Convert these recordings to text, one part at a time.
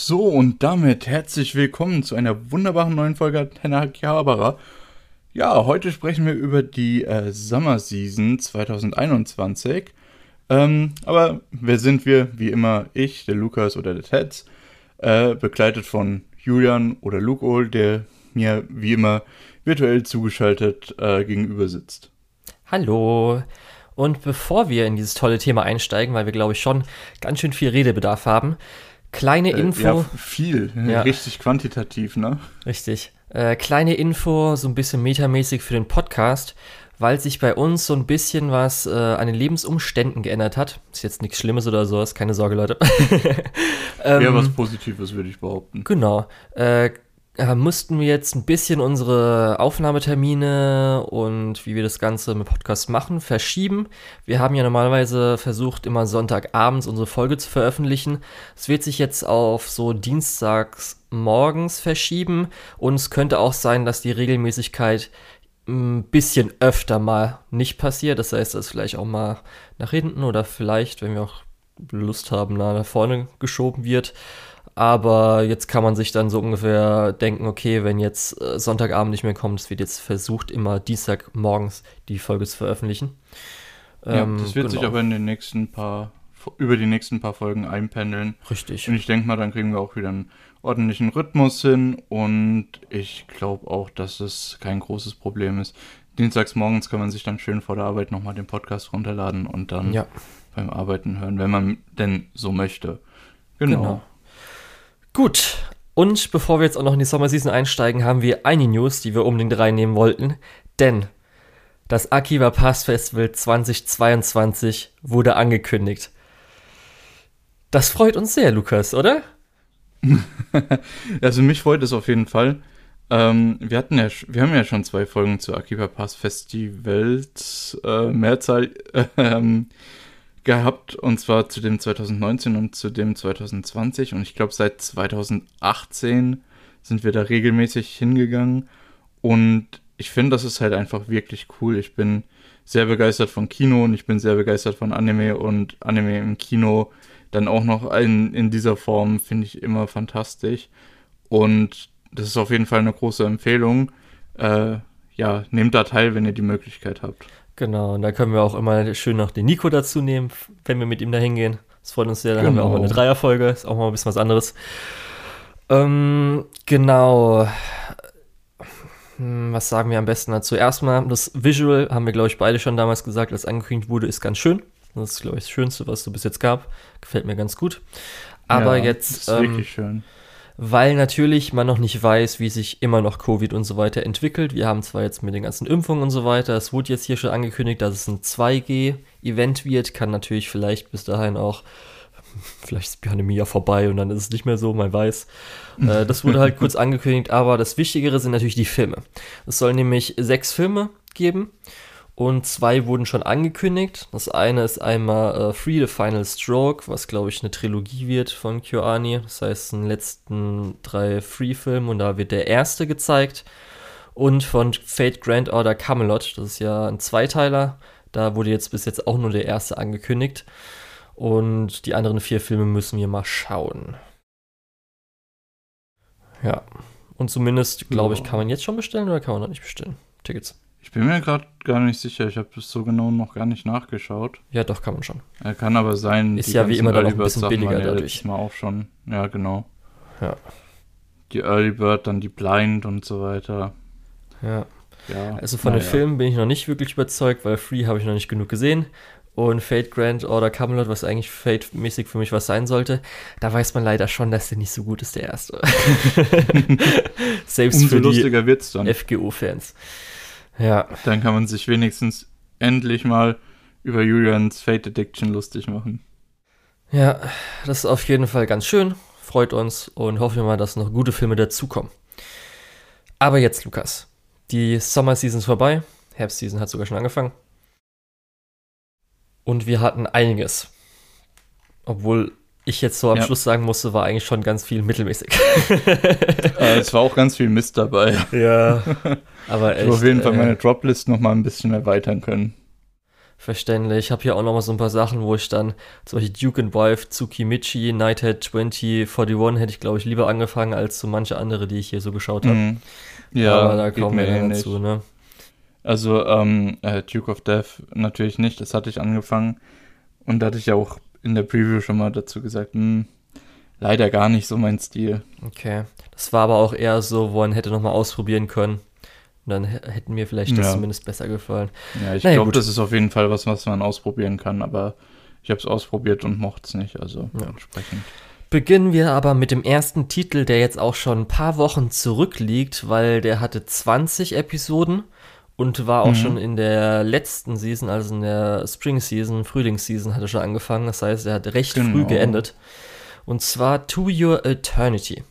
So, und damit herzlich willkommen zu einer wunderbaren neuen Folge Antenne Akihabara. Ja, heute sprechen wir über die äh, Summer Season 2021. Ähm, aber wer sind wir? Wie immer ich, der Lukas oder der Teds, äh, begleitet von Julian oder Luke Ohl, der mir wie immer virtuell zugeschaltet äh, gegenüber sitzt. Hallo. Und bevor wir in dieses tolle Thema einsteigen, weil wir glaube ich schon ganz schön viel Redebedarf haben, kleine Äh, Info. ja, viel. Ja. Richtig quantitativ, ne? Richtig. Äh, kleine Info, so ein bisschen metamäßig für den Podcast, weil sich bei uns so ein bisschen was äh, an den Lebensumständen geändert hat. Ist jetzt nichts Schlimmes oder sowas, keine Sorge, Leute. ähm, Eher was Positives, würde ich behaupten. Genau. Äh, äh, mussten wir jetzt ein bisschen unsere Aufnahmetermine und wie wir das Ganze mit Podcast machen, verschieben. Wir haben ja normalerweise versucht, immer Sonntagabends unsere Folge zu veröffentlichen. Es wird sich jetzt auf so dienstags morgens verschieben und es könnte auch sein, dass die Regelmäßigkeit ein bisschen öfter mal nicht passiert. Das heißt, dass vielleicht auch mal nach hinten oder vielleicht, wenn wir auch Lust haben, nach vorne geschoben wird. Aber jetzt kann man sich dann so ungefähr denken, okay, wenn jetzt äh, Sonntagabend nicht mehr kommt, es wird jetzt versucht, immer Dienstagmorgens die Folge zu veröffentlichen. Ja, Ähm, das wird sich genau. aber in den nächsten paar, über die nächsten paar Folgen einpendeln. Richtig. Und ich denke mal, dann kriegen wir auch wieder einen ordentlichen Rhythmus hin. Und ich glaube auch, dass es kein großes Problem ist. Dienstags morgens kann man sich dann schön vor der Arbeit nochmal den Podcast runterladen und dann Ja, beim Arbeiten hören, wenn man denn so möchte. Genau. genau. Gut. Und bevor wir jetzt auch noch in die Sommerseason einsteigen, haben wir eine News, die wir unbedingt reinnehmen wollten. Denn das Akiba Pass Festival 2022 wurde angekündigt. Das freut uns sehr, Lukas, oder? Also mich freut es auf jeden Fall. Ähm, wir hatten ja, wir haben ja schon zwei Folgen zu Akiba Pass Festivals äh, Mehrzahl ähm, gehabt und zwar zu dem 2019 und zu dem 2020 und ich glaube seit 2018 sind wir da regelmäßig hingegangen und ich finde, das ist halt einfach wirklich cool. Ich bin sehr begeistert von Kino und ich bin sehr begeistert von Anime und Anime im Kino dann auch noch in, in dieser Form finde ich immer fantastisch und das ist auf jeden Fall eine große Empfehlung. Äh, ja, nehmt da teil, wenn ihr die Möglichkeit habt. Genau, und da können wir auch immer schön noch den Nico dazu nehmen, wenn wir mit ihm da hingehen. Das freut uns sehr. Dann haben wir auch mal eine Genau. Dreierfolge. Ist auch mal ein bisschen was anderes. Ähm, genau. Hm, Was sagen wir am besten dazu? Erstmal, das Visual haben wir, glaube ich, beide schon damals gesagt, als angekündigt wurde, ist ganz schön. Das ist, glaube ich, das Schönste, was es bis jetzt gab. Gefällt mir ganz gut. Aber ja, jetzt. Das ist ähm, wirklich schön. Weil natürlich man noch nicht weiß, wie sich immer noch Covid und so weiter entwickelt. Wir haben zwar jetzt mit den ganzen Impfungen und so weiter, es wurde jetzt hier schon angekündigt, dass es ein 2G-Event wird, kann natürlich vielleicht bis dahin auch, vielleicht ist die Pandemie ja vorbei und dann ist es nicht mehr so, man weiß. Äh, das wurde halt kurz angekündigt, aber das Wichtigere sind natürlich die Filme. Es soll nämlich sechs Filme geben. Und zwei wurden schon angekündigt. Das eine ist einmal äh, Free the Final Stroke, was glaube ich eine Trilogie wird von KyoAni. Das heißt, in den letzten drei Free-Filmen und da wird der erste gezeigt. Und von Fate Grand Order Camelot, das ist ja ein Zweiteiler. Da wurde jetzt bis jetzt auch nur der erste angekündigt. Und die anderen vier Filme müssen wir mal schauen. Ja. Und zumindest, glaube ich, kann man jetzt schon bestellen oder kann man noch nicht bestellen? Tickets. Ich bin mir gerade gar nicht sicher. Ich habe das so genau noch gar nicht nachgeschaut. Ja, doch, kann man schon. Er kann aber sein. Ist ja wie immer dann auch ein bisschen Sachen billiger ja dadurch. Mal auch schon. Ja, genau. Ja. Die Early Bird, dann die Blind und so weiter. Ja. Ja. Also von den naja. Filmen bin ich noch nicht wirklich überzeugt, weil Free habe ich noch nicht genug gesehen. Und Fate Grand Order Camelot, was eigentlich Fate-mäßig für mich was sein sollte, da weiß man leider schon, dass der nicht so gut ist, der erste. Selbst Umso für die lustiger wird's dann. FGO-Fans. Ja, Dann kann man sich wenigstens endlich mal über Julians Fate Addiction lustig machen. ja, das ist auf jeden Fall ganz schön. Freut uns und hoffen wir mal, dass noch gute Filme dazukommen. Aber jetzt, Lukas. Die Sommer-Season ist vorbei. Herbst-Season hat sogar schon angefangen. Und wir hatten einiges. Obwohl ich jetzt so am Ja. Schluss sagen musste, war eigentlich schon ganz viel mittelmäßig. äh, es war auch ganz viel Mist dabei. ja, aber Ich echt. habe auf jeden Fall äh, meine Droplist noch mal ein bisschen erweitern können. verständlich. Ich habe hier auch noch mal so ein paar Sachen, wo ich dann, zum Beispiel Duke and Wife, Tsukimichi, Nighthead 2041 hätte ich, glaube ich, lieber angefangen als so manche andere, die ich hier so geschaut habe. Mhm. Ja, Aber da kommen wir dann dazu, ne? Also, ähm, äh, Duke of Death natürlich nicht, das hatte ich angefangen. Und da hatte ich ja auch in der Preview schon mal dazu gesagt, hm, leider gar nicht so mein Stil. Okay. Das war aber auch eher so, wo man hätte noch mal ausprobieren können. Und dann hätten mir vielleicht das Ja. zumindest besser gefallen. Ja, ich Naja, glaube, das ist auf jeden Fall was, was man ausprobieren kann, aber ich habe es ausprobiert und mochte es nicht, also Ja. entsprechend. Beginnen wir aber mit dem ersten Titel, der jetzt auch schon ein paar Wochen zurückliegt, weil der hatte 20 Episoden und war auch Mhm. schon in der letzten Season, also in der Spring Season, Frühlingsseason hatte schon angefangen. Das heißt, er hat recht früh Genau. geendet. Und zwar To Your Eternity.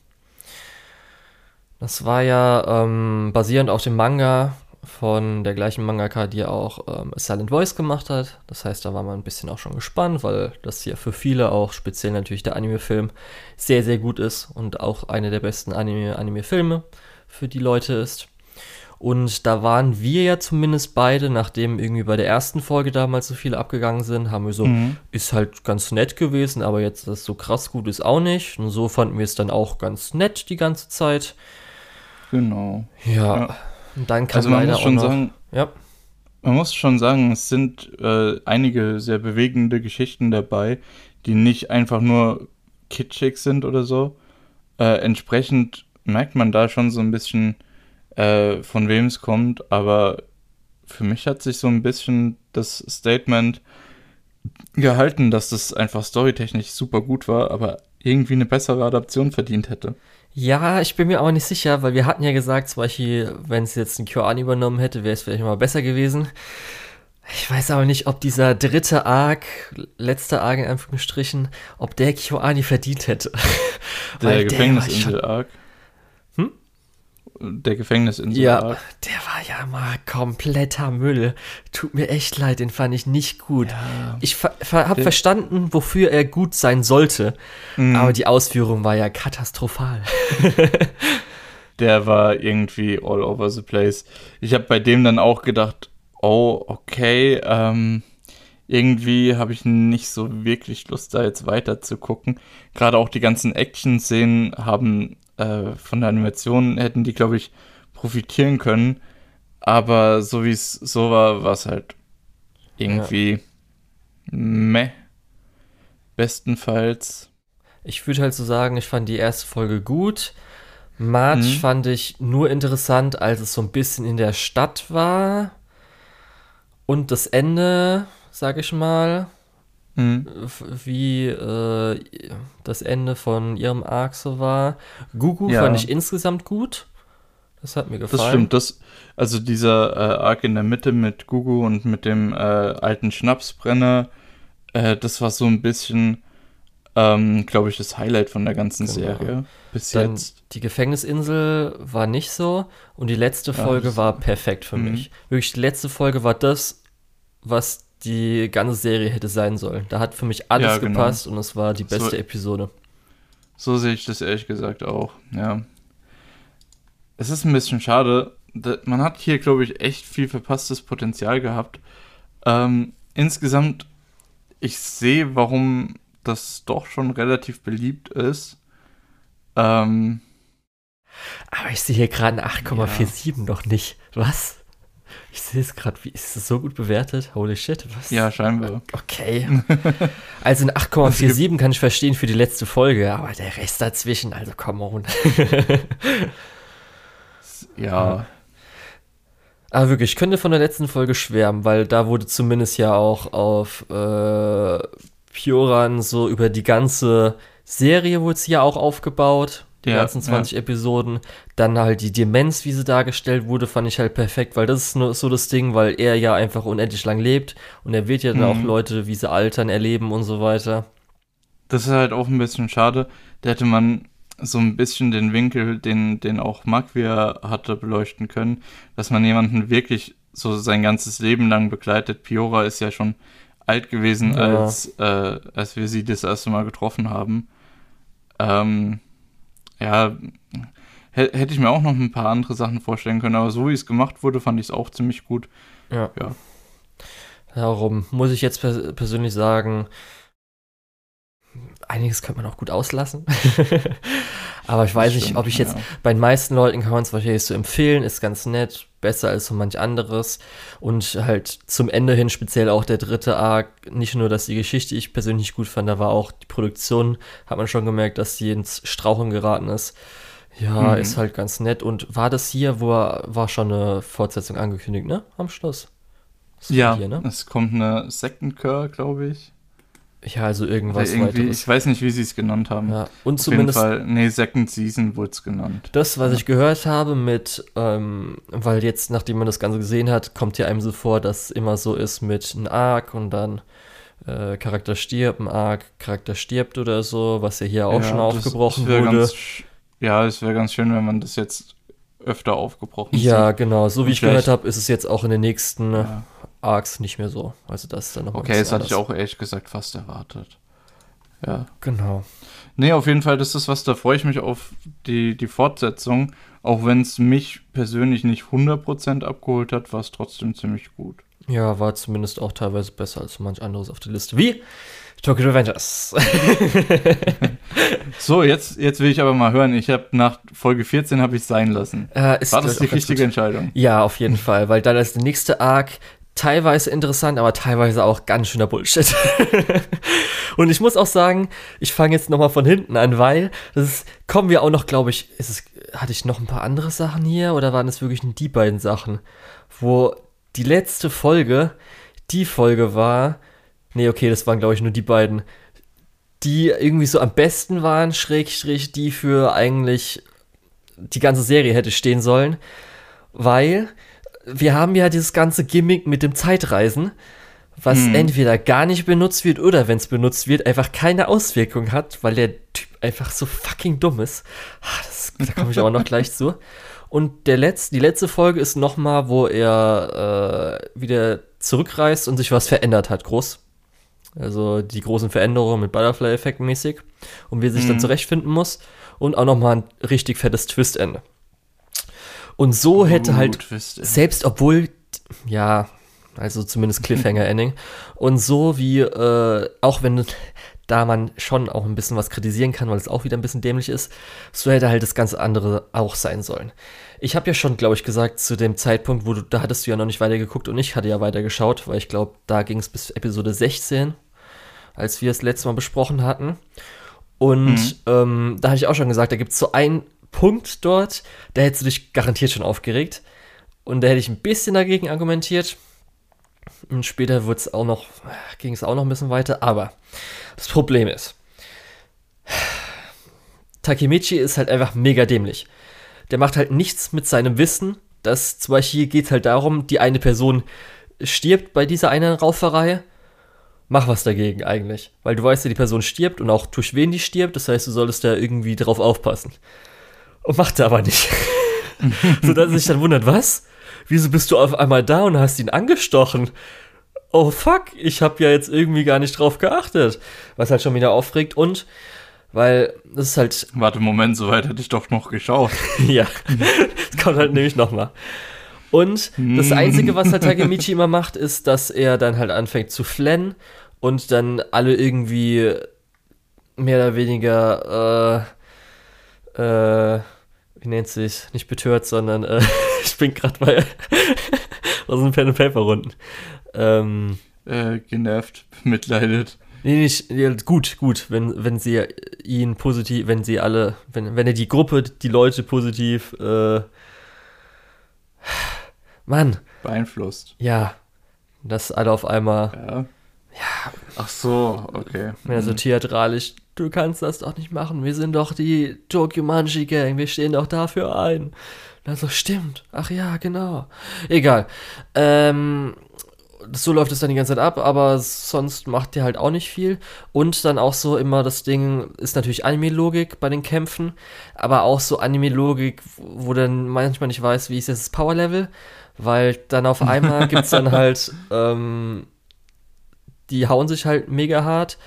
Das war ja ähm, basierend auf dem Manga von der gleichen Mangaka, die auch ähm, Silent Voice gemacht hat. Das heißt, da war man ein bisschen auch schon gespannt, weil das hier für viele auch, speziell natürlich der Anime-Film, sehr, sehr gut ist und auch eine der besten Anime- Anime-Filme für die Leute ist. Und da waren wir ja zumindest beide, nachdem irgendwie bei der ersten Folge damals so viele abgegangen sind, haben wir so, Mhm. ist halt ganz nett gewesen, aber jetzt das so krass gut ist auch nicht. Und so fanden wir es dann auch ganz nett die ganze Zeit. Genau. Ja. Ja. Und dann kam Also man muss schon sagen, ja, man muss schon sagen, es sind äh, einige sehr bewegende Geschichten dabei, die nicht einfach nur kitschig sind oder so. Äh, entsprechend merkt man da schon so ein bisschen, äh, von wem es kommt, aber für mich hat sich so ein bisschen das Statement gehalten, dass das einfach storytechnisch super gut war, aber irgendwie eine bessere Adaption verdient hätte. Ja, ich bin mir auch nicht sicher, weil wir hatten ja gesagt, zum Beispiel, wenn es jetzt ein QAnon übernommen hätte, wäre es vielleicht mal besser gewesen. Ich weiß aber nicht, ob dieser dritte Arc, letzte Arc in Anführungsstrichen, ob der QAnon verdient hätte. Der Gefängnisinsel-Arc. Der Gefängnisinsel-Arc. Ja, der war ja mal kompletter Müll. Tut mir echt leid, den fand ich nicht gut. Ja. Ich ver ver hab Der- verstanden, wofür er gut sein sollte, Mhm. aber die Ausführung war ja katastrophal. der war irgendwie all over the place. Ich habe bei dem dann auch gedacht, oh, okay, ähm, irgendwie habe ich nicht so wirklich Lust, da jetzt weiter zu gucken. Gerade auch die ganzen Action-Szenen haben äh, von der Animation, hätten die, glaube ich, profitieren können. Aber so wie es so war, war es halt irgendwie meh. Bestenfalls. Ich würde halt so sagen, ich fand die erste Folge gut. March Mhm. fand ich nur interessant, als es so ein bisschen in der Stadt war. Und das Ende, sag ich mal, Mhm. f- wie äh, das Ende von ihrem Arc so war. Gugu Ja. fand ich insgesamt gut. Das hat mir gefallen. Das stimmt, das, also dieser äh, Arc in der Mitte mit Gugu und mit dem äh, alten Schnapsbrenner, äh, das war so ein bisschen, ähm, glaube ich, das Highlight von der ganzen Genau. Serie bis Dann jetzt. die Gefängnisinsel war nicht so und die letzte Ja, Folge das- war perfekt für Mhm. mich. Wirklich, die letzte Folge war das, was die ganze Serie hätte sein sollen. Da hat für mich alles Ja, genau. gepasst und es war die So- beste Episode. So sehe ich das ehrlich gesagt auch, ja. Es ist ein bisschen schade. Man hat hier, glaube ich, echt viel verpasstes Potenzial gehabt. Ähm, insgesamt, ich sehe, warum das doch schon relativ beliebt ist. Ähm, Aber ich sehe hier gerade eine 8,47 noch nicht. Was? Ich sehe es gerade, wie ist es so gut bewertet? Holy shit, was? ja, scheinbar. Okay. Also eine 8,47 kann ich verstehen für die letzte Folge, aber der Rest dazwischen, also come on. Ja, Aber wirklich, ich könnte von der letzten Folge schwärmen, weil da wurde zumindest ja auch auf äh, Pioran so über die ganze Serie wurde sie ja auch aufgebaut. Die Ja, ganzen 20 Episoden. Dann halt die Demenz, wie sie dargestellt wurde, fand ich halt perfekt, weil das ist nur so das Ding, weil er ja einfach unendlich lang lebt und er wird ja dann Mhm. auch Leute, wie sie altern, erleben und so weiter. das ist halt auch ein bisschen schade. Da hätte man so ein bisschen den Winkel, den, den auch Magwir hatte, beleuchten können, dass man jemanden wirklich so sein ganzes Leben lang begleitet. Piora ist ja schon alt gewesen, Ja. als, äh, als wir sie das erste Mal getroffen haben. Ähm, ja, hä- hätte ich mir auch noch ein paar andere Sachen vorstellen können, aber so wie es gemacht wurde, fand ich es auch ziemlich gut. Ja. Ja. Darum muss ich jetzt pers persönlich sagen, einiges könnte man auch gut auslassen. Aber ich weiß nicht, ob ich jetzt, ja. bei den meisten Leuten kann man es wahrscheinlich so empfehlen, ist ganz nett, besser als so manch anderes. Und halt zum Ende hin, speziell auch der dritte Arc, nicht nur, dass die Geschichte ich persönlich gut fand, da war auch die Produktion, hat man schon gemerkt, dass die ins Strauchen geraten ist. Ja, mhm. ist halt ganz nett. Und war das hier, wo er, war schon eine Fortsetzung angekündigt, ne? Am Schluss. Ja, hier, ne? es kommt eine Second Cur, glaube ich. Ja, also irgendwas weiteres. Ich weiß nicht, wie sie es genannt haben. Ja, und Auf zumindest. Jeden Fall, nee, Second Season wurde es genannt. Das, was ja. ich gehört habe mit, ähm, weil jetzt, nachdem man das Ganze gesehen hat, kommt ja einem so vor, dass immer so ist mit einem Arc und dann äh, Charakter stirbt, ein Arc, Charakter stirbt oder so, was ja hier auch ja, schon aufgebrochen das, wurde. Ganz, ja, es wäre ganz schön, wenn man das jetzt öfter aufgebrochen sieht. Ja, genau. So wie ich gehört habe, ist es jetzt auch in den nächsten ja. Arcs nicht mehr so. Also das ist dann noch Okay, das hatte ich auch ehrlich gesagt fast erwartet. Ja. Genau. Nee, auf jeden Fall, das ist was, da freue ich mich auf die, die Fortsetzung. Auch wenn es mich persönlich nicht 100% abgeholt hat, war es trotzdem ziemlich gut. Ja, war zumindest auch teilweise besser als manch anderes auf der Liste. Wie Tokyo Revengers. so, jetzt, jetzt will ich aber mal hören. Ich habe nach Folge 14 habe ich sein lassen. Äh, War das die richtige Entscheidung? Ja, auf jeden Fall, weil dann ist der nächste Arc teilweise interessant, aber teilweise auch ganz schöner Bullshit. und ich muss auch sagen, ich fange jetzt nochmal von hinten an, weil das ist, kommen wir auch noch, glaube ich, ist es, hatte ich noch ein paar andere Sachen hier oder waren es wirklich die beiden Sachen, wo die letzte Folge die Folge war, Nee, okay, das waren, glaube ich, nur die beiden, die irgendwie so am besten waren, Schrägstrich, die für eigentlich die ganze Serie hätte stehen sollen. Weil wir haben ja dieses ganze Gimmick mit dem Zeitreisen, was hm. entweder gar nicht benutzt wird oder wenn es benutzt wird, einfach keine Auswirkung hat, weil der Typ einfach so fucking dumm ist. Ah, das, da komme ich aber noch gleich zu. Und der letzte, die letzte Folge ist nochmal, wo er äh, wieder zurückreist und sich was verändert hat, groß. Also die großen Veränderungen mit Butterfly-Effekt mäßig und wie er sich mhm. dann zurechtfinden muss. Und auch nochmal ein richtig fettes Twist-Ende. Und so hätte uh, halt, selbst obwohl, ja, also zumindest Cliffhanger-Ending. und so wie, äh, auch wenn da man schon auch ein bisschen was kritisieren kann, weil es auch wieder ein bisschen dämlich ist, so hätte halt das ganze andere auch sein sollen. Ich habe ja schon, glaube ich, gesagt, zu dem Zeitpunkt, wo du, da hattest du ja noch nicht weitergeguckt und ich hatte ja weitergeschaut, weil ich glaube, da ging es bis Episode 16 als wir es letztes Mal besprochen hatten. Und mhm. ähm, da hatte ich auch schon gesagt, da gibt es so einen Punkt dort, da hättest du dich garantiert schon aufgeregt. Und da hätte ich ein bisschen dagegen argumentiert. Und später es auch noch, ging es auch noch ein bisschen weiter. Aber das Problem ist, Takemichi ist halt einfach mega dämlich. Der macht halt nichts mit seinem Wissen. Das zum Beispiel geht halt darum, die eine Person stirbt bei dieser einen Rauferei mach was dagegen eigentlich. Weil du weißt ja, die Person stirbt und auch durch wen die stirbt. Das heißt, du solltest da irgendwie drauf aufpassen. Und macht er aber nicht. so dass er sich dann wundert, was? Wieso bist du auf einmal da und hast ihn angestochen? Oh fuck, ich habe ja jetzt irgendwie gar nicht drauf geachtet. Was halt schon wieder aufregt und weil das ist halt. Warte, Moment, so weit hätte ich doch noch geschaut. ja, das kommt halt nämlich nochmal. Und das Einzige, was halt Takemichi immer macht, ist, dass er dann halt anfängt zu flennen und dann alle irgendwie mehr oder weniger, äh, äh, wie nennt sich, nicht betört, sondern, äh, ich bin gerade bei aus dem Pen and Paper Runden. Ähm, äh, genervt, mitleidet. Nee, nicht, ja, gut, gut, wenn, wenn sie ihn positiv, wenn sie alle, wenn, wenn er die Gruppe, die Leute positiv, äh, Mann. Beeinflusst. Ja. Dass alle auf einmal. Ja. Ja. Ach so, okay. Mehr so mhm. theatralisch. Du kannst das doch nicht machen. Wir sind doch die Tokyo Manji Gang. Wir stehen doch dafür ein. Also stimmt. Ach ja, genau. Egal. Ähm, so läuft es dann die ganze Zeit ab, aber sonst macht der halt auch nicht viel. Und dann auch so immer das Ding ist natürlich Anime-Logik bei den Kämpfen, aber auch so Anime-Logik, wo dann manchmal nicht weiß, wie ist jetzt das Power-Level, weil dann auf einmal gibt es dann halt, ähm, die hauen sich halt mega hart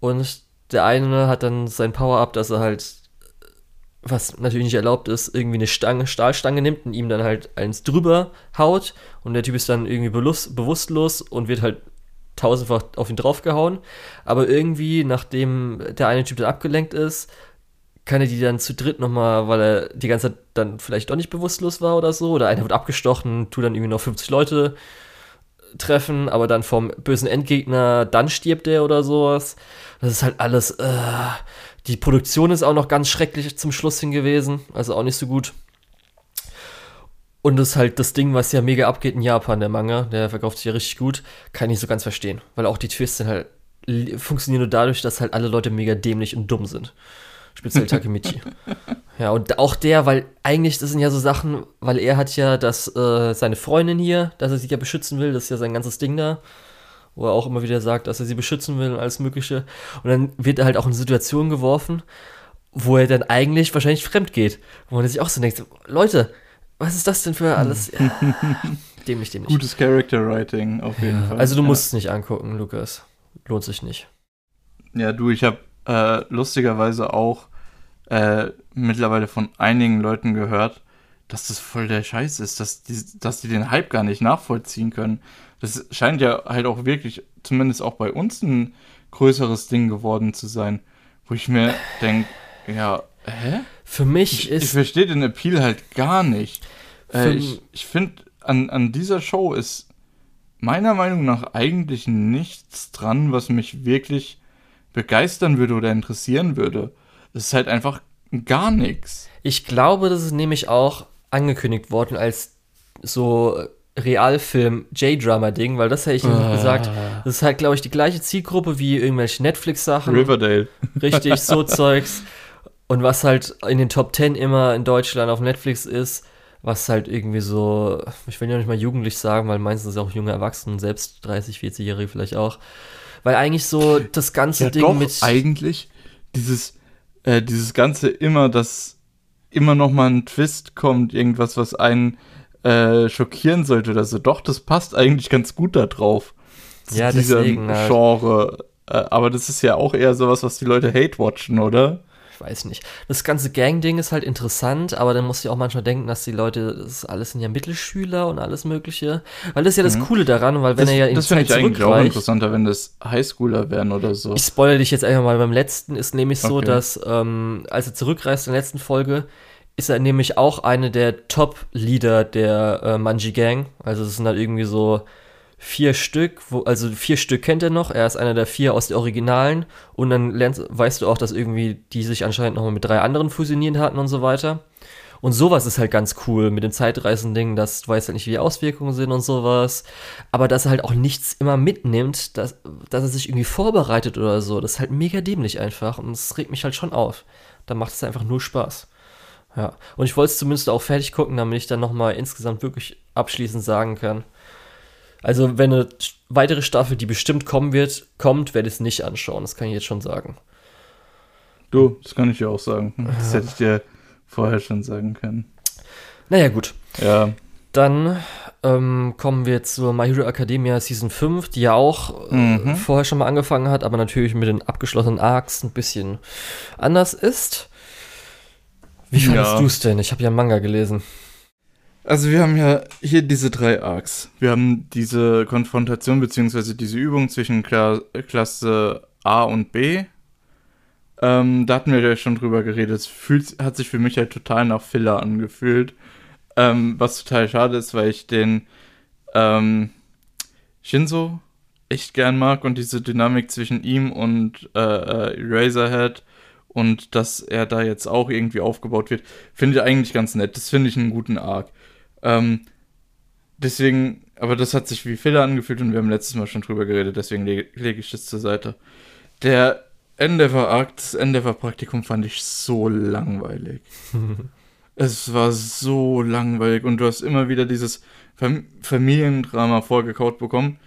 und der eine hat dann sein Power-Up, dass er halt was natürlich nicht erlaubt ist, irgendwie eine Stange, Stahlstange nimmt und ihm dann halt eins drüber haut. Und der Typ ist dann irgendwie bewusstlos und wird halt tausendfach auf ihn draufgehauen. Aber irgendwie, nachdem der eine Typ dann abgelenkt ist, kann er die dann zu dritt nochmal, weil er die ganze Zeit dann vielleicht doch nicht bewusstlos war oder so, oder einer wird abgestochen, tut dann irgendwie noch 50 Leute treffen, aber dann vom bösen Endgegner, dann stirbt der oder sowas. Das ist halt alles, äh, die Produktion ist auch noch ganz schrecklich zum Schluss hin gewesen, also auch nicht so gut. Und das ist halt das Ding, was ja mega abgeht in Japan, der Manga, der verkauft sich ja richtig gut, kann ich so ganz verstehen, weil auch die Twists sind halt funktionieren nur dadurch, dass halt alle Leute mega dämlich und dumm sind speziell Takemichi. ja, und auch der, weil eigentlich, das sind ja so Sachen, weil er hat ja das, äh, seine Freundin hier, dass er sie ja beschützen will, das ist ja sein ganzes Ding da, wo er auch immer wieder sagt, dass er sie beschützen will und alles Mögliche. Und dann wird er halt auch in Situationen geworfen, wo er dann eigentlich wahrscheinlich fremd geht. Wo man sich auch so denkt, Leute, was ist das denn für alles? Ja, dämlich, dämlich. Gutes Character Writing, auf jeden ja, Fall. Also du ja. musst es nicht angucken, Lukas. Lohnt sich nicht. Ja, du, ich habe äh, lustigerweise auch äh, mittlerweile von einigen Leuten gehört, dass das voll der Scheiß ist, dass die, dass die den Hype gar nicht nachvollziehen können. Das scheint ja halt auch wirklich, zumindest auch bei uns, ein größeres Ding geworden zu sein, wo ich mir denke, ja, hä? Für mich ich, ist. Ich verstehe den Appeal halt gar nicht. Äh, ich ich finde, an, an dieser Show ist meiner Meinung nach eigentlich nichts dran, was mich wirklich begeistern würde oder interessieren würde. Es ist halt einfach gar nichts. Ich glaube, das ist nämlich auch angekündigt worden als so Realfilm J-Drama-Ding, weil das hätte ich ah. gesagt. Das ist halt, glaube ich, die gleiche Zielgruppe wie irgendwelche Netflix-Sachen. Riverdale. Richtig, so Zeugs. Und was halt in den Top 10 immer in Deutschland auf Netflix ist, was halt irgendwie so, ich will ja nicht mal jugendlich sagen, weil meistens auch junge Erwachsene, selbst 30, 40-Jährige vielleicht auch, weil eigentlich so das ganze ja, Ding doch, mit. Eigentlich dieses, äh, dieses Ganze immer, dass immer noch mal ein Twist kommt, irgendwas, was einen äh, schockieren sollte oder so. Doch, das passt eigentlich ganz gut da drauf. Ja, deswegen. Halt. Genre. Äh, aber das ist ja auch eher sowas, was die Leute hate-watchen, oder? Ich weiß nicht. Das ganze Gang-Ding ist halt interessant, aber dann muss ich auch manchmal denken, dass die Leute, das alles sind ja Mittelschüler und alles Mögliche. Weil das ist ja das mhm. Coole daran, weil wenn das, er ja in Das finde ich eigentlich auch interessanter, wenn das Highschooler wären oder so. Ich spoilere dich jetzt einfach mal. Beim letzten ist nämlich so, okay. dass, ähm, als er zurückreist in der letzten Folge, ist er nämlich auch eine der Top-Leader der äh, Manji Gang. Also es sind halt irgendwie so vier Stück, wo, also vier Stück kennt er noch, er ist einer der vier aus der Originalen und dann lernst, weißt du auch, dass irgendwie die sich anscheinend nochmal mit drei anderen fusioniert hatten und so weiter. Und sowas ist halt ganz cool mit dem Zeitreisen-Ding, dass du weißt halt nicht, wie die Auswirkungen sind und sowas. Aber dass er halt auch nichts immer mitnimmt, dass, dass er sich irgendwie vorbereitet oder so, das ist halt mega dämlich einfach und das regt mich halt schon auf. Da macht es einfach nur Spaß. Ja. Und ich wollte es zumindest auch fertig gucken, damit ich dann nochmal insgesamt wirklich abschließend sagen kann, also, wenn eine weitere Staffel, die bestimmt kommen wird, kommt, werde ich es nicht anschauen. Das kann ich jetzt schon sagen. Du, das kann ich dir auch sagen. Das ja. hätte ich dir vorher schon sagen können. Naja, gut. Ja. Dann ähm, kommen wir zur My Hero Academia Season 5, die ja auch äh, mhm. vorher schon mal angefangen hat, aber natürlich mit den abgeschlossenen Arcs ein bisschen anders ist. Wie fandest ja. du es denn? Ich habe ja Manga gelesen. Also wir haben ja hier diese drei Arcs. Wir haben diese Konfrontation beziehungsweise diese Übung zwischen Kla Klasse A und B. Ähm, da hatten wir ja schon drüber geredet. Es fühlt, hat sich für mich halt total nach Filler angefühlt. Ähm, was total schade ist, weil ich den ähm, Shinzo echt gern mag und diese Dynamik zwischen ihm und äh, äh Eraserhead und dass er da jetzt auch irgendwie aufgebaut wird, finde ich eigentlich ganz nett. Das finde ich einen guten Arc. Ähm, deswegen, aber das hat sich wie Fehler angefühlt und wir haben letztes Mal schon drüber geredet, deswegen lege leg ich das zur Seite. Der Endeavor-Akt, das Endeavor-Praktikum fand ich so langweilig. es war so langweilig und du hast immer wieder dieses Fam Familiendrama vorgekaut bekommen,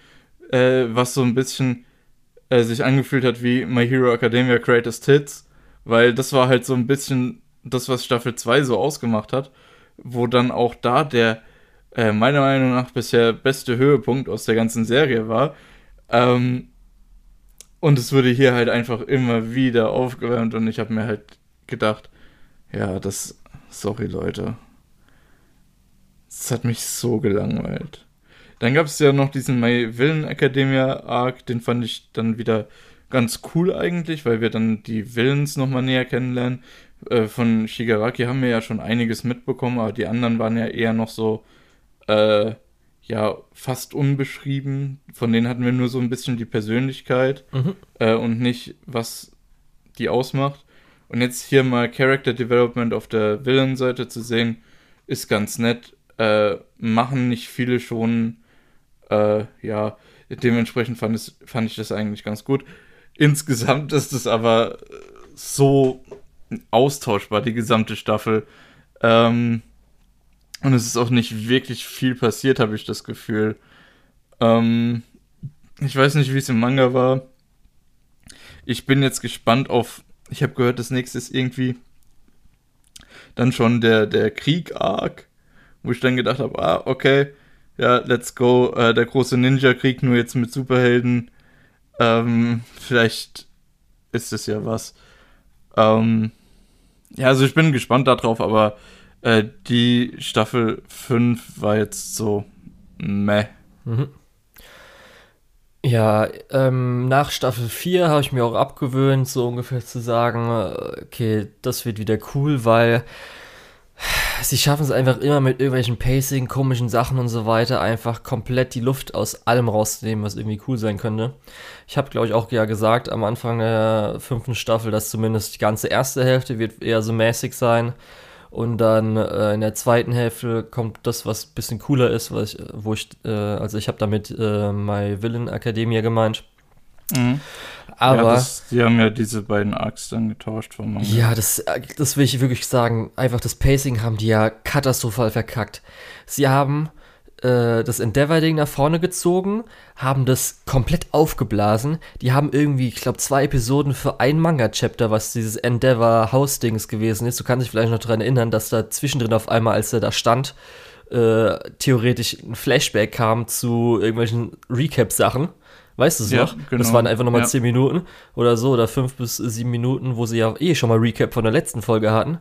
äh, was so ein bisschen äh, sich angefühlt hat wie My Hero Academia Greatest Hits, weil das war halt so ein bisschen das, was Staffel 2 so ausgemacht hat wo dann auch da der äh, meiner Meinung nach bisher beste Höhepunkt aus der ganzen Serie war. Ähm, und es wurde hier halt einfach immer wieder aufgewärmt und ich habe mir halt gedacht, ja, das, sorry Leute, es hat mich so gelangweilt. Dann gab es ja noch diesen My Villain Academia Arc, den fand ich dann wieder ganz cool eigentlich, weil wir dann die Villains nochmal näher kennenlernen. Äh, von Shigaraki haben wir ja schon einiges mitbekommen, aber die anderen waren ja eher noch so, äh, ja, fast unbeschrieben. Von denen hatten wir nur so ein bisschen die Persönlichkeit mhm. äh, und nicht, was die ausmacht. Und jetzt hier mal Character Development auf der Villain-Seite zu sehen, ist ganz nett. Äh, machen nicht viele schon. Äh, ja, dementsprechend fand, es, fand ich das eigentlich ganz gut. Insgesamt ist es aber so austauschbar, die gesamte Staffel. Ähm, und es ist auch nicht wirklich viel passiert, habe ich das Gefühl. Ähm, ich weiß nicht, wie es im Manga war. Ich bin jetzt gespannt auf. Ich habe gehört, das nächste ist irgendwie dann schon der, der Krieg-Arc, wo ich dann gedacht habe, ah, okay, ja, let's go, äh, der große Ninja-Krieg, nur jetzt mit Superhelden. Ähm, vielleicht ist es ja was. Ähm, ja, also ich bin gespannt darauf, aber äh, die Staffel 5 war jetzt so meh. Mhm. Ja, ähm, nach Staffel 4 habe ich mir auch abgewöhnt, so ungefähr zu sagen, äh, okay, das wird wieder cool, weil sie schaffen es einfach immer mit irgendwelchen Pacing, komischen Sachen und so weiter, einfach komplett die Luft aus allem rauszunehmen, was irgendwie cool sein könnte. Ich habe, glaube ich, auch ja gesagt am Anfang der fünften Staffel, dass zumindest die ganze erste Hälfte wird eher so mäßig sein. Und dann äh, in der zweiten Hälfte kommt das, was ein bisschen cooler ist, was ich, wo ich, äh, also ich habe damit äh, My Villain Academia gemeint. Mhm. Aber. Ja, das, die haben ja diese beiden Arcs dann getauscht vom Manga. Ja, das, das will ich wirklich sagen. Einfach das Pacing haben die ja katastrophal verkackt. Sie haben äh, das Endeavor-Ding nach vorne gezogen, haben das komplett aufgeblasen. Die haben irgendwie, ich glaube, zwei Episoden für ein Manga-Chapter, was dieses Endeavor-Haus-Dings gewesen ist. Du kannst dich vielleicht noch daran erinnern, dass da zwischendrin auf einmal, als er da stand, äh, theoretisch ein Flashback kam zu irgendwelchen Recap-Sachen. Weißt du es ja, noch? Genau. Das waren einfach nochmal ja. 10 Minuten oder so oder 5 bis 7 Minuten, wo sie ja eh schon mal Recap von der letzten Folge hatten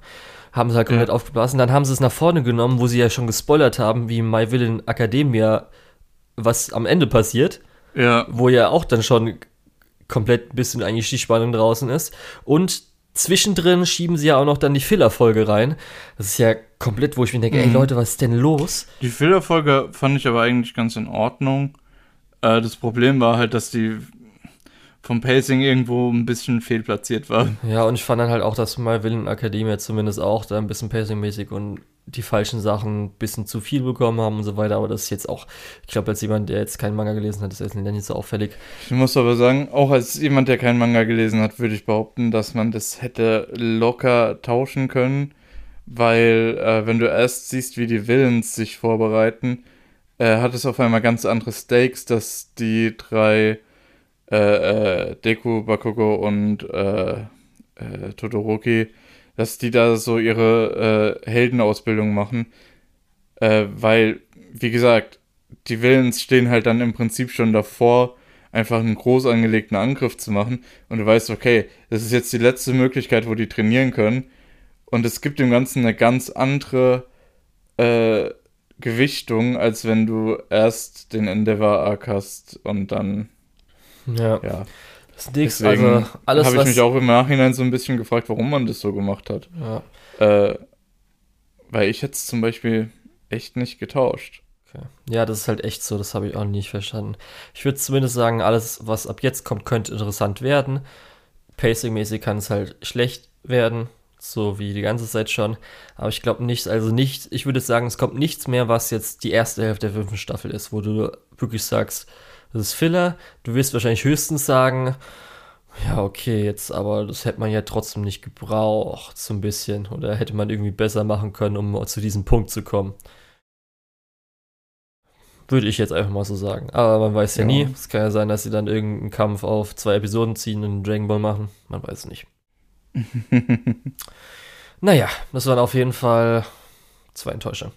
haben sie halt komplett ja. aufgeblasen. Dann haben sie es nach vorne genommen, wo sie ja schon gespoilert haben, wie My Villain Academia, was am Ende passiert. Ja. Wo ja auch dann schon komplett ein bisschen eigentlich die Spannung draußen ist. Und zwischendrin schieben sie ja auch noch dann die Filler-Folge rein. Das ist ja komplett, wo ich mir denke, mhm. ey Leute, was ist denn los? Die Filler-Folge fand ich aber eigentlich ganz in Ordnung. Äh, das Problem war halt, dass die vom Pacing irgendwo ein bisschen fehlplatziert war. Ja, und ich fand dann halt auch, dass My Villain Academia zumindest auch da ein bisschen pacingmäßig und die falschen Sachen ein bisschen zu viel bekommen haben und so weiter. Aber das ist jetzt auch, ich glaube, als jemand, der jetzt keinen Manga gelesen hat, ist das nicht so auffällig. Ich muss aber sagen, auch als jemand, der keinen Manga gelesen hat, würde ich behaupten, dass man das hätte locker tauschen können. Weil, äh, wenn du erst siehst, wie die Villains sich vorbereiten, äh, hat es auf einmal ganz andere Stakes, dass die drei äh, äh, Deku, Bakugo und äh, äh, Todoroki, dass die da so ihre äh, Heldenausbildung machen. Äh, weil, wie gesagt, die Villains stehen halt dann im Prinzip schon davor, einfach einen groß angelegten Angriff zu machen. Und du weißt, okay, das ist jetzt die letzte Möglichkeit, wo die trainieren können. Und es gibt dem Ganzen eine ganz andere äh, Gewichtung, als wenn du erst den Endeavor Arc hast und dann ja. ja. Das ist nichts. Also alles. Habe ich mich auch im Nachhinein so ein bisschen gefragt, warum man das so gemacht hat. Ja. Äh, weil ich jetzt zum Beispiel echt nicht getauscht. Okay. Ja, das ist halt echt so, das habe ich auch nicht verstanden. Ich würde zumindest sagen, alles, was ab jetzt kommt, könnte interessant werden. Pacing-mäßig kann es halt schlecht werden, so wie die ganze Zeit schon. Aber ich glaube nicht, also nicht, ich würde sagen, es kommt nichts mehr, was jetzt die erste Hälfte der fünften Staffel ist, wo du wirklich sagst, das ist Filler. Du wirst wahrscheinlich höchstens sagen, ja, okay, jetzt, aber das hätte man ja trotzdem nicht gebraucht, so ein bisschen. Oder hätte man irgendwie besser machen können, um zu diesem Punkt zu kommen. Würde ich jetzt einfach mal so sagen. Aber man weiß ja, ja. nie. Es kann ja sein, dass sie dann irgendeinen Kampf auf zwei Episoden ziehen und einen Dragon Ball machen. Man weiß es nicht. naja, das waren auf jeden Fall zwei Enttäuschungen.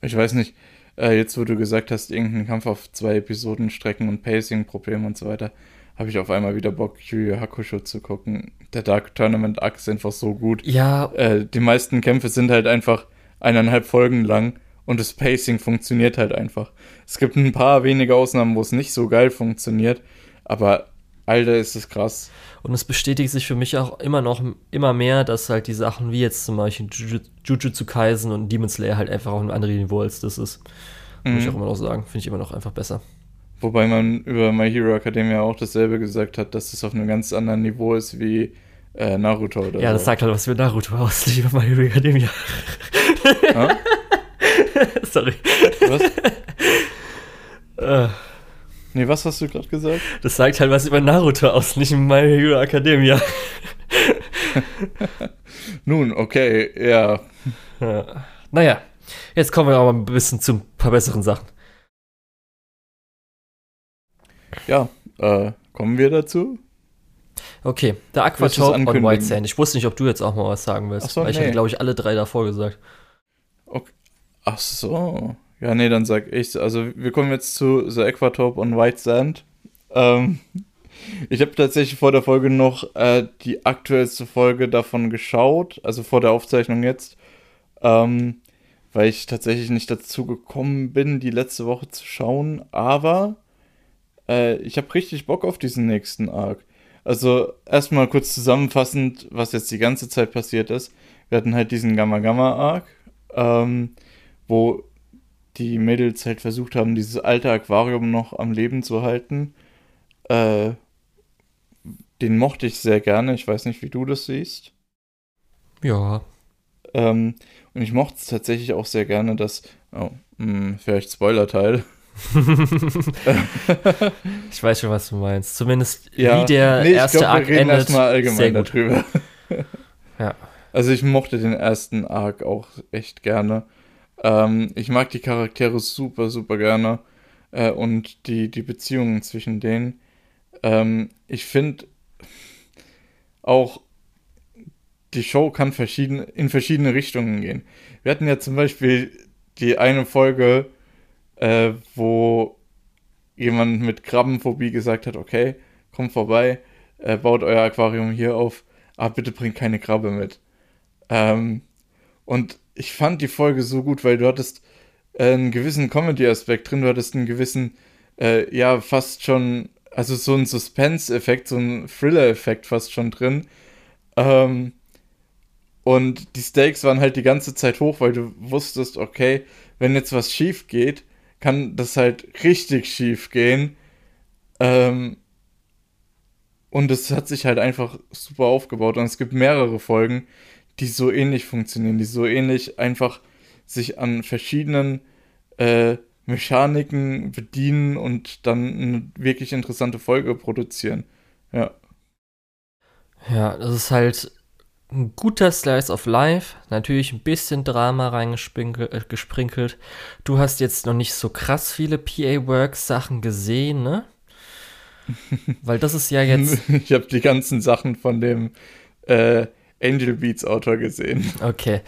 Ich weiß nicht äh, jetzt wo du gesagt hast, irgendein Kampf auf zwei Episoden strecken und Pacing-Probleme und so weiter, habe ich auf einmal wieder Bock, Yu Hakusho zu gucken. Der Dark Tournament Arc ist einfach so gut. Ja. Äh, die meisten Kämpfe sind halt einfach eineinhalb Folgen lang Und das Pacing funktioniert halt einfach. Es gibt ein paar wenige Ausnahmen, wo es nicht so geil funktioniert, aber Alter, ist es krass. Und es bestätigt sich für mich auch immer noch immer mehr, dass halt die Sachen wie jetzt zum Beispiel Jujutsu Kaisen und Demon Slayer halt einfach auf einem anderen Niveau als das ist. Mhm. Muss ich auch immer noch sagen. Finde ich immer noch einfach besser. Wobei man über My Hero Academia auch dasselbe gesagt hat, dass es auf einem ganz anderen Niveau ist wie äh, Naruto oder Ja, so. das sagt halt was für Naruto aus, nicht über My Hero Academia. Sorry. Was? Nee, was hast du gerade gesagt? Das sagt halt was über Naruto aus, nicht My Hero Academia. Nun, okay, ja. ja. Naja, jetzt kommen wir aber ein bisschen zu ein paar besseren Sachen. Ja, äh, kommen wir dazu? Okay, der Aquatope on White Sand. Ich wusste nicht, ob du jetzt auch mal was sagen willst. Ach so, weil ich nee. hatte, glaube ich, alle drei davor gesagt. Okay. Ach so. Ja, nee, dann sag ich. Also, wir kommen jetzt zu The Aquatope on White Sand. Ähm, ich habe tatsächlich vor der Folge noch äh, die aktuellste Folge davon geschaut, also vor der Aufzeichnung jetzt, ähm, weil ich tatsächlich nicht dazu gekommen bin, die letzte Woche zu schauen. Aber äh, ich habe richtig Bock auf diesen nächsten Arc. Also erstmal kurz zusammenfassend, was jetzt die ganze Zeit passiert ist. Wir hatten halt diesen Gamma Gamma Arc, ähm, wo die Mädels halt versucht haben, dieses alte Aquarium noch am Leben zu halten. Äh, den mochte ich sehr gerne. Ich weiß nicht, wie du das siehst. Ja. Ähm, und ich mochte es tatsächlich auch sehr gerne, dass, oh, mh, hm, vielleicht Spoiler-Teil. ich weiß schon, was du meinst. Zumindest ja, wie der nee, erste glaub, Arc wir reden endet. Erstmal allgemein darüber. ja. Also ich mochte den ersten Arc auch echt gerne. Ähm, ich mag die Charaktere super, super gerne. Äh, und die, die Beziehungen zwischen denen. Ähm, ich finde auch, die Show kann verschieden, in verschiedene Richtungen gehen. Wir hatten ja zum Beispiel die eine Folge, äh, wo jemand mit Krabbenphobie gesagt hat, okay, kommt vorbei, äh, baut euer Aquarium hier auf, aber bitte bringt keine Krabbe mit. Ähm, und ich fand die Folge so gut, weil du hattest äh, einen gewissen Comedy-Aspekt drin, du hattest einen gewissen, äh, ja, fast schon, also so einen Suspense-Effekt, so einen Thriller-Effekt fast schon drin. Ähm, und die Stakes waren halt die ganze Zeit hoch, weil du wusstest, okay, wenn jetzt was schief geht, kann das halt richtig schief gehen. Ähm, und es hat sich halt einfach super aufgebaut. Und es gibt mehrere Folgen, die so ähnlich funktionieren, die so ähnlich einfach sich an verschiedenen äh, Mechaniken bedienen und dann eine wirklich interessante Folge produzieren. Ja. Ja, das ist halt ein guter Slice of Life, natürlich ein bisschen Drama reingesprinkelt. Äh, du hast jetzt noch nicht so krass viele PA Works Sachen gesehen, ne? Weil das ist ja jetzt. Ich habe die ganzen Sachen von dem äh, Angel Beats Autor gesehen. Okay,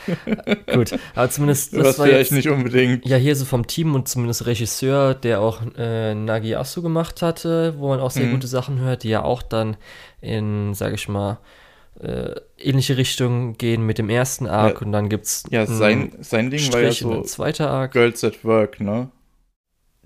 gut. Aber zumindest das Was war vielleicht jetzt, nicht unbedingt. Ja, hier so vom Team und zumindest Regisseur, der auch äh, Nagiasu gemacht hatte, wo man auch sehr mhm. gute Sachen hört, die ja auch dann in, sag ich mal, äh, ähnliche Richtung gehen mit dem ersten Arc ja, und dann gibt's ja sein sein Ding Strich war ja so zweiter Arc. Girls at Work, ne?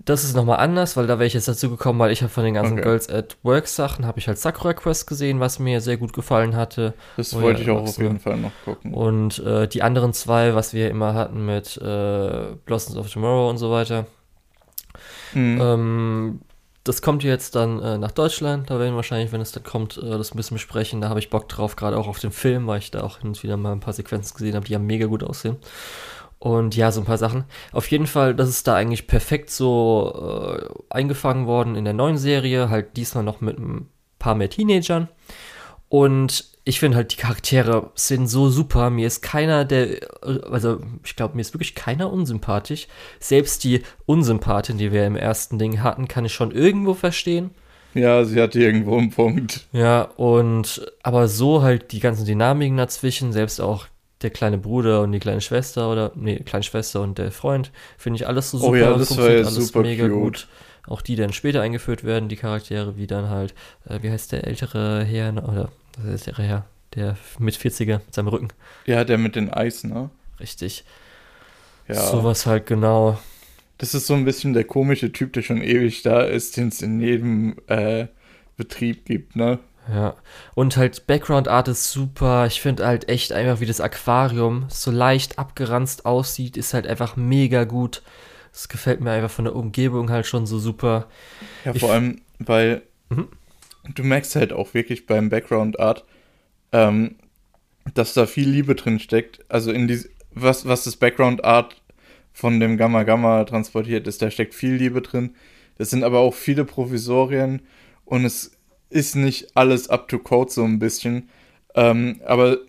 Das ist nochmal anders, weil da wäre ich jetzt dazu gekommen, weil ich habe von den ganzen okay. Girls at Work Sachen habe ich halt Sakura Quest gesehen, was mir sehr gut gefallen hatte. Das wollte ich auch auf jeden Fall noch gucken. Und äh, die anderen zwei, was wir immer hatten mit äh, Blossoms of Tomorrow und so weiter. Mhm. Ähm, das kommt jetzt dann äh, nach Deutschland. Da werden wir wahrscheinlich, wenn es dann kommt, äh, das ein bisschen besprechen. Da habe ich Bock drauf, gerade auch auf den Film, weil ich da auch hin und wieder mal ein paar Sequenzen gesehen habe, die ja mega gut aussehen. Und ja, so ein paar Sachen. Auf jeden Fall, das ist da eigentlich perfekt so äh, eingefangen worden in der neuen Serie. Halt diesmal noch mit ein paar mehr Teenagern. Und ich finde halt, die Charaktere sind so super. Mir ist keiner der, also ich glaube, mir ist wirklich keiner unsympathisch. Selbst die Unsympathin, die wir im ersten Ding hatten, kann ich schon irgendwo verstehen. Ja, sie hatte irgendwo einen Punkt. Ja, und aber so halt die ganzen Dynamiken dazwischen, selbst auch der kleine Bruder und die kleine Schwester oder nee, kleine Schwester und der Freund, finde ich alles so super. Oh ja, das war ja alles super mega cute. gut. Auch die dann später eingeführt werden, die Charaktere, wie dann halt, äh, wie heißt der ältere Herr oder das ist der Herr, der mit 40er mit seinem Rücken. Ja, der mit den Eis, ne? Richtig. Ja. Sowas halt genau. Das ist so ein bisschen der komische Typ, der schon ewig da ist, den es in jedem äh, Betrieb gibt, ne? Ja. Und halt Background Art ist super. Ich finde halt echt einfach, wie das Aquarium so leicht abgeranzt aussieht, ist halt einfach mega gut. Das gefällt mir einfach von der Umgebung halt schon so super. Ja, Ich- vor allem, weil Mhm. du merkst halt auch wirklich beim Background Art, ähm, dass da viel Liebe drin steckt. Also in die, was, was das Background Art von dem Gamma Gamma transportiert ist, da steckt viel Liebe drin. Das sind aber auch viele Provisorien und es ist nicht alles up to code so ein bisschen. Ähm, aber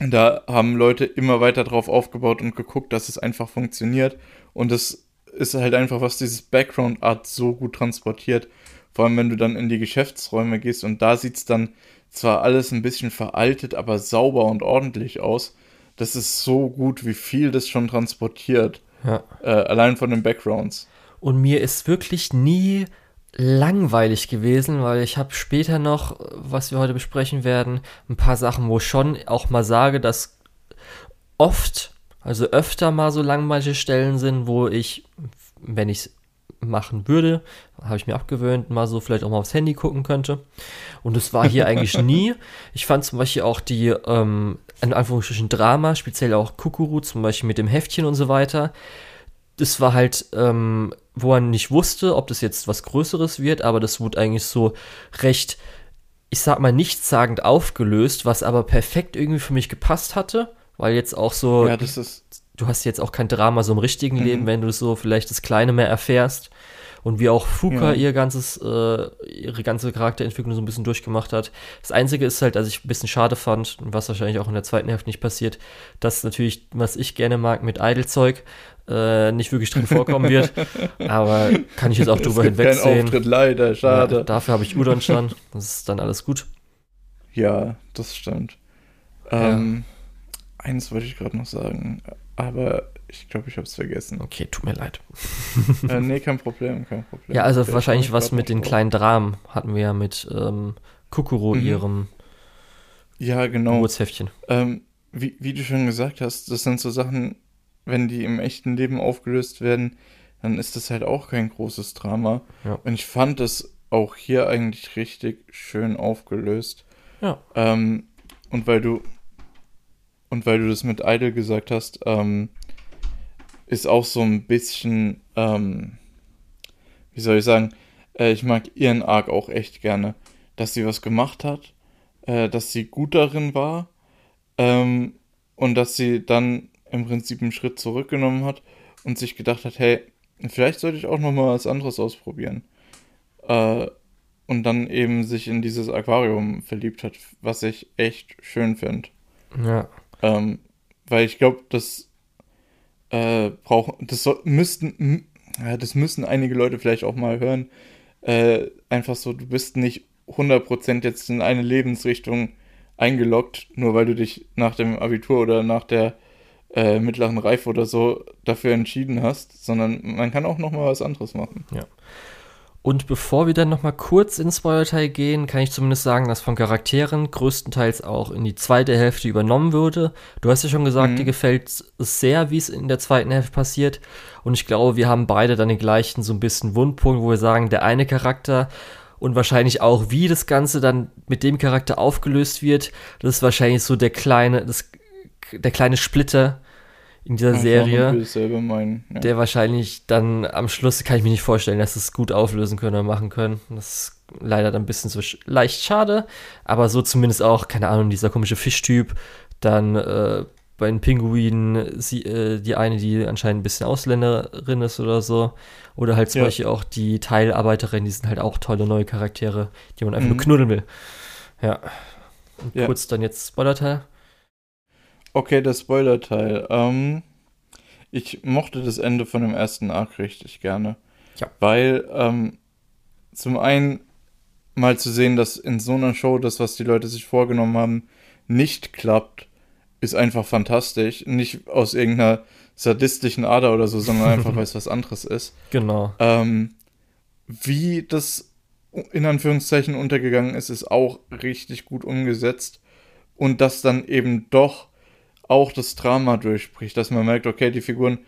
da haben Leute immer weiter drauf aufgebaut und geguckt, dass es einfach funktioniert. Und das ist halt einfach, was dieses Background Art so gut transportiert. Vor allem, wenn du dann in die Geschäftsräume gehst und da sieht es dann zwar alles ein bisschen veraltet, aber sauber und ordentlich aus. Das ist so gut, wie viel das schon transportiert. Ja. Äh, allein von den Backgrounds. Und mir ist wirklich nie langweilig gewesen, weil ich habe später noch, was wir heute besprechen werden, ein paar Sachen, wo ich schon auch mal sage, dass oft, also öfter mal so langweilige Stellen sind, wo ich, wenn ich es machen würde, habe ich mir abgewöhnt, mal so vielleicht auch mal aufs Handy gucken könnte. Und das war hier eigentlich nie. Ich fand zum Beispiel auch die, ähm, in Anführungsstrichen Drama, speziell auch Kukuru, zum Beispiel mit dem Heftchen und so weiter. Das war halt, ähm, wo er nicht wusste, ob das jetzt was Größeres wird, aber das wurde eigentlich so recht, ich sag mal, nichtssagend aufgelöst, was aber perfekt irgendwie für mich gepasst hatte, weil jetzt auch so, Ja, das ist. du hast jetzt auch kein Drama so im richtigen Mhm. Leben, wenn du so vielleicht das Kleine mehr erfährst. Und wie auch Fuka Ja. ihr ganzes, äh, ihre ganze Charakterentwicklung so ein bisschen durchgemacht hat. Das Einzige ist halt, dass ich ein bisschen schade fand, was wahrscheinlich auch in der zweiten Hälfte nicht passiert, dass natürlich, was ich gerne mag mit Idle-Zeug, äh, nicht wirklich drin vorkommen wird. Aber kann ich jetzt auch drüber hinwegsehen. Auftritt, leider, Ja, schade. dafür habe ich Udon schon. Das ist dann alles gut. Ja, das stimmt. Ähm, Eins wollte ich gerade noch sagen, aber ich glaube, ich habe es vergessen. Okay, tut mir leid. äh, nee, kein Problem, kein Problem. Ja, also Der wahrscheinlich was mit den kleinen Dramen hatten wir ja mit ähm, Kukuro, Mhm. ihrem Ja, genau. Geburtsheftchen. Ähm, wie, wie du schon gesagt hast, das sind so Sachen, wenn die im echten Leben aufgelöst werden, dann ist das halt auch kein großes Drama. Ja. Und ich fand es auch hier eigentlich richtig schön aufgelöst. Ja. Ähm, und weil du und weil du das mit Idol gesagt hast, ähm, ist auch so ein bisschen, ähm, wie soll ich sagen, äh, ich mag ihren Arc auch echt gerne, dass sie was gemacht hat, äh, dass sie gut darin war ähm, und dass sie dann im Prinzip einen Schritt zurückgenommen hat und sich gedacht hat, hey, vielleicht sollte ich auch noch mal was anderes ausprobieren. Äh, und dann eben sich in dieses Aquarium verliebt hat, was ich echt schön finde. Ja. Ähm, weil ich glaube, das äh, brauchen, das soll, müssten, ja, das müssen einige Leute vielleicht auch mal hören. Äh, einfach so, du bist nicht 100% jetzt in eine Lebensrichtung eingeloggt, nur weil du dich nach dem Abitur oder nach der äh, mittleren Reife oder so dafür entschieden hast, sondern man kann auch noch mal was anderes machen. Und bevor wir dann nochmal kurz ins Spoilerteil gehen, kann ich zumindest sagen, dass von Charakteren größtenteils auch in die zweite Hälfte übernommen würde. Du hast ja schon gesagt, Mhm. dir gefällt es sehr, wie es in der zweiten Hälfte passiert. Und ich glaube, wir haben beide dann den gleichen so ein bisschen Wundpunkt, wo wir sagen, der eine Charakter und wahrscheinlich auch, wie das Ganze dann mit dem Charakter aufgelöst wird, das ist wahrscheinlich so der kleine, das, der kleine Splitter in dieser Serie Ich dasselbe meinen. Ja. der wahrscheinlich dann am Schluss kann ich mir nicht vorstellen, dass sie es gut auflösen können oder machen können. Das ist leider dann ein bisschen so leicht schade, aber so zumindest auch, keine Ahnung, dieser komische Fischtyp, dann äh, bei den Pinguinen sie, äh, die eine, die anscheinend ein bisschen Ausländerin ist oder so. Oder halt zum Ja. Beispiel auch die Teilarbeiterin, die sind halt auch tolle neue Charaktere, die man einfach Mhm. nur knuddeln will. Ja. Und Ja. kurz dann jetzt Spoilerteil. Okay, der Spoiler-Teil. Ähm, ich mochte das Ende von dem ersten Arc richtig gerne. Ja. Weil ähm, zum einen mal zu sehen, dass in so einer Show das, was die Leute sich vorgenommen haben, nicht klappt, ist einfach fantastisch. Nicht aus irgendeiner sadistischen Ader oder so, sondern einfach, weil es was anderes ist. Genau. Ähm, wie das in Anführungszeichen untergegangen ist, ist auch richtig gut umgesetzt. Und dass dann eben doch auch das Drama durchbricht, dass man merkt, okay, die Figuren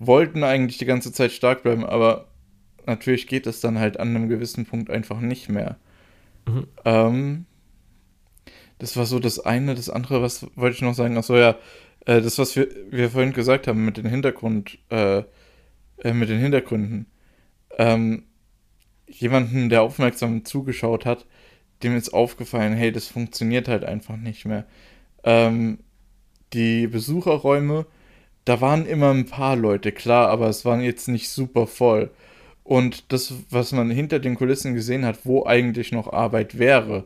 wollten eigentlich die ganze Zeit stark bleiben, aber natürlich geht es dann halt an einem gewissen Punkt einfach nicht mehr. Mhm. Ähm, das war so das eine. Das andere, was wollte ich noch sagen? Achso, ja, äh, das, was wir, wir vorhin gesagt haben mit den Hintergrund, äh, äh, mit den Hintergründen. Ähm, jemanden, der aufmerksam zugeschaut hat, dem ist aufgefallen, hey, das funktioniert halt einfach nicht mehr. Ähm, die Besucherräume, da waren immer ein paar Leute, klar, aber es waren jetzt nicht super voll. Und das, was man hinter den Kulissen gesehen hat, wo eigentlich noch Arbeit wäre,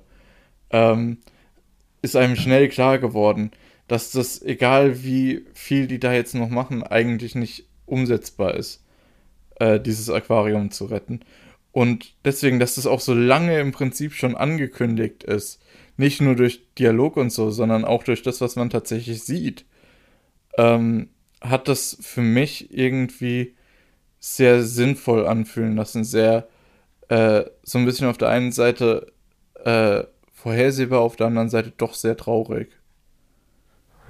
ähm, ist einem schnell klar geworden, dass das, egal wie viel die da jetzt noch machen, eigentlich nicht umsetzbar ist, äh, dieses Aquarium zu retten. Und deswegen, dass das auch so lange im Prinzip schon angekündigt ist, nicht nur durch Dialog und so, sondern auch durch das, was man tatsächlich sieht, ähm, hat das für mich irgendwie sehr sinnvoll anfühlen lassen, sehr äh, so ein bisschen auf der einen Seite äh, vorhersehbar, auf der anderen Seite doch sehr traurig.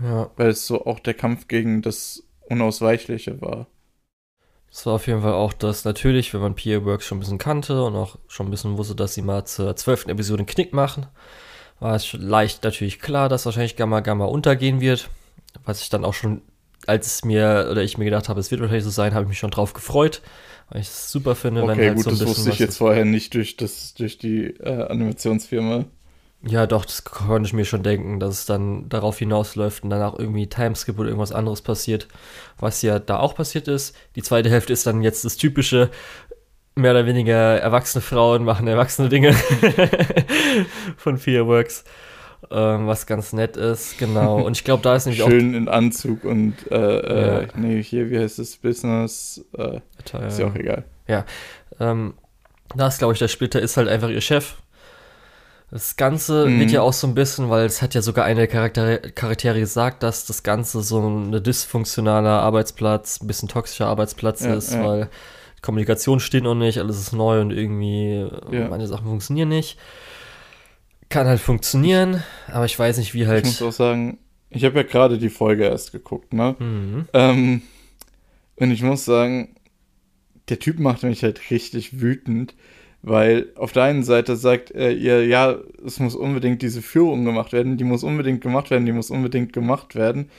Ja. Weil es so auch der Kampf gegen das Unausweichliche war. Es war auf jeden Fall auch das, natürlich, wenn man PA Works schon ein bisschen kannte und auch schon ein bisschen wusste, dass sie mal zur zwölften Episode einen Knick machen, war es leicht natürlich klar, dass wahrscheinlich Gamma Gamma untergehen wird. Was ich dann auch schon, als es mir, oder ich mir gedacht habe, es wird wahrscheinlich so sein, habe ich mich schon drauf gefreut. Weil ich es super finde, okay, wenn halt gut, so ein das wusste ich jetzt vorher nicht durch, das, durch die äh, Animationsfirma. Ja, doch, das konnte ich mir schon denken, dass es dann darauf hinausläuft und danach irgendwie Timeskip oder irgendwas anderes passiert, was ja da auch passiert ist. Die zweite Hälfte ist dann jetzt das typische, mehr oder weniger erwachsene Frauen machen erwachsene Dinge von Fireworks, ähm, was ganz nett ist, genau. Und ich glaube, da ist nämlich Schön auch... Schön in Anzug und, äh, äh, ja. nee, hier, wie heißt das, Business, äh, ist ja auch egal. Ja, ähm, da ist, glaube ich, der Splitter ist halt einfach ihr Chef das Ganze mhm. wird ja auch so ein bisschen, weil es hat ja sogar eine Charakter Charaktere gesagt, dass das Ganze so ein dysfunktionaler Arbeitsplatz, ein bisschen toxischer Arbeitsplatz ja, ist, ja. weil Kommunikation steht noch nicht, alles ist neu und irgendwie ja. manche Sachen funktionieren nicht. Kann halt funktionieren, aber ich weiß nicht, wie halt. Ich muss auch sagen, ich habe ja gerade die Folge erst geguckt, ne? Mhm. Ähm, und ich muss sagen, der Typ macht mich halt richtig wütend, weil auf der einen Seite sagt äh, ihr, ja, es muss unbedingt diese Führung gemacht werden, die muss unbedingt gemacht werden, die muss unbedingt gemacht werden.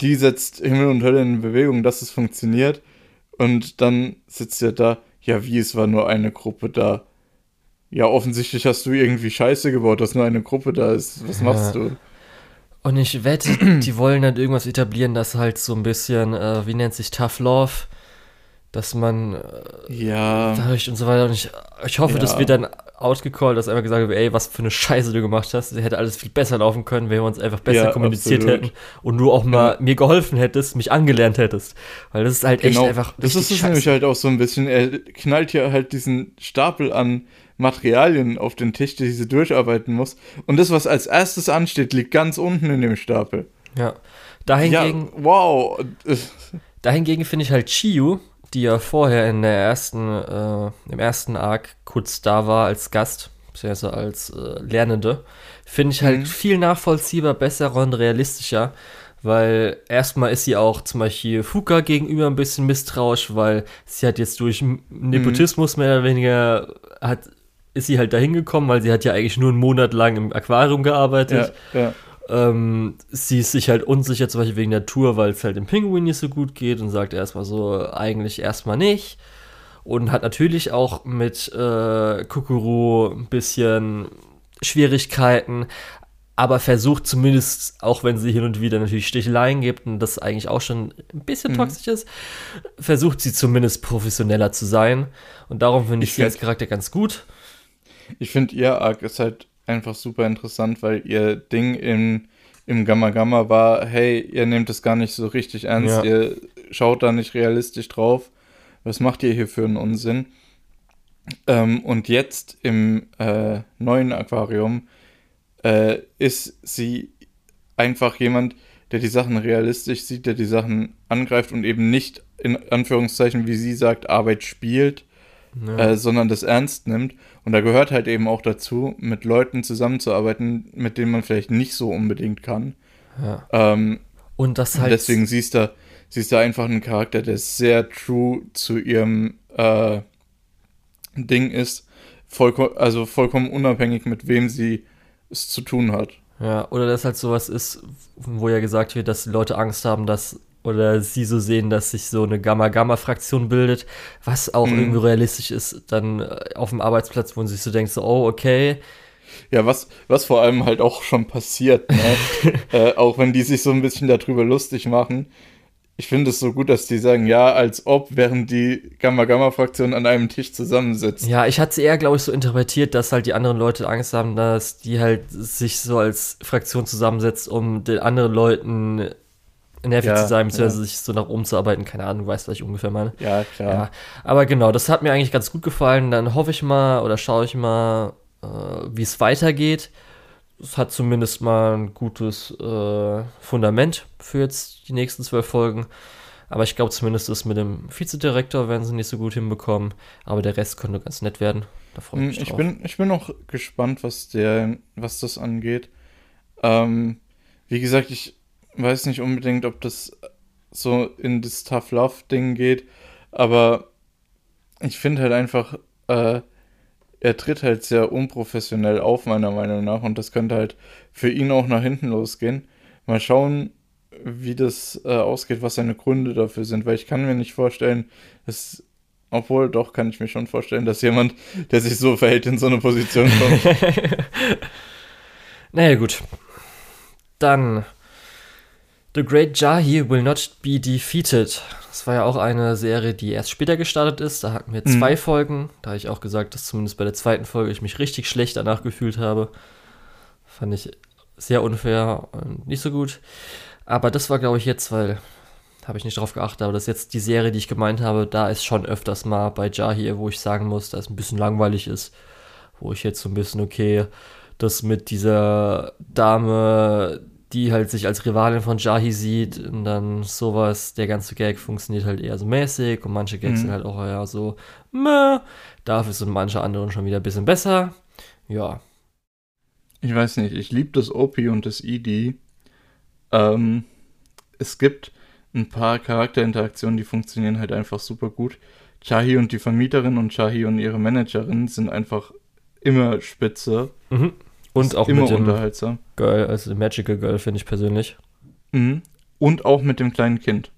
Die setzt Himmel und Hölle in Bewegung, dass es funktioniert. Und dann sitzt er da, ja, wie, es war nur eine Gruppe da. Ja, offensichtlich hast du irgendwie Scheiße gebaut, dass nur eine Gruppe da ist. Was machst ja. du? Und ich wette, die wollen dann irgendwas etablieren, das halt so ein bisschen, äh, wie nennt sich Tough Love, dass man äh, ja dadurch und so weiter. Und ich, ich hoffe, ja. dass wir dann outgecallt, dass einfach gesagt wird, ey, was für eine Scheiße du gemacht hast. Hätte alles viel besser laufen können, wenn wir uns einfach besser ja, kommuniziert absolut. hätten und du auch mal ja. mir geholfen hättest, mich angelernt hättest. Weil das ist halt genau. echt einfach. Das ist es nämlich halt auch so ein bisschen. Er knallt hier halt diesen Stapel an Materialien auf den Tisch, die sie durcharbeiten muss. Und das, was als erstes ansteht, liegt ganz unten in dem Stapel. Ja. Dahingegen. Ja, wow. Dahingegen finde ich halt Chiyu die ja vorher in der ersten, äh, im ersten Arc kurz da war als Gast, beziehungsweise als äh, Lernende, finde ich halt mhm. viel nachvollziehbar, besser und realistischer. Weil erstmal ist sie auch zum Beispiel Fuka gegenüber ein bisschen misstrauisch, weil sie hat jetzt durch Nepotismus mhm. mehr oder weniger hat, ist sie halt dahin gekommen, weil sie hat ja eigentlich nur einen Monat lang im Aquarium gearbeitet. Ja, ja. Ähm, sie ist sich halt unsicher, zum Beispiel wegen der Tour, weil es halt dem Pinguin nicht so gut geht und sagt erstmal so, eigentlich erstmal nicht. Und hat natürlich auch mit äh, Kukuru ein bisschen Schwierigkeiten, aber versucht zumindest, auch wenn sie hin und wieder natürlich Sticheleien gibt und das eigentlich auch schon ein bisschen mhm. toxisch ist, versucht sie zumindest professioneller zu sein. Und darum finde ich, ich sie als Charakter ganz gut. Ich finde, ihr Arc ist halt einfach super interessant, weil ihr Ding im, im Gamma Gamma war, hey, ihr nehmt es gar nicht so richtig ernst, ja. ihr schaut da nicht realistisch drauf. Was macht ihr hier für einen Unsinn? Ähm, und jetzt im äh, neuen Aquarium äh, ist sie einfach jemand, der die Sachen realistisch sieht, der die Sachen angreift und eben nicht in Anführungszeichen, wie sie sagt, Arbeit spielt, ja. äh, sondern das ernst nimmt. Und da gehört halt eben auch dazu, mit Leuten zusammenzuarbeiten, mit denen man vielleicht nicht so unbedingt kann. Ja. Ähm, Und das halt. Deswegen siehst du, siehst du einfach einen Charakter, der sehr true zu ihrem äh, Ding ist, vollkommen, also vollkommen unabhängig, mit wem sie es zu tun hat. Ja, oder dass halt sowas ist, wo ja gesagt wird, dass die Leute Angst haben, dass oder sie so sehen, dass sich so eine Gamma-Gamma-Fraktion bildet, was auch Mhm. irgendwie realistisch ist, dann äh, auf dem Arbeitsplatz, wo man sich so denkt, so, oh, okay, Ja, was, was vor allem halt auch schon passiert, ne? äh, auch wenn die sich so ein bisschen darüber lustig machen. Ich finde es so gut, dass die sagen, ja, als ob, während die Gamma-Gamma-Fraktion an einem Tisch zusammensitzt. Ja, ich hatte es eher, glaube ich, so interpretiert, dass halt die anderen Leute Angst haben, dass die halt sich so als Fraktion zusammensetzt, um den anderen Leuten nervig Ja, zu sein, beziehungsweise ja. sich so nach oben zu arbeiten. Keine Ahnung, du weißt, was ich ungefähr meine. Ja, klar. Ja, aber genau, das hat mir eigentlich ganz gut gefallen. Dann hoffe ich mal oder schaue ich mal, äh, wie es weitergeht. Es hat zumindest mal ein gutes äh, Fundament für jetzt die nächsten zwölf Folgen. Aber ich glaube zumindest das mit dem Vizedirektor werden sie nicht so gut hinbekommen. Aber der Rest könnte ganz nett werden. Da freue ich Hm, mich Ich drauf. bin, ich bin auch gespannt, was der, was das angeht. Ähm, wie gesagt, ich weiß nicht unbedingt, ob das so in das Tough Love Ding geht, aber ich finde halt einfach, äh, er tritt halt sehr unprofessionell auf, meiner Meinung nach, und das könnte halt für ihn auch nach hinten losgehen. Mal schauen, wie das äh, ausgeht, was seine Gründe dafür sind, weil ich kann mir nicht vorstellen, dass, obwohl doch kann ich mir schon vorstellen, dass jemand, der sich so verhält, in so eine Position kommt. Naja, gut. Dann. The Great Jahi Will Not Be Defeated. Das war ja auch eine Serie, die erst später gestartet ist. Da hatten wir Mhm. zwei Folgen. Da habe ich auch gesagt, dass zumindest bei der zweiten Folge ich mich richtig schlecht danach gefühlt habe. Fand ich sehr unfair und nicht so gut. Aber das war, glaube ich, jetzt, weil habe ich nicht drauf geachtet, aber das ist jetzt die Serie, die ich gemeint habe, da ist schon öfters mal bei Jahir, wo ich sagen muss, dass es ein bisschen langweilig ist. Wo ich jetzt so ein bisschen, okay, das mit dieser Dame, die halt sich als Rivalin von Jahi sieht und dann sowas, der ganze Gag funktioniert halt eher so mäßig und manche Gags Mhm. sind halt auch eher so, meh, dafür sind manche anderen schon wieder ein bisschen besser. Ja, Ich weiß nicht, ich liebe das OP und das ED. Ähm, es gibt ein paar Charakterinteraktionen, die funktionieren halt einfach super gut. Chahi und die Vermieterin und Chahi und ihre Managerin sind einfach immer spitze. mhm. und auch immer unterhaltsam. Girl, also dem Magical Girl finde ich persönlich. Mhm. Und auch mit dem kleinen Kind.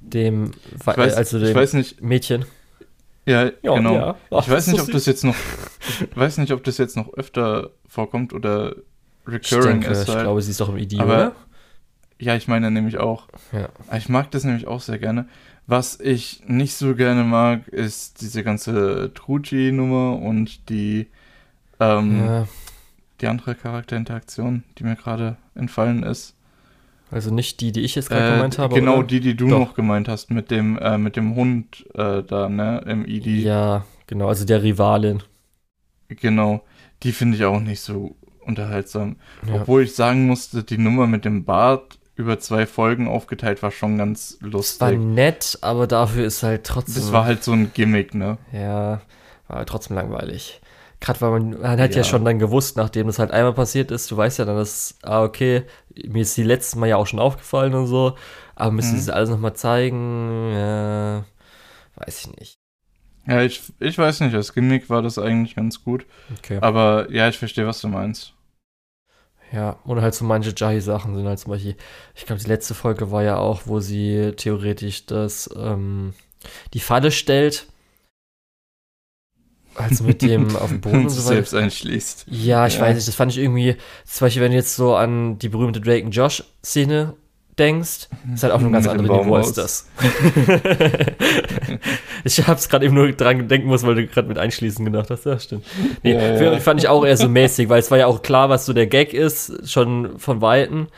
Dem, Ich weiß, also dem ich weiß nicht, Mädchen. ja, Ja, genau. ja. Ach, ich weiß nicht, so ob das jetzt noch, ich weiß nicht, ob das jetzt noch öfter vorkommt oder Ich recurring denke, ist ich glaube, sie ist doch im ID, Aber- oder? Ja, ich meine nämlich auch. Ja. Ich mag das nämlich auch sehr gerne. Was ich nicht so gerne mag, ist diese ganze Truji-Nummer und die, ähm, ja. Die andere Charakterinteraktion, die mir gerade entfallen ist. Also nicht die, die ich jetzt gerade Äh, gemeint habe. genau oder? die, die du Doch. noch gemeint hast, mit dem, äh, mit dem Hund äh, da, ne, im ID. Ja, genau, also der Rivalin. Genau. Die finde ich auch nicht so unterhaltsam. Ja. Obwohl ich sagen musste, die Nummer mit dem Bart über zwei Folgen aufgeteilt war schon ganz Das war lustig. nett, aber dafür ist halt trotzdem. Das war halt so ein Gimmick, ne? Ja, war halt trotzdem langweilig. Gerade weil man, man hat ja. Ja. schon dann gewusst, nachdem das halt einmal passiert ist, du weißt ja dann, dass, ah, okay, mir ist die letzten Mal ja auch schon aufgefallen und so, aber müssen Mhm. sie das alles nochmal zeigen? Ja, weiß ich nicht. Ja, ich, ich weiß nicht, als Gimmick war das eigentlich ganz gut. Okay. Aber ja, ich verstehe, was du meinst. Ja, und halt so manche Jahi-Sachen sind halt zum Beispiel, ich glaube, die letzte Folge war ja auch, wo sie theoretisch das, ähm, die Falle stellt. Also mit dem auf dem Boden und so weiter. selbst einschließt. Ja, ich Ja. weiß nicht, das fand ich irgendwie, zum Beispiel, wenn du jetzt so an die berühmte Drake und Josh-Szene denkst, ist halt auf einem ganz anderen Niveau als das. ich hab's gerade eben nur dran denken muss, weil du gerade mit Einschließen gedacht hast. Ja, stimmt. Nee, Ja, ja. fand ich auch eher so mäßig, weil es war ja auch klar, was so der Gag ist, schon von Weitem.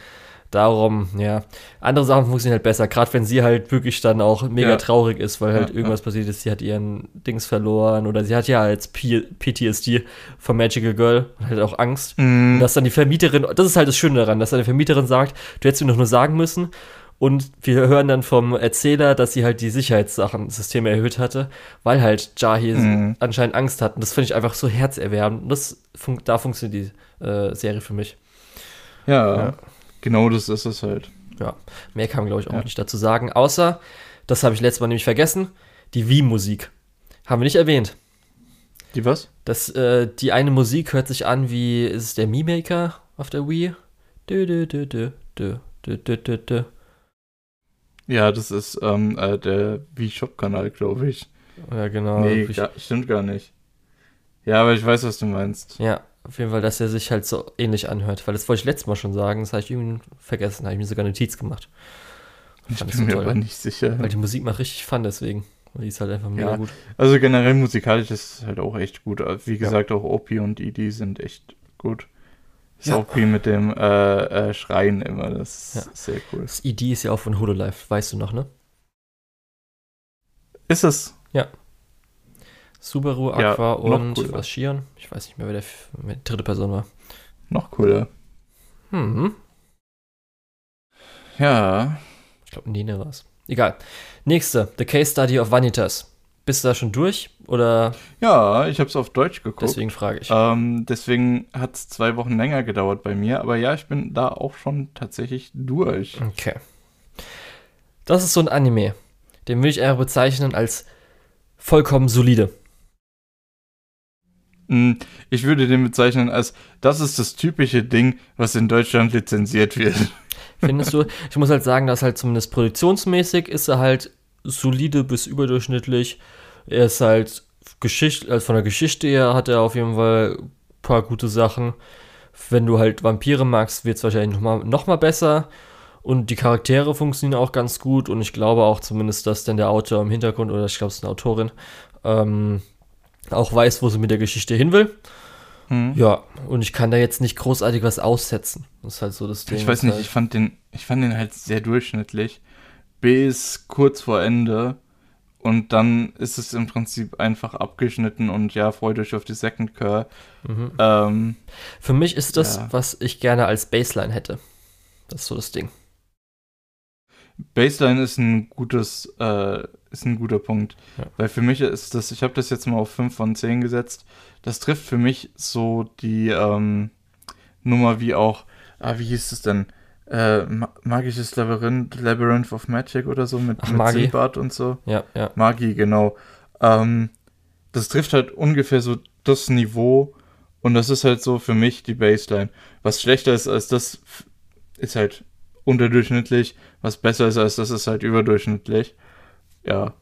Darum, ja. Andere Sachen funktionieren halt besser, gerade wenn sie halt wirklich dann auch mega Ja. traurig ist, weil halt Ja, irgendwas passiert ist, sie hat ihren Dings verloren oder sie hat ja als P PTSD vom Magical Girl und halt auch Angst. Und Mm, dass dann die Vermieterin, das ist halt das Schöne daran, dass dann die Vermieterin sagt, du hättest mir doch nur sagen müssen. Und wir hören dann vom Erzähler, dass sie halt die Sicherheitssachen, Systeme erhöht hatte, weil halt Jahi Mhm. anscheinend Angst hat. Und das finde ich einfach so herzerwärmend. Und das fun da funktioniert die äh, Serie für mich. ja, Ja. Genau das ist es halt. Ja, mehr kann man, glaube ich, auch ja. nicht dazu sagen. Außer, das habe ich letztes Mal nämlich vergessen, die Wii-Musik. Haben wir nicht erwähnt. Die was? Das, äh, die eine Musik hört sich an wie, ist es der Mii Maker auf der Wii? Dö, dö, dö, dö, dö, dö, dö, dö. Ja, das ist ähm, äh, der Wii-Shop-Kanal, glaube ich. Ja, genau. Nee, gar, stimmt gar nicht. Ja, aber ich weiß, was du meinst. Ja, auf jeden Fall, dass er sich halt so ähnlich anhört. Weil das wollte ich letztes Mal schon sagen, das habe ich irgendwie vergessen. Habe ich mir sogar eine Notiz gemacht. Ich bin so mir toll. aber nicht sicher. Weil die Musik macht richtig Fun deswegen. Die ist halt einfach mega Ja. gut. Also generell musikalisch ist es halt auch echt gut. Wie gesagt, auch OP und ED sind echt gut. Das Ja. OP mit dem äh, äh, Schreien immer, das ist Ja. sehr cool. Das ID ist ja auch von Hololive, weißt du noch, ne? Ist es? Subaru, Ja, Aqua noch und cooler. was Shion? Ich weiß nicht mehr, wer der f- wer die dritte Person war. Noch cooler. Hm, Ja. ich glaube, Nene war es. Egal. Nächste, The Case Study of Vanitas. Bist du da schon durch? Oder Ja, ich habe es auf Deutsch geguckt. deswegen frage ich. Ähm, deswegen hat es zwei Wochen länger gedauert bei mir. Aber ja, ich bin da auch schon tatsächlich durch. Okay. Das ist so ein Anime. Den will ich eher bezeichnen als vollkommen solide. Mm, Ich würde den bezeichnen als, das ist das typische Ding, was in Deutschland lizenziert wird. Findest du? Ich muss halt sagen, dass halt zumindest produktionsmäßig ist er halt solide bis überdurchschnittlich. Er ist halt Geschichte, also von der Geschichte her hat er auf jeden Fall ein paar gute Sachen. Wenn du halt Vampire magst, wird es wahrscheinlich nochmal noch mal besser. Und die Charaktere funktionieren auch ganz gut. Und ich glaube auch zumindest, dass dann der Autor im Hintergrund, oder ich glaube, es ist eine Autorin, ähm, auch weiß, wo sie mit der Geschichte hin will. Hm. Ja, und ich kann da jetzt nicht großartig was aussetzen. Das ist halt so das Ding. Ich weiß nicht, halt, ich fand den, ich fand den halt sehr durchschnittlich. Bis kurz vor Ende. Und dann ist es im Prinzip einfach abgeschnitten und ja, freut euch auf die Second Cure. Mhm. Ähm, Für mich ist das, Ja. was ich gerne als Baseline hätte. Das ist so das Ding. Baseline ist ein gutes, äh, ist ein guter Punkt. Ja. Weil für mich ist das, ich habe das jetzt mal auf 5 von 10 gesetzt. Das trifft für mich so die ähm, Nummer wie auch, ah, wie hieß es denn? Äh, Ma Magisches Labyrinth, Labyrinth of Magic oder so mit, Ach, mit. Silbart und so. Ja, ja. Magie, genau. Ähm, das trifft halt ungefähr so das Niveau und das ist halt so für mich die Baseline. Was schlechter ist als das, ist halt unterdurchschnittlich. Was besser ist als das, ist halt überdurchschnittlich. Ja.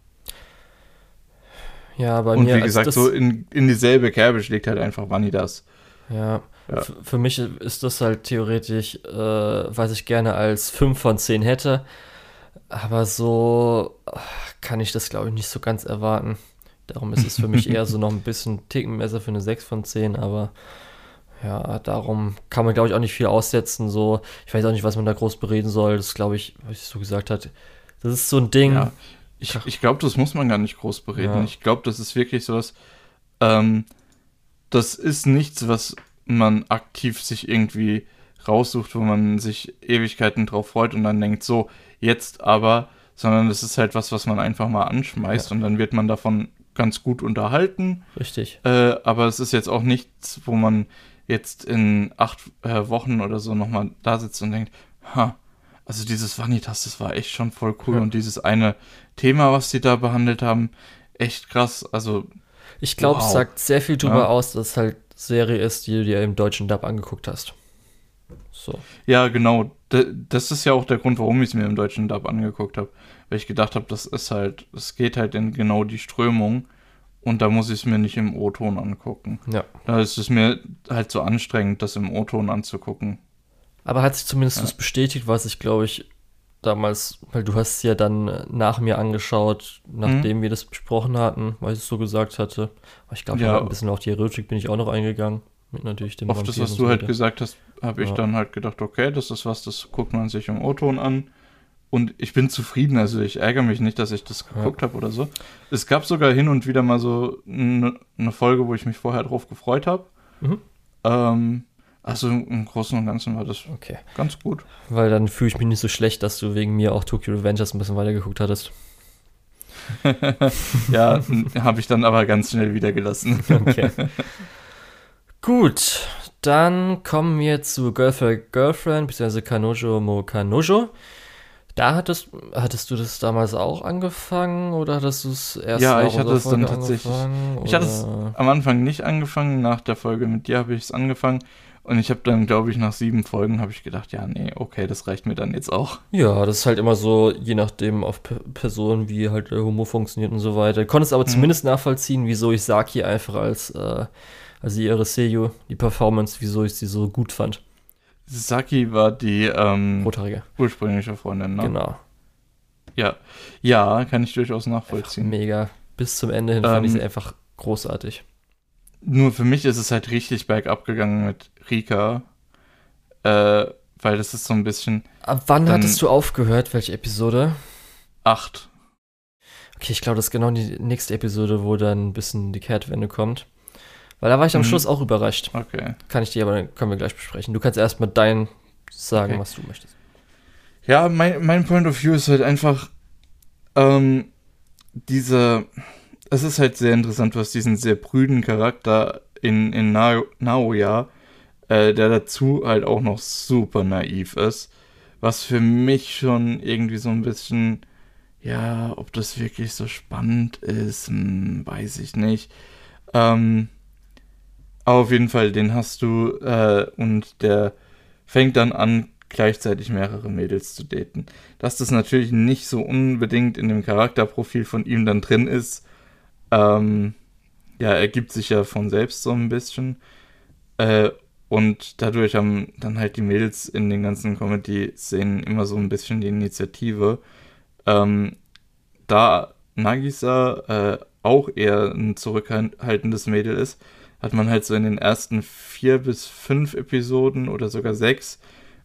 Ja, bei und mir wie als gesagt, das, so in, in dieselbe Kerbe schlägt halt einfach Vanitas. ja, Ja. f- Für mich ist das halt theoretisch, äh, was ich gerne als 5 von 10 hätte. Aber so ach, kann ich das, glaube ich, nicht so ganz erwarten. Darum ist es für mich eher so noch ein bisschen Ticken besser für eine 6 von 10, aber ja, darum kann man, glaube ich, auch nicht viel aussetzen. So, ich weiß auch nicht, was man da groß bereden soll. Das glaube ich, was ich so gesagt hat. Das ist so ein Ding. Ja. Ich, ich glaube, das muss man gar nicht groß bereden. Ja. Ich glaube, das ist wirklich sowas. Ähm, das ist nichts, was man aktiv sich irgendwie raussucht, wo man sich Ewigkeiten drauf freut und dann denkt, so, jetzt aber, sondern das ist halt was, was man einfach mal anschmeißt Ja. und dann wird man davon ganz gut unterhalten. Richtig. Äh, aber es ist jetzt auch nichts, wo man jetzt in acht äh, Wochen oder so nochmal da sitzt und denkt, ha, also dieses Vanitas, das war echt schon voll cool Ja. und dieses eine Thema, was sie da behandelt haben, echt krass. Also, Ich glaube, es Wow. sagt sehr viel darüber Ja. aus, dass es halt Serie ist, die du dir im deutschen Dub angeguckt hast. So. ja, genau. Das ist ja auch der Grund, warum ich es mir im deutschen Dub angeguckt habe. Weil ich gedacht habe, das ist halt, es geht halt in genau die Strömung und da muss ich es mir nicht im O-Ton angucken. Ja. Da ist es mir halt so anstrengend, das im O-Ton anzugucken. Aber hat sich zumindest Ja. das bestätigt, was ich glaube ich damals, weil du hast es ja dann nach mir angeschaut, nachdem Mhm. wir das besprochen hatten, weil ich es so gesagt hatte. Aber ich glaube, Ja. ein bisschen auf die Erotik bin ich auch noch eingegangen. Mit natürlich dem Auf das, was du halt gesagt hast, habe ich Ja. dann halt gedacht, okay, das ist was, das guckt man sich im O-Ton an. Und ich bin zufrieden, also ich ärgere mich nicht, dass ich das Ja. geguckt habe oder so. Es gab sogar hin und wieder mal so eine ne Folge, wo ich mich vorher drauf gefreut habe. Mhm. Ähm, also im Großen und Ganzen war das Okay. ganz gut. Weil dann fühle ich mich nicht so schlecht, dass du wegen mir auch Tokyo Revengers ein bisschen weitergeguckt hattest. ja, habe ich dann aber ganz schnell wieder gelassen. Okay. Gut, dann kommen wir zu Girlfriend Girlfriend, beziehungsweise Kanojo mo Kanojo. Da hattest, hattest du das damals auch angefangen oder hattest du es erst Ja, ich hatte es dann tatsächlich- Ich hatte es am Anfang nicht angefangen, nach der Folge mit dir habe ich es angefangen. Und ich habe dann, glaube ich, nach sieben Folgen habe ich gedacht, ja, nee, okay, das reicht mir dann jetzt auch. Ja, das ist halt immer so, je nachdem auf P Personen, wie halt der Humor funktioniert und so weiter. Konntest aber Mhm. zumindest nachvollziehen, wieso ich Saki einfach als, äh, also ihre Seiyu, die Performance, wieso ich sie so gut fand. Saki war die ähm, Rothaarige. ursprüngliche Freundin, ne? Genau. Ja. Ja, kann ich durchaus nachvollziehen. Mega. Bis zum Ende hin fand ich Ähm, sie einfach großartig. Nur für mich ist es halt richtig bergab gegangen mit Rika. Äh, weil das ist so ein bisschen Ab wann hattest du aufgehört? Welche Episode? acht. Okay, ich glaube, das ist genau die nächste Episode, wo dann ein bisschen die Kehrtwende kommt. Weil da war ich am Mhm. Schluss auch überrascht. Okay. Kann ich dir aber, können wir gleich besprechen. Du kannst erstmal dein sagen, Okay. was du möchtest. Ja, mein, mein Point of View ist halt einfach, ähm, diese, es ist halt sehr interessant, was diesen sehr prüden Charakter in, in Nao- Naoya, äh, der dazu halt auch noch super naiv ist, was für mich schon irgendwie so ein bisschen, ja, ob das wirklich so spannend ist, hm, weiß ich nicht. Ähm, aber auf jeden Fall, den hast du äh, und der fängt dann an, gleichzeitig mehrere Mädels zu daten. Dass das natürlich nicht so unbedingt in dem Charakterprofil von ihm dann drin ist, ähm, ja, ergibt sich ja von selbst so ein bisschen. Äh, und dadurch haben dann halt die Mädels in den ganzen Comedy-Szenen immer so ein bisschen die Initiative. Ähm, da Nagisa äh, auch eher ein zurückhaltendes Mädel ist, hat man halt so in den ersten vier bis fünf Episoden oder sogar sechs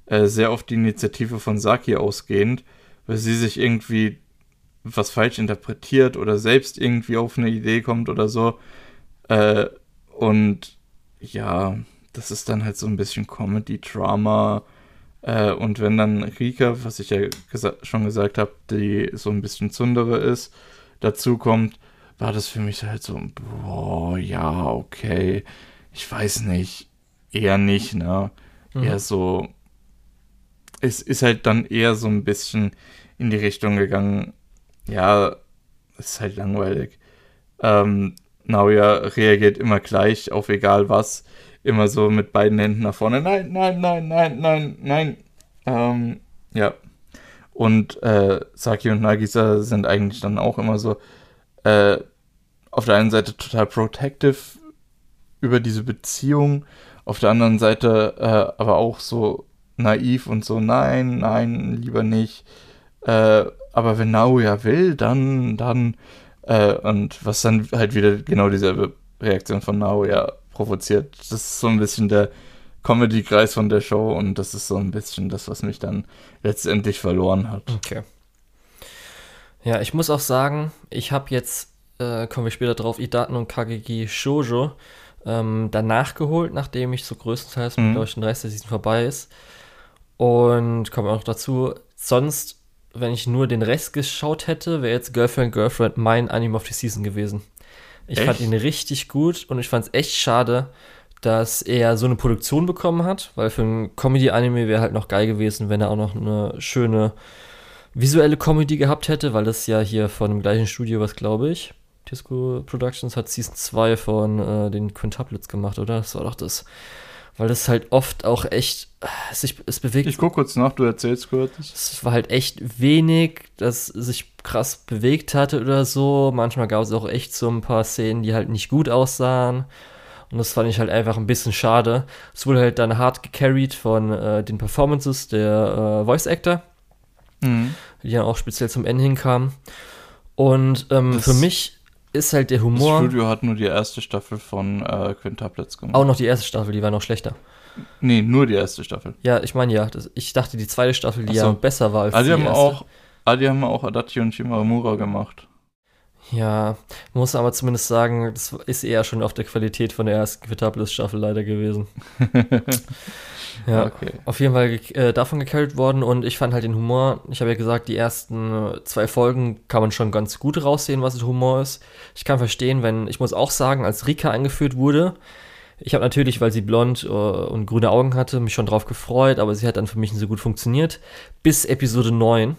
äh, sehr oft die Initiative von Saki ausgehend, weil sie sich irgendwie was falsch interpretiert oder selbst irgendwie auf eine Idee kommt oder so. Äh, und ja, das ist dann halt so ein bisschen Comedy-Drama. Äh, und wenn dann Rika, was ich ja gesa schon gesagt habe, die so ein bisschen Zundere ist, dazu kommt, war das für mich halt so, boah, ja, okay, ich weiß nicht, eher nicht, ne? Mhm. Eher so, es ist halt dann eher so ein bisschen in die Richtung gegangen, ja, es ist halt langweilig. Ähm, Naoya reagiert immer gleich auf egal was, immer so mit beiden Händen nach vorne, nein, nein, nein, nein, nein, nein. Ähm, ja. Und äh, Saki und Nagisa sind eigentlich dann auch immer so äh, auf der einen Seite total protective über diese Beziehung, auf der anderen Seite äh, aber auch so naiv und so, nein, nein, lieber nicht. Äh, aber wenn Naoya will, dann, dann, äh, und was dann halt wieder genau dieselbe Reaktion von Naoya provoziert. Das ist so ein bisschen der Comedy-Kreis von der Show und das ist so ein bisschen das, was mich dann letztendlich verloren hat. Okay. Ja, ich muss auch sagen, ich habe jetzt, äh, kommen wir später drauf, Idaten und Kageki Shoujo ähm, danach geholt, nachdem ich so größtenteils mit, Mhm. glaube ich, den Rest der Season vorbei ist. Und komme auch noch dazu, sonst, wenn ich nur den Rest geschaut hätte, wäre jetzt Girlfriend, Girlfriend mein Anime of the Season gewesen. Ich fand Echt? ihn richtig gut und ich fand es echt schade, dass er so eine Produktion bekommen hat, weil für ein Comedy-Anime wäre halt noch geil gewesen, wenn er auch noch eine schöne visuelle Comedy gehabt hätte, weil das ja hier von dem gleichen Studio, was glaube ich, Disco Productions hat Season 2 von äh, den Quintuplets gemacht, oder? Das war doch das. Weil das halt oft auch echt sich es bewegt. Ich guck kurz nach, du erzählst kurz. Es war halt echt wenig, dass sich krass bewegt hatte oder so. Manchmal gab es auch echt so ein paar Szenen, die halt nicht gut aussahen. Und das fand ich halt einfach ein bisschen schade. Es wurde halt dann hart gecarried von äh, den Performances der äh, Voice Actor, Mhm. die dann auch speziell zum Ende hinkamen. Und ähm, Das- für mich ist halt der Das Humor Studio hat nur die erste Staffel von äh, Quintuplets gemacht. auch noch die erste Staffel, die war noch schlechter. Nee, nur die erste Staffel. Ja, ich meine ja, das, ich dachte die zweite Staffel, die so. ja besser war als Ah, die die haben erste. auch, ah, die haben auch Adachi und Shimamura gemacht. Ja, muss aber zumindest sagen, das ist eher schon auf der Qualität von der ersten Quintuplets-Staffel leider gewesen. ja, Okay. auf jeden Fall äh, davon gecarried worden und ich fand halt den Humor, ich habe ja gesagt, die ersten zwei Folgen kann man schon ganz gut raussehen, was der Humor ist. Ich kann verstehen, wenn, ich muss auch sagen, als Rika eingeführt wurde, ich habe natürlich, weil sie blond äh, und grüne Augen hatte, mich schon drauf gefreut, aber sie hat dann für mich nicht so gut funktioniert. Bis Episode 9.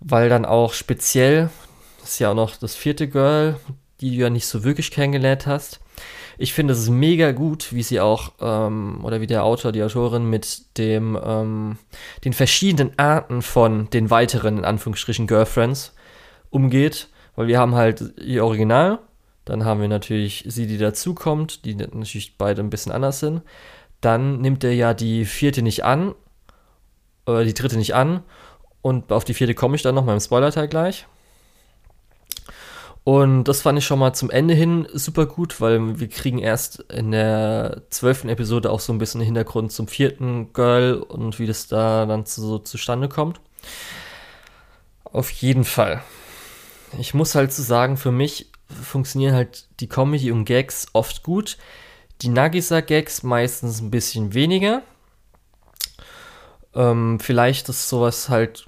weil dann auch speziell, das ist ja auch noch das vierte Girl, die du ja nicht so wirklich kennengelernt hast. Ich finde es mega gut, wie sie auch, ähm, oder wie der Autor, die Autorin mit dem, ähm, den verschiedenen Arten von den weiteren, in Anführungsstrichen, Girlfriends umgeht. Weil wir haben halt ihr Original, dann haben wir natürlich sie, die dazukommt, die natürlich beide ein bisschen anders sind. Dann nimmt er ja die vierte nicht an, äh, die dritte nicht an. Und auf die vierte komme ich dann noch mal im Spoiler-Teil gleich. Und das fand ich schon mal zum Ende hin super gut, weil wir kriegen erst in der zwölften Episode auch so ein bisschen Hintergrund zum vierten Girl und wie das da dann so zustande kommt. Auf jeden Fall. Ich muss halt so sagen, für mich funktionieren halt die Comedy und Gags oft gut. Die Nagisa-Gags meistens ein bisschen weniger. Ähm, vielleicht ist sowas halt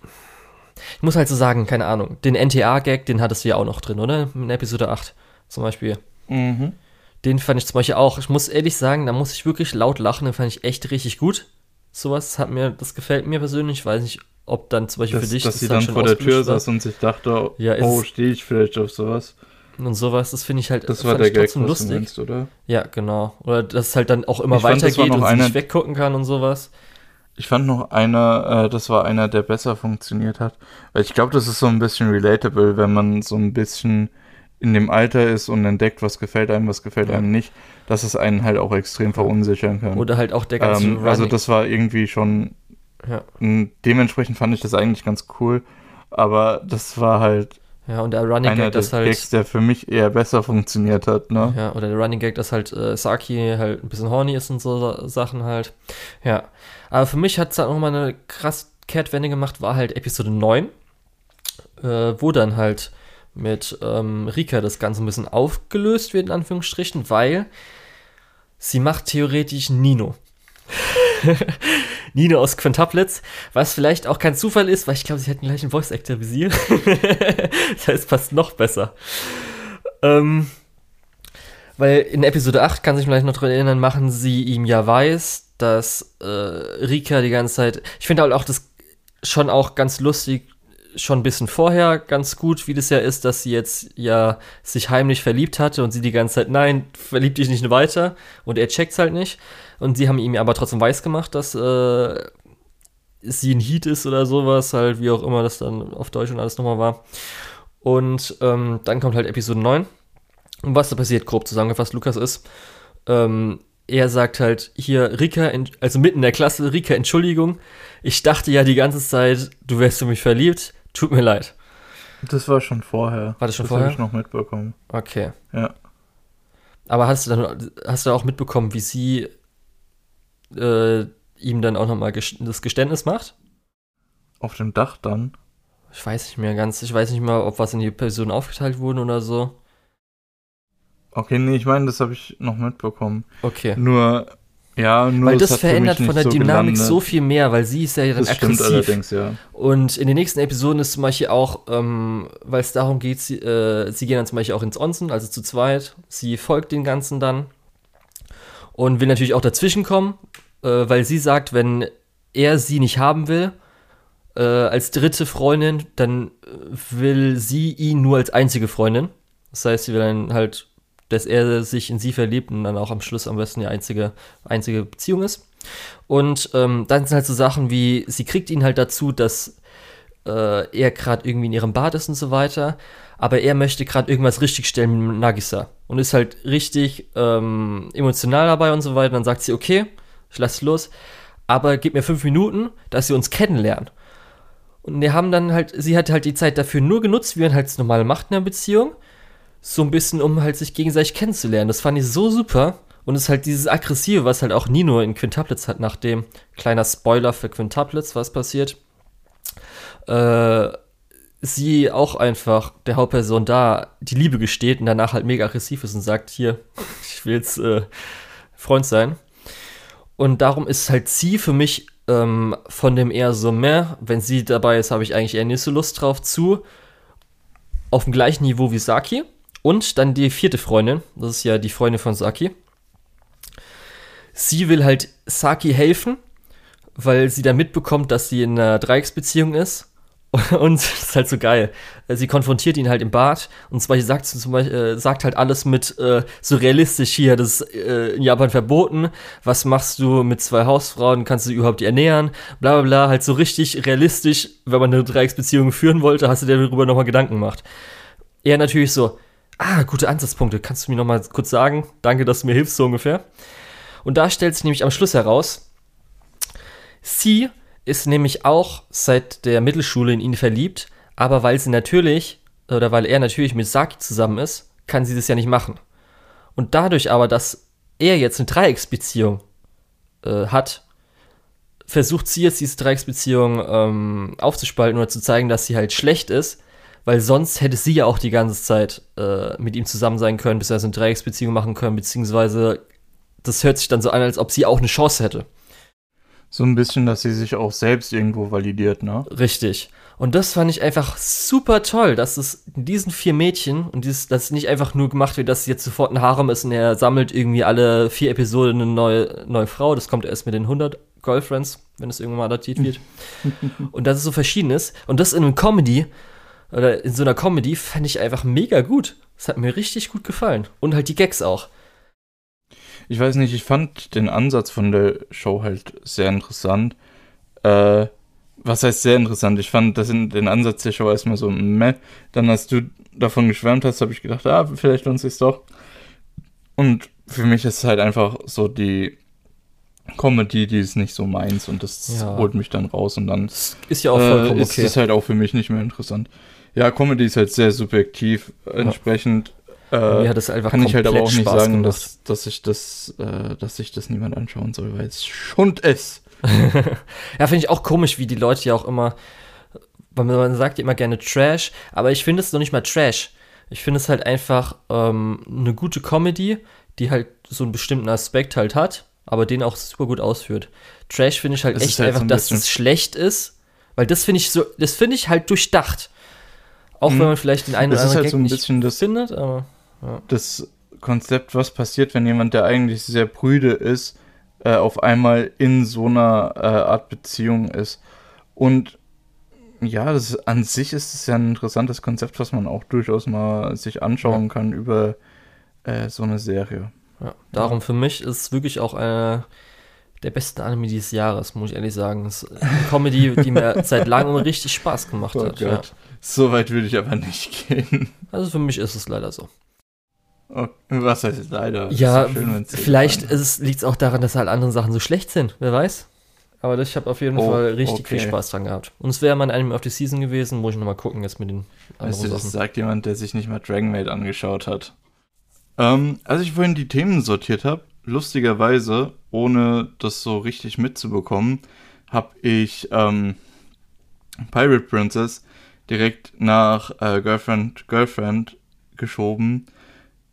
ich muss halt so sagen, keine Ahnung, den NTA-Gag, den hattest du ja auch noch drin, oder? In Episode 8 zum Beispiel. Mhm. Den fand ich zum Beispiel auch. Ich muss ehrlich sagen, da muss ich wirklich laut lachen, den fand ich echt richtig gut. Sowas hat mir, das gefällt mir persönlich. Ich weiß nicht, ob dann zum Beispiel das, für dich. Dass das sie dann vor der Tür saß und sich dachte, ja, oh, stehe ich vielleicht auf sowas. Und sowas, das finde ich halt das war der Gag, trotzdem lustig. Du meinst, oder? Ja, genau. Oder dass es halt dann auch immer ich weitergeht und sie nicht weggucken kann und sowas. Ich fand noch einer, äh, das war einer, der besser funktioniert hat. Weil ich glaube, das ist so ein bisschen relatable, wenn man so ein bisschen in dem Alter ist und entdeckt, was gefällt einem, was gefällt ja. einem nicht, dass es einen halt auch extrem verunsichern kann. Oder halt auch der ganze ähm, Also das war irgendwie schon ja. dementsprechend fand ich das eigentlich ganz cool, aber das war halt ja, und der Running Gag, das halt. Gags, der für mich eher besser funktioniert hat, ne? Ja, oder der Running Gag, dass halt äh, Saki halt ein bisschen horny ist und so Sachen halt. Ja. Aber für mich hat es dann halt nochmal eine krass Kehrtwende gemacht, war halt Episode 9, äh, wo dann halt mit ähm, Rika das Ganze ein bisschen aufgelöst wird, in Anführungsstrichen, weil sie macht theoretisch Nino. Nino aus Quintuplets, was vielleicht auch kein Zufall ist, weil ich glaube, sie hat den gleichen Voice Actor wie sie. das heißt, passt noch besser. Ähm, weil in Episode 8, kann sich vielleicht noch daran erinnern, machen sie ihm ja weiß, dass äh, Rika die ganze Zeit. Ich finde halt auch das schon auch ganz lustig, schon ein bisschen vorher ganz gut, wie das ja ist, dass sie jetzt ja sich heimlich verliebt hatte und sie die ganze Zeit, nein, verliebt dich nicht weiter und er checkt's halt nicht. Und sie haben ihm aber trotzdem weiß gemacht, dass äh, sie ein Heat ist oder sowas, halt, wie auch immer das dann auf Deutsch und alles nochmal war. Und ähm, dann kommt halt Episode 9. Und was da passiert, grob zusammengefasst, Lukas ist, ähm, er sagt halt hier, Rika, also mitten in der Klasse, Rika, Entschuldigung, ich dachte ja die ganze Zeit, du wärst für mich verliebt, tut mir leid. Das war schon vorher. War das schon das vorher? Das habe ich noch mitbekommen. Okay. Ja. Aber hast du dann, hast du auch mitbekommen, wie sie äh, ihm dann auch nochmal das Geständnis macht? Auf dem Dach dann? Ich weiß nicht mehr ganz. Ich weiß nicht mal, ob was in die Personen aufgeteilt wurden oder so. Okay, nee, ich meine, das habe ich noch mitbekommen. Okay. Nur, ja, nur Weil das verändert von der so Dynamik gelandet. so viel mehr, weil sie ist ja dann das aggressiv. Stimmt allerdings, ja. Und in den nächsten Episoden ist zum Beispiel auch, ähm, weil es darum geht, sie, äh, sie gehen dann zum Beispiel auch ins Onsen, also zu zweit. Sie folgt den Ganzen dann und will natürlich auch dazwischen kommen, äh, weil sie sagt, wenn er sie nicht haben will, äh, als dritte Freundin, dann will sie ihn nur als einzige Freundin. Das heißt, sie will dann halt, dass er sich in sie verliebt und dann auch am Schluss am besten die einzige, einzige Beziehung ist. Und ähm, dann sind halt so Sachen wie, sie kriegt ihn halt dazu, dass äh, er gerade irgendwie in ihrem Bad ist und so weiter. Aber er möchte gerade irgendwas richtigstellen mit Nagisa und ist halt richtig ähm, emotional dabei und so weiter. Dann sagt sie, okay, ich lasse los, aber gib mir fünf Minuten, dass sie uns kennenlernen. Und wir haben dann halt, sie hat halt die Zeit dafür nur genutzt, wie man halt normal macht in einer Beziehung. So ein bisschen, um halt sich gegenseitig kennenzulernen. Das fand ich so super. Und es ist halt dieses Aggressive, was halt auch Nino in Quintuplets hat, nach dem kleiner Spoiler für Quintuplets, was passiert. Äh, sie auch einfach der Hauptperson da die Liebe gesteht und danach halt mega aggressiv ist und sagt, hier, ich will jetzt äh, Freund sein. Und darum ist halt sie für mich ähm, von dem eher so mehr, wenn sie dabei ist, habe ich eigentlich eher nicht so Lust drauf zu. Auf dem gleichen Niveau wie Saki. Und dann die vierte Freundin, das ist ja die Freundin von Saki. Sie will halt Saki helfen, weil sie da mitbekommt, dass sie in einer Dreiecksbeziehung ist Und das ist halt so geil. Sie konfrontiert ihn halt im Bad und zwar sagt sie zum Beispiel, äh, sagt halt alles mit äh, so realistisch hier, das ist äh, in Japan verboten. Was machst du mit zwei Hausfrauen? Kannst du sie überhaupt ernähren? Bla bla bla. Halt so richtig realistisch, wenn man eine Dreiecksbeziehung führen wollte, hast du dir darüber nochmal Gedanken gemacht. Er natürlich so, ah, gute Ansatzpunkte. Kannst du mir nochmal kurz sagen? Danke, dass du mir hilfst, so ungefähr. Und da stellt sich nämlich am Schluss heraus, sie ist nämlich auch seit der Mittelschule in ihn verliebt, aber weil sie natürlich, oder weil er natürlich mit Saki zusammen ist, kann sie das ja nicht machen. Und dadurch aber, dass er jetzt eine Dreiecksbeziehung äh, hat, versucht sie jetzt diese Dreiecksbeziehung ähm, aufzuspalten oder zu zeigen, dass sie halt schlecht ist, weil sonst hätte sie ja auch die ganze Zeit äh, mit ihm zusammen sein können, bis er so eine Dreiecksbeziehung machen können, beziehungsweise das hört sich dann so an, als ob sie auch eine Chance hätte. So ein bisschen, dass sie sich auch selbst irgendwo validiert, ne? Richtig. Und das fand ich einfach super toll, dass es in diesen vier Mädchen und dieses, dass nicht einfach nur gemacht wird, dass sie jetzt sofort ein Harem ist und er sammelt irgendwie alle vier Episoden eine neue, neue Frau. Das kommt erst mit den 100 Girlfriends, wenn es irgendwann mal adaptiert wird. und dass es so verschieden ist. Und das in einem Comedy oder in so einer Comedy fand ich einfach mega gut. Das hat mir richtig gut gefallen. Und halt die Gags auch ich weiß nicht, ich fand den Ansatz von der Show halt sehr interessant. Äh, was heißt sehr interessant? Ich fand das in, den Ansatz der Show erstmal so meh. Dann, als du davon geschwärmt hast, habe ich gedacht, ah, vielleicht lohnt es doch. Und für mich ist es halt einfach so die Comedy, die ist nicht so meins und das ja. holt mich dann raus und dann ist ja auch vollkommen äh, ist okay. ist halt auch für mich nicht mehr interessant. Ja, Comedy ist halt sehr subjektiv. Entsprechend äh, einfach kann ich halt aber auch nicht Spaß sagen, dass, dass ich das, äh, dass sich das niemand anschauen soll, weil es Schund ist. ja, finde ich auch komisch, wie die Leute ja auch immer, man sagt ja immer gerne Trash, aber ich finde es noch nicht mal Trash. Ich finde es halt einfach ähm, eine gute Comedy, die halt so einen bestimmten Aspekt halt hat, aber den auch super gut ausführt. Trash finde ich halt es echt halt einfach, so ein dass es schlecht ist, weil das finde ich so, das finde ich halt durchdacht. Auch mhm. wenn man vielleicht den einen oder anderen halt so ein nicht das, findet, aber das Konzept, was passiert, wenn jemand, der eigentlich sehr prüde ist, äh, auf einmal in so einer äh, Art Beziehung ist. Und ja, das an sich ist es ja ein interessantes Konzept, was man auch durchaus mal sich anschauen ja. kann über äh, so eine Serie. Ja, darum für mich ist wirklich auch eine der besten Anime dieses Jahres, muss ich ehrlich sagen. Es ist eine Comedy, die mir seit langem richtig Spaß gemacht oh hat. Ja. So weit würde ich aber nicht gehen. Also für mich ist es leider so. Okay. Was heißt leider? Ja, schön, vielleicht liegt es auch daran, dass halt andere Sachen so schlecht sind. Wer weiß? Aber ich habe auf jeden oh, Fall richtig okay. viel Spaß dran gehabt. Und es wäre mal ein Anime of the Season gewesen, muss ich nochmal gucken jetzt mit den anderen weißt du, Sachen. Das sagt jemand, der sich nicht mal Dragon Maid angeschaut hat. Ähm, als ich vorhin die Themen sortiert habe, lustigerweise, ohne das so richtig mitzubekommen, habe ich ähm, Pirate Princess direkt nach äh, Girlfriend Girlfriend geschoben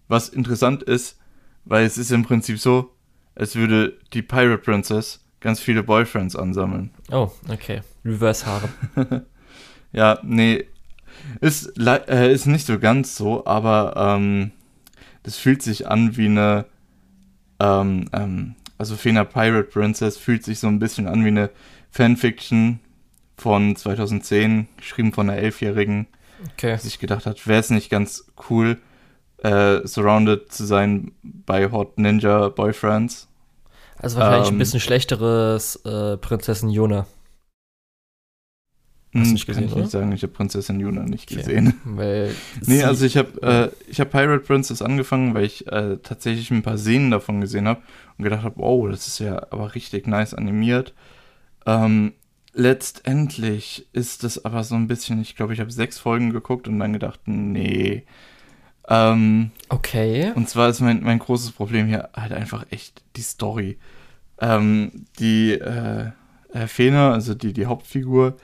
was interessant ist, weil es ist im Prinzip so, als würde die Pirate Princess ganz viele Boyfriends ansammeln. Oh, okay. Reverse Haare. ja, nee. Ist, äh, ist nicht so ganz so, aber ähm, das fühlt sich an wie eine. Ähm, ähm, also Fena Pirate Princess fühlt sich so ein bisschen an wie eine Fanfiction von 2010, geschrieben von einer Elfjährigen. Okay. Die sich gedacht hat, wäre es nicht ganz cool, äh, surrounded zu sein bei Hot Ninja Boyfriends. Also wahrscheinlich ähm, ein bisschen schlechteres äh, Prinzessin Yuna. Hast du hm, nicht gesehen, kann ich oder? nicht sagen, ich habe Prinzessin Yuna nicht okay. gesehen. Weil nee, also ich habe äh, ich hab Pirate Princess angefangen, weil ich äh, tatsächlich ein paar Szenen davon gesehen habe und gedacht habe, oh, das ist ja aber richtig nice animiert. Ähm, letztendlich ist es aber so ein bisschen, ich glaube, ich habe sechs Folgen geguckt und dann gedacht, nee, ähm, okay. Und zwar ist mein, mein großes Problem hier halt einfach echt die Story. Ähm, die äh, Fena, also die, die Hauptfigur,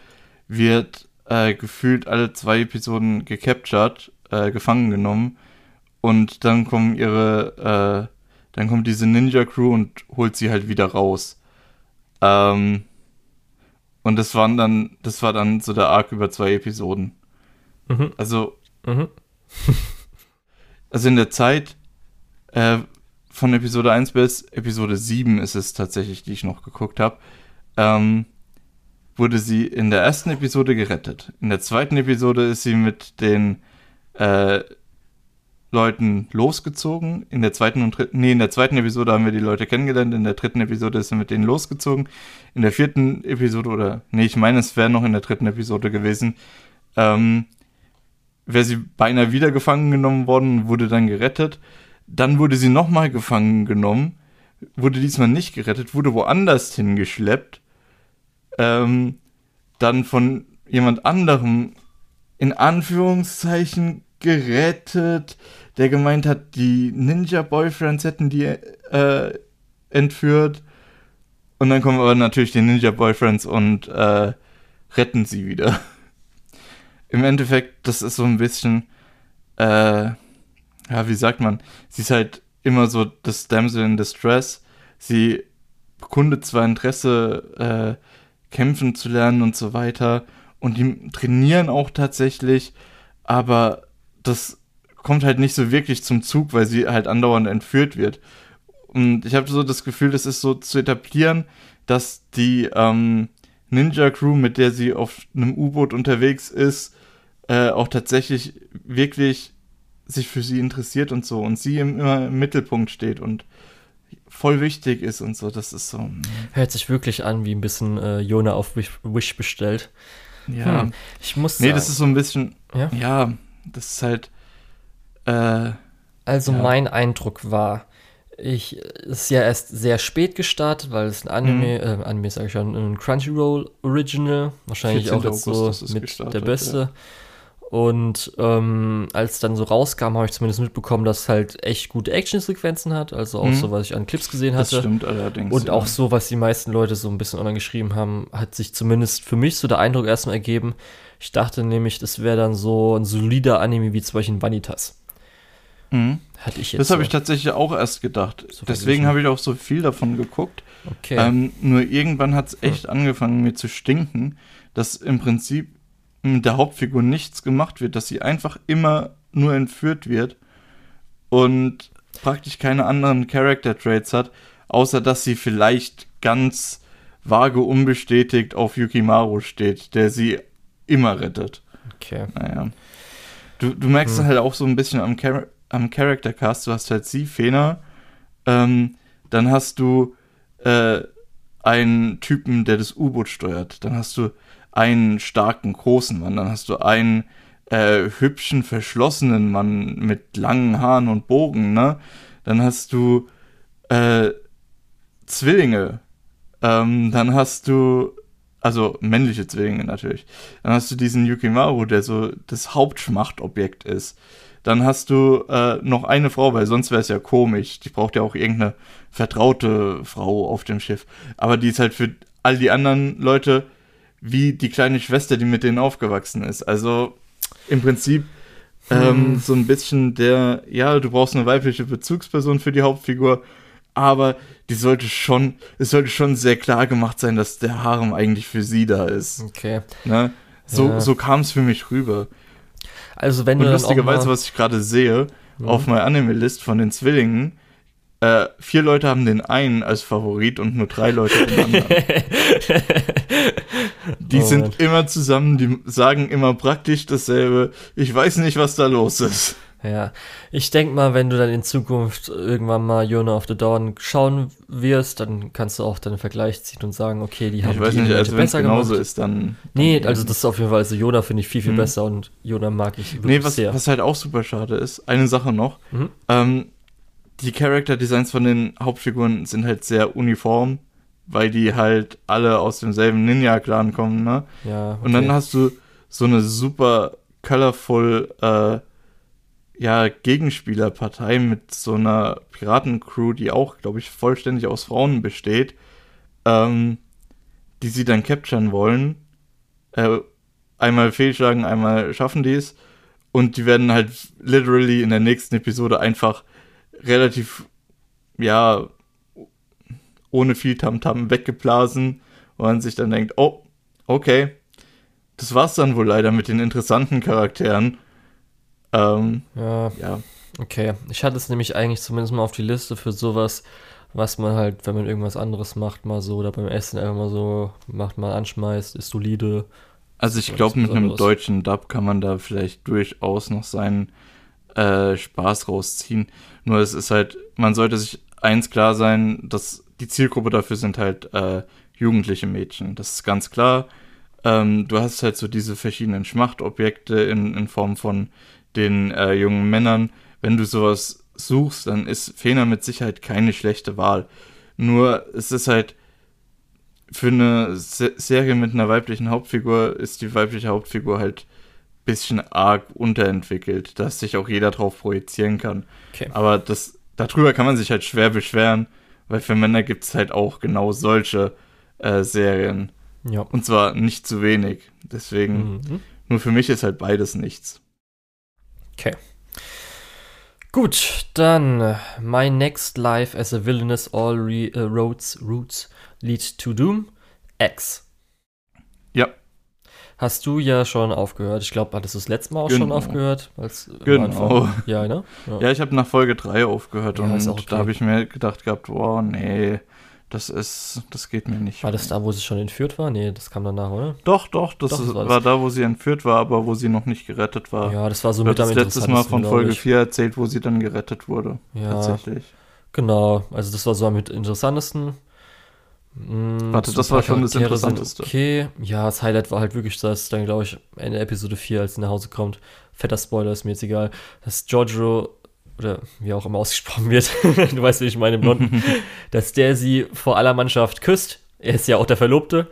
wird äh, gefühlt alle zwei Episoden gecaptured, äh, gefangen genommen. Und dann kommen ihre, äh, dann kommt diese Ninja-Crew und holt sie halt wieder raus. Ähm, und das waren dann, das war dann so der Arc über zwei Episoden. Mhm. Also, mhm. also in der Zeit äh, von Episode 1 bis Episode 7 ist es tatsächlich, die ich noch geguckt habe, ähm, wurde sie in der ersten Episode gerettet. In der zweiten Episode ist sie mit den äh, Leuten losgezogen. In der zweiten und dritten, nee, in der zweiten Episode haben wir die Leute kennengelernt. In der dritten Episode ist sie mit denen losgezogen. In der vierten Episode, oder, nee, ich meine, es wäre noch in der dritten Episode gewesen, ähm, wäre sie beinahe wieder gefangen genommen worden, wurde dann gerettet. Dann wurde sie nochmal gefangen genommen, wurde diesmal nicht gerettet, wurde woanders hingeschleppt. Ähm, dann von jemand anderem in Anführungszeichen gerettet, der gemeint hat, die Ninja-Boyfriends hätten die äh, entführt. Und dann kommen aber natürlich die Ninja-Boyfriends und äh, retten sie wieder. Im Endeffekt, das ist so ein bisschen, äh, ja, wie sagt man, sie ist halt immer so das Damsel in Distress. Sie bekundet zwar Interesse, äh, kämpfen zu lernen und so weiter. Und die trainieren auch tatsächlich, aber das kommt halt nicht so wirklich zum Zug, weil sie halt andauernd entführt wird. Und ich habe so das Gefühl, das ist so zu etablieren, dass die ähm, Ninja-Crew, mit der sie auf einem U-Boot unterwegs ist, äh, auch tatsächlich wirklich sich für sie interessiert und so und sie im, immer im Mittelpunkt steht und voll wichtig ist und so. Das ist so. Hm. Hört sich wirklich an, wie ein bisschen äh, Jona auf Wish, Wish bestellt. Ja. Hm. Ich muss. Nee, sagen, das ist so ein bisschen. Ja, ja das ist halt. Äh, also ja. mein Eindruck war, ich ist ja erst sehr spät gestartet, weil es ein Anime, mhm. äh, Anime sage ich schon, ein Crunchyroll Original, wahrscheinlich auch jetzt August so mit der beste. Ja. Und ähm, als dann so rauskam, habe ich zumindest mitbekommen, dass es halt echt gute Action-Sequenzen hat. Also auch mhm. so, was ich an Clips gesehen hatte. Das stimmt allerdings. Und ja. auch so, was die meisten Leute so ein bisschen online geschrieben haben, hat sich zumindest für mich so der Eindruck erstmal ergeben. Ich dachte nämlich, das wäre dann so ein solider Anime wie zum Beispiel Vanitas. Mhm. Hatte ich jetzt das habe so. ich tatsächlich auch erst gedacht. So Deswegen habe ich auch so viel davon geguckt. Okay. Ähm, nur irgendwann hat es echt hm. angefangen, mir zu stinken, dass im Prinzip mit der Hauptfigur nichts gemacht wird, dass sie einfach immer nur entführt wird und praktisch keine anderen Character Traits hat, außer dass sie vielleicht ganz vage unbestätigt auf Yukimaru steht, der sie immer rettet. Okay. Naja. Du, du merkst hm. halt auch so ein bisschen am, Char am Character Cast, du hast halt sie, Fena, ähm, dann hast du äh, einen Typen, der das U-Boot steuert, dann hast du einen starken, großen Mann, dann hast du einen äh, hübschen, verschlossenen Mann mit langen Haaren und Bogen, ne? Dann hast du äh, Zwillinge. Ähm, dann hast du, also männliche Zwillinge natürlich. Dann hast du diesen Yukimaru, der so das Hauptschmachtobjekt ist. Dann hast du äh, noch eine Frau, weil sonst wäre es ja komisch. Die braucht ja auch irgendeine vertraute Frau auf dem Schiff. Aber die ist halt für all die anderen Leute wie die kleine Schwester, die mit denen aufgewachsen ist. Also im Prinzip ähm, hm. so ein bisschen der, ja, du brauchst eine weibliche Bezugsperson für die Hauptfigur, aber die sollte schon, es sollte schon sehr klar gemacht sein, dass der Harem eigentlich für sie da ist. Okay. Ne? So, ja. so kam es für mich rüber. Also wenn du. Und lustigerweise, was ich gerade sehe, mhm. auf meiner Anime-List von den Zwillingen, äh, vier Leute haben den einen als Favorit und nur drei Leute den anderen. die oh, sind immer zusammen, die sagen immer praktisch dasselbe. Ich weiß nicht, was da los ist. Ja, ich denke mal, wenn du dann in Zukunft irgendwann mal Yona of the Dawn schauen wirst, dann kannst du auch deinen Vergleich ziehen und sagen, okay, die haben ich weiß die nicht, also besser genauso gemacht. ist, dann, dann Nee, also das ist auf jeden Fall, also Yona finde ich viel, viel mhm. besser und Yona mag ich wirklich nee, was, sehr. was halt auch super schade ist, eine Sache noch, mhm. ähm, die Character Designs von den Hauptfiguren sind halt sehr uniform, weil die halt alle aus demselben Ninja-Clan kommen, ne? Ja. Okay. Und dann hast du so eine super colorful, äh, ja, Gegenspielerpartei mit so einer Piratencrew, die auch, glaube ich, vollständig aus Frauen besteht, ähm, die sie dann capturen wollen. Äh, einmal fehlschlagen, einmal schaffen die es. Und die werden halt literally in der nächsten Episode einfach relativ, ja, ohne viel Tamtam -Tam weggeblasen, wo man sich dann denkt, oh, okay, das war's dann wohl leider mit den interessanten Charakteren. Ähm, ja. ja. Okay, ich hatte es nämlich eigentlich zumindest mal auf die Liste für sowas, was man halt, wenn man irgendwas anderes macht, mal so oder beim Essen einfach mal so macht, mal anschmeißt, ist solide. Also ich glaube, mit einem deutschen Dub kann man da vielleicht durchaus noch seinen äh, Spaß rausziehen. Nur es ist halt, man sollte sich eins klar sein, dass die Zielgruppe dafür sind halt äh, jugendliche Mädchen. Das ist ganz klar. Ähm, du hast halt so diese verschiedenen Schmachtobjekte in, in Form von den äh, jungen Männern. Wenn du sowas suchst, dann ist Fena mit Sicherheit keine schlechte Wahl. Nur es ist halt für eine Se Serie mit einer weiblichen Hauptfigur ist die weibliche Hauptfigur halt ein bisschen arg unterentwickelt, dass sich auch jeder drauf projizieren kann. Okay. Aber das, darüber kann man sich halt schwer beschweren, weil für Männer gibt es halt auch genau solche äh, Serien. Ja. Und zwar nicht zu wenig. Deswegen, mhm. nur für mich ist halt beides nichts. Okay. Gut, dann äh, My Next Life as a Villainous All Re uh, Roads Roots Lead to Doom X. Ja. Hast du ja schon aufgehört. Ich glaube, hattest du das letzte Mal auch genau. schon aufgehört? Als, genau. Ja, ne? Ja. ja, ich habe nach Folge 3 aufgehört ja, und okay. da habe ich mir gedacht gehabt, wow, nee, das ist, das geht mir nicht. War das da, wo sie schon entführt war? Nee, das kam danach, oder? Doch, doch, das, doch, ist, war, war da, wo sie entführt war, aber wo sie noch nicht gerettet war. Ja, das war so mit am das letztes Mal von Folge 4 erzählt, wo sie dann gerettet wurde. Ja, tatsächlich. Genau, also das war so am interessantesten. Mhm, Warte, das war schon das Interessanteste. Okay, ja, das Highlight war halt wirklich, dass dann, glaube ich, Ende Episode 4, als sie nach Hause kommt, fetter Spoiler, ist mir jetzt egal, dass Giorgio oder wie auch immer ausgesprochen wird, du weißt, wie ich meine, Blonden, dass der sie vor aller Mannschaft küsst. Er ist ja auch der Verlobte.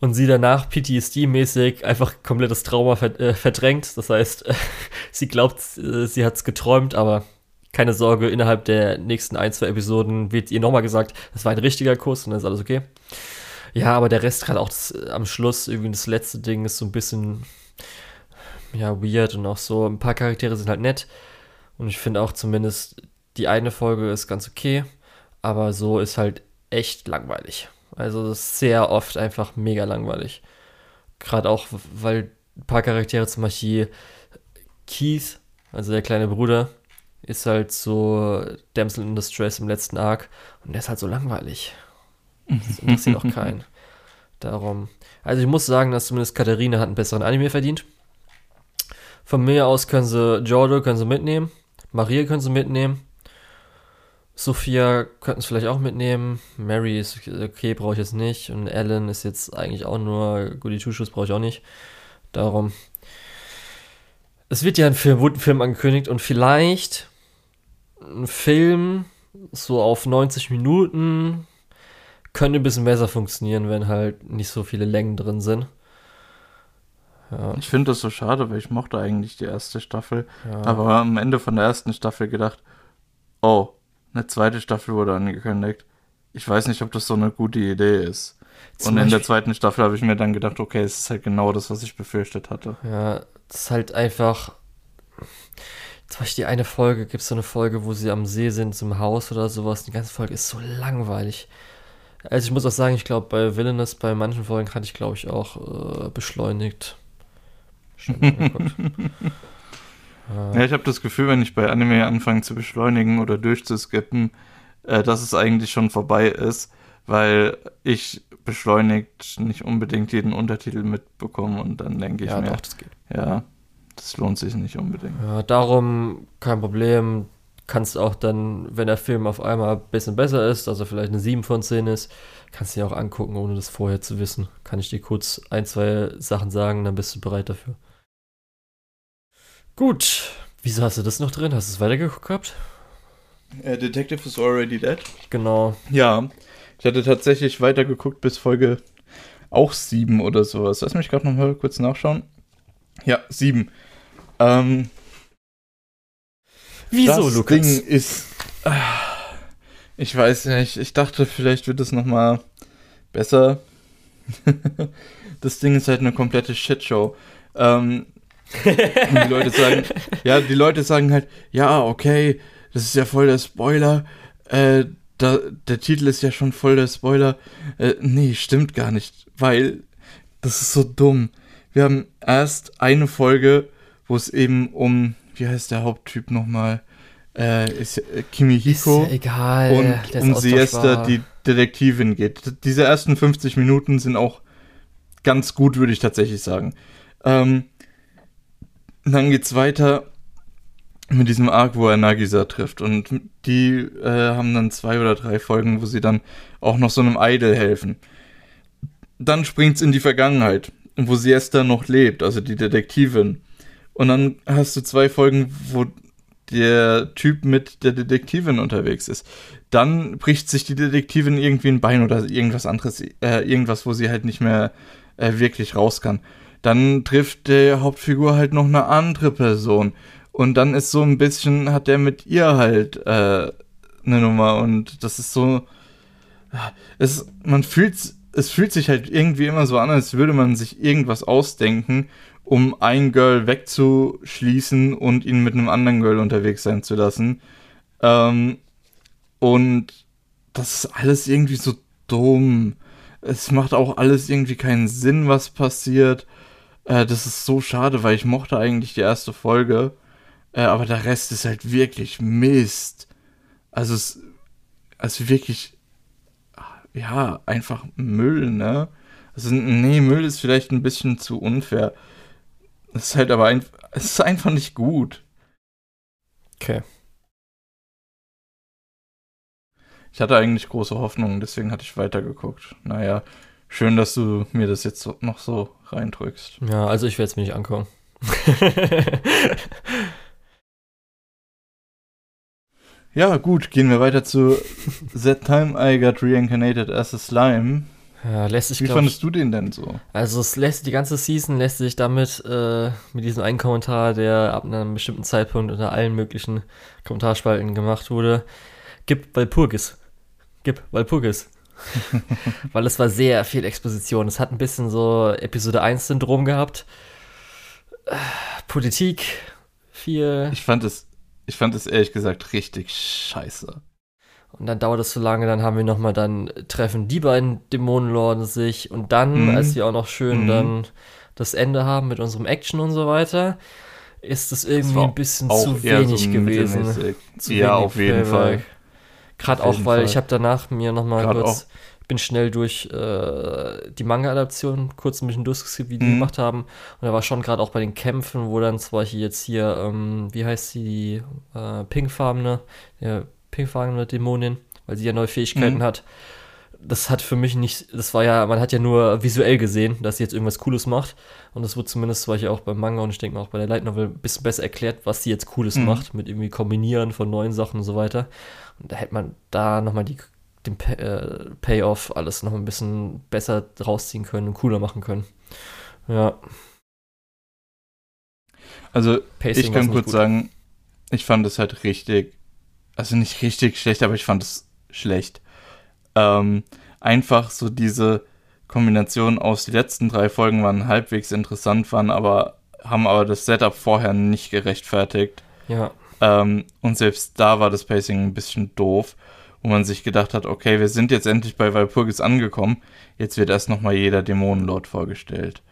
Und sie danach PTSD-mäßig einfach komplettes Trauma äh, verdrängt. Das heißt, sie glaubt, äh, sie hat es geträumt, aber keine Sorge, innerhalb der nächsten ein, zwei Episoden wird ihr nochmal gesagt, das war ein richtiger Kuss und dann ist alles okay. Ja, aber der Rest, gerade auch das, äh, am Schluss, irgendwie das letzte Ding ist so ein bisschen, ja, weird und auch so, ein paar Charaktere sind halt nett. Und ich finde auch zumindest die eine Folge ist ganz okay, aber so ist halt echt langweilig. Also das ist sehr oft einfach mega langweilig. Gerade auch, weil ein paar Charaktere zum Beispiel Keith, also der kleine Bruder, ist halt so Damsel in Distress im letzten Arc und der ist halt so langweilig. Das interessiert auch keinen. Darum. Also ich muss sagen, dass zumindest Katharina hat einen besseren Anime verdient. Von mir aus können sie Jordo können sie mitnehmen. Maria können sie mitnehmen. Sophia könnten sie vielleicht auch mitnehmen. Mary ist okay, brauche ich jetzt nicht. Und Ellen ist jetzt eigentlich auch nur Goody Two-Shoes, brauche ich auch nicht. Darum. Es wird ja ein Film, wurde ein Film angekündigt und vielleicht ein Film so auf 90 Minuten könnte ein bisschen besser funktionieren, wenn halt nicht so viele Längen drin sind. Ja. Ich finde das so schade, weil ich mochte eigentlich die erste Staffel. Ja. Aber am Ende von der ersten Staffel gedacht, oh, eine zweite Staffel wurde angekündigt. Ich weiß nicht, ob das so eine gute Idee ist. Zum und in der zweiten Staffel habe ich mir dann gedacht, okay, es ist halt genau das, was ich befürchtet hatte. Ja, das ist halt einfach. Zum Beispiel die eine Folge, gibt es so eine Folge, wo sie am See sind, zum Haus oder sowas. Die ganze Folge ist so langweilig. Also ich muss auch sagen, ich glaube, bei Villainous, bei manchen Folgen hatte ich, glaube ich, auch äh, beschleunigt ja, ich habe das Gefühl, wenn ich bei Anime anfange zu beschleunigen oder durchzuskippen, äh, dass es eigentlich schon vorbei ist, weil ich beschleunigt nicht unbedingt jeden Untertitel mitbekomme und dann denke ich ja, mir, doch, das geht. ja, das lohnt sich nicht unbedingt. Ja, darum kein Problem. Kannst auch dann, wenn der Film auf einmal ein bisschen besser ist, also vielleicht eine 7 von 10 ist, kannst du dir auch angucken, ohne das vorher zu wissen. Kann ich dir kurz ein, zwei Sachen sagen, dann bist du bereit dafür. Gut. Wieso hast du das noch drin? Hast du es weitergeguckt gehabt? Uh, Detective is already dead. Genau. Ja. Ich hatte tatsächlich weitergeguckt bis Folge auch 7 oder sowas. Lass mich gerade noch mal kurz nachschauen. Ja, 7. Ähm, Wieso, das Lukas? Ding ist. Äh, ich weiß nicht. Ich dachte, vielleicht wird es noch mal besser. das Ding ist halt eine komplette Shitshow. Ähm, und die Leute sagen, ja, die Leute sagen halt, ja, okay, das ist ja voll der Spoiler. Äh, da, der Titel ist ja schon voll der Spoiler. Äh, nee, stimmt gar nicht, weil das ist so dumm. Wir haben erst eine Folge, wo es eben um, wie heißt der Haupttyp nochmal? äh, ist, äh, Kimihiko ist ja egal. und um Siesta, die Detektivin geht. Diese ersten 50 Minuten sind auch ganz gut, würde ich tatsächlich sagen. Ähm, dann geht's weiter mit diesem Arc, wo er Nagisa trifft. Und die äh, haben dann zwei oder drei Folgen, wo sie dann auch noch so einem Idol helfen. Dann springt's in die Vergangenheit, wo Siesta noch lebt, also die Detektivin. Und dann hast du zwei Folgen, wo der Typ mit der Detektivin unterwegs ist. Dann bricht sich die Detektivin irgendwie ein Bein oder irgendwas anderes, äh, irgendwas, wo sie halt nicht mehr äh, wirklich raus kann. Dann trifft der Hauptfigur halt noch eine andere Person. Und dann ist so ein bisschen, hat der mit ihr halt äh, eine Nummer. Und das ist so. Es, man fühlt, es fühlt sich halt irgendwie immer so an, als würde man sich irgendwas ausdenken, um ein Girl wegzuschließen und ihn mit einem anderen Girl unterwegs sein zu lassen. Ähm, und das ist alles irgendwie so dumm. Es macht auch alles irgendwie keinen Sinn, was passiert. Äh, das ist so schade, weil ich mochte eigentlich die erste Folge. Äh, aber der Rest ist halt wirklich Mist. Also es also wirklich ja, einfach Müll, ne? Also nee, Müll ist vielleicht ein bisschen zu unfair. Es ist halt aber ein, es ist einfach nicht gut. Okay. Ich hatte eigentlich große Hoffnungen, deswegen hatte ich weitergeguckt. Naja, schön, dass du mir das jetzt noch so reindrückst. Ja, also ich werde es mir nicht angucken. ja, gut, gehen wir weiter zu That Time I Got Reincarnated as a Slime. Ja, lässt sich, Wie fandest du den denn so? Also es lässt die ganze Season lässt sich damit äh, mit diesem einen Kommentar, der ab einem bestimmten Zeitpunkt unter allen möglichen Kommentarspalten gemacht wurde, gibt Walpurgis. Gib Walpurgis. Weil es war sehr viel Exposition. Es hat ein bisschen so Episode 1 Syndrom gehabt. Politik, viel. Ich fand es, ich fand es ehrlich gesagt richtig scheiße. Und dann dauert es so lange, dann haben wir nochmal, dann treffen die beiden Dämonenlorden sich und dann, mhm. als wir auch noch schön mhm. dann das Ende haben mit unserem Action und so weiter, ist das irgendwie das ein bisschen zu wenig so gewesen. Zu ja, wenig auf jeden Fall. Gerade auch, weil Fall. ich habe danach mir nochmal kurz, auch. bin schnell durch äh, die Manga-Adaption kurz ein bisschen durchgeskippt, wie die mhm. gemacht haben. Und da war schon gerade auch bei den Kämpfen, wo dann zwar hier jetzt hier, ähm, wie heißt sie, die äh, pinkfarbene, der pinkfarbene Dämonin, weil sie ja neue Fähigkeiten mhm. hat. Das hat für mich nicht, das war ja, man hat ja nur visuell gesehen, dass sie jetzt irgendwas Cooles macht. Und das wurde zumindest, war ich ja auch beim Manga und ich denke mal auch bei der Light Novel ein bisschen besser erklärt, was sie jetzt Cooles mhm. macht, mit irgendwie Kombinieren von neuen Sachen und so weiter. Da hätte man da nochmal die, den Pay, äh, Payoff alles noch ein bisschen besser rausziehen können und cooler machen können. Ja. Also, Pacing ich kann kurz gut. sagen, ich fand es halt richtig also nicht richtig schlecht, aber ich fand es schlecht. Ähm, einfach so diese Kombination aus, die letzten drei Folgen waren halbwegs interessant, waren aber, haben aber das Setup vorher nicht gerechtfertigt. Ja. Ähm, und selbst da war das Pacing ein bisschen doof, wo man sich gedacht hat, okay, wir sind jetzt endlich bei Walpurgis angekommen, jetzt wird erst nochmal jeder Dämonenlord vorgestellt.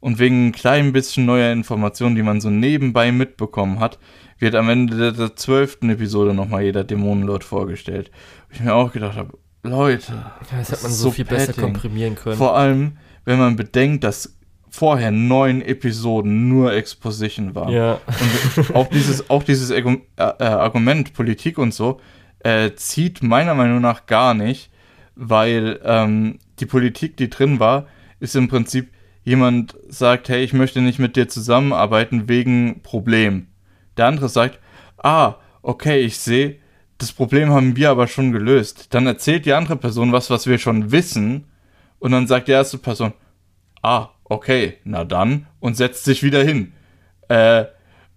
Und wegen ein klein bisschen neuer Informationen, die man so nebenbei mitbekommen hat, wird am Ende der zwölften Episode nochmal jeder Dämonenlord vorgestellt. Wo ich mir auch gedacht habe, Leute. Ja, das hätte man so, so viel petting. besser komprimieren können. Vor allem, wenn man bedenkt, dass vorher neun Episoden nur Exposition waren. Ja. Und auch dieses, auch dieses äh, äh, Argument, Politik und so, äh, zieht meiner Meinung nach gar nicht, weil ähm, die Politik, die drin war, ist im Prinzip, jemand sagt, hey, ich möchte nicht mit dir zusammenarbeiten wegen Problem. Der andere sagt, ah, okay, ich sehe, das Problem haben wir aber schon gelöst. Dann erzählt die andere Person was, was wir schon wissen. Und dann sagt die erste Person, ah, okay, na dann. Und setzt sich wieder hin. Äh,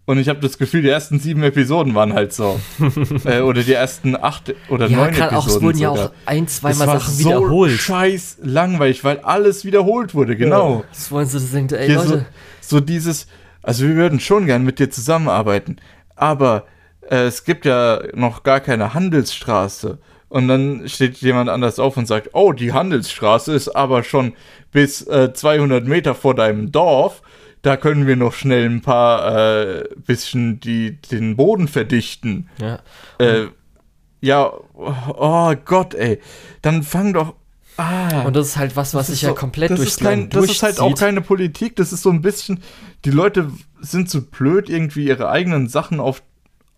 und ich habe das Gefühl, die ersten sieben Episoden waren halt so. äh, oder die ersten acht oder ja, neun Episoden. Auch, es wurden sogar. ja auch ein, zweimal Sachen so wiederholt. Scheiß langweilig, weil alles wiederholt wurde, genau. Ja, das wollen sie, das denkt, ey, Leute. So, so dieses, also wir würden schon gern mit dir zusammenarbeiten, aber äh, es gibt ja noch gar keine Handelsstraße. Und dann steht jemand anders auf und sagt, oh, die Handelsstraße ist aber schon bis äh, 200 Meter vor deinem Dorf. da können wir noch schnell ein paar äh, bisschen die, den Boden verdichten. Ja. Äh, ja, oh Gott, ey. Dann fang doch. Ah. Und das ist halt was, was sich so, ja komplett das durchs ist kein, Das ist halt auch durchzieht. keine Politik, das ist so ein bisschen, die Leute sind zu blöd, irgendwie ihre eigenen Sachen auf,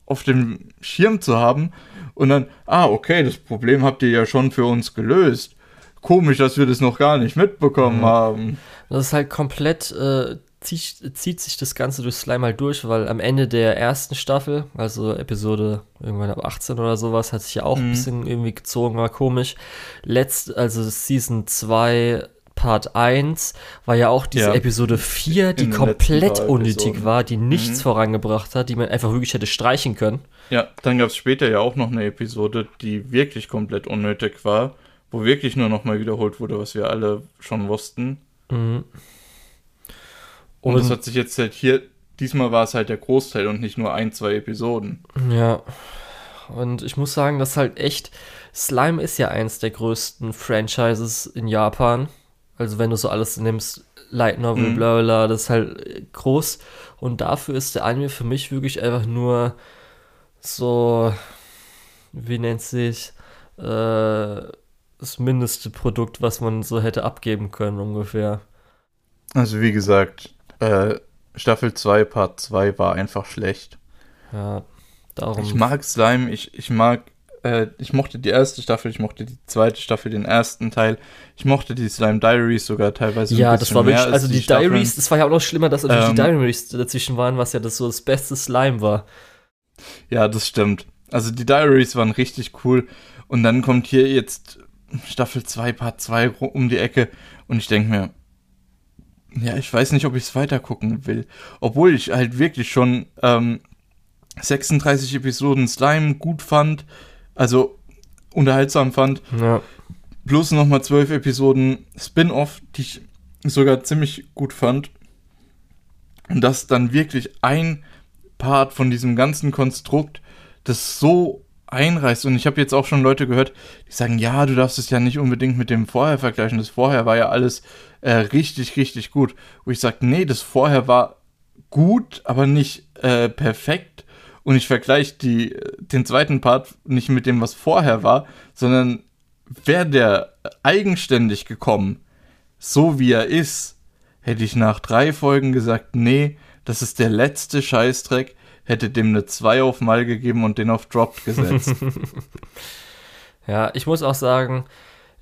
auf dem Schirm zu haben und dann, ah, okay, das Problem habt ihr ja schon für uns gelöst. Komisch, dass wir das noch gar nicht mitbekommen Mhm. haben. Das ist halt komplett, äh, zieht, zieht sich das Ganze durch Slime halt durch, weil am Ende der ersten Staffel, also Episode irgendwann ab 18 oder sowas, hat sich ja auch ein Mhm. bisschen irgendwie gezogen, war komisch. Letzt, also Season 2, Part 1, war ja auch diese Ja. Episode 4, die komplett unnötig war, die nichts Mhm. vorangebracht hat, die man einfach wirklich hätte streichen können. Ja, dann gab es später ja auch noch eine Episode, die wirklich komplett unnötig war, wo wirklich nur nochmal wiederholt wurde, was wir alle schon wussten. Mhm. Und, Und- das hat sich jetzt halt hier, diesmal war es halt der Großteil und nicht nur ein, zwei Episoden. Ja. Und ich muss sagen, dass halt echt, Slime ist ja eins der größten Franchises in Japan. Also wenn du so alles nimmst, Light Novel, Mhm. bla bla, das ist halt groß. Und dafür ist der Anime für mich wirklich einfach nur so, wie nennt sich, äh, das mindeste Produkt, was man so hätte abgeben können ungefähr. Also wie gesagt, äh, Staffel 2, Part 2 war einfach schlecht. Ja, darum. Ich mag Slime, ich, ich mag, äh, ich mochte die erste Staffel, ich mochte die zweite Staffel, den ersten Teil. Ich mochte die Slime Diaries sogar teilweise Ja, das war wirklich, als also die, Staffeln. Diaries, das war ja auch noch schlimmer, dass natürlich die Ähm, Diaries dazwischen waren, was ja das so das beste Slime war. Ja, das stimmt. Also die Diaries waren richtig cool. Und dann kommt hier jetzt Staffel 2, Part 2 ru- um die Ecke. Und ich denke mir, ja, ich weiß nicht, ob ich es weiter gucken will. Obwohl ich halt wirklich schon ähm, 36 Episoden Slime gut fand. Also unterhaltsam fand. Ja. Plus nochmal 12 Episoden Spin-off, die ich sogar ziemlich gut fand. Und das dann wirklich ein Part von diesem ganzen Konstrukt, das so einreißt. Und ich habe jetzt auch schon Leute gehört, die sagen, ja, du darfst es ja nicht unbedingt mit dem Vorher vergleichen. Das Vorher war ja alles äh, richtig, richtig gut. Wo ich sage, nee, das Vorher war gut, aber nicht äh, perfekt. Und ich vergleiche die, den zweiten Part nicht mit dem, was vorher war, sondern wäre der eigenständig gekommen, so wie er ist, hätte ich nach drei Folgen gesagt, nee, das ist der letzte Scheißdreck, hätte dem eine 2 auf Mal gegeben und den auf Dropped gesetzt. Ja, ich muss auch sagen,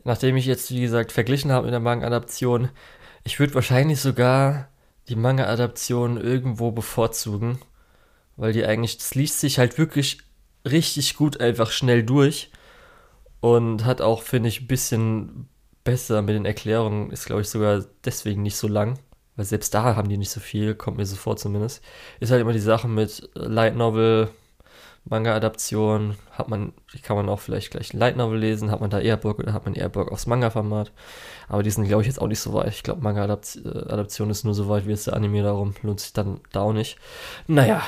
nachdem ich jetzt, wie gesagt, verglichen habe mit der Manga-Adaption, ich würde wahrscheinlich sogar die Manga-Adaption irgendwo bevorzugen, weil die eigentlich, das liest sich halt wirklich richtig gut einfach schnell durch und hat auch, finde ich, ein bisschen besser mit den Erklärungen, ist, glaube ich, sogar deswegen nicht so lang, weil selbst da haben die nicht so viel, kommt mir so vor zumindest. Ist halt immer die Sache mit Light Novel, Manga-Adaption, hat man, kann man auch vielleicht gleich Light Novel lesen, hat man da eher Bock oder hat man eher Bock aufs Manga-Format. Aber die sind, glaube ich, jetzt auch nicht so weit. Ich glaube, Manga-Adaption ist nur so weit wie jetzt der Anime, darum lohnt sich dann da auch nicht. Naja,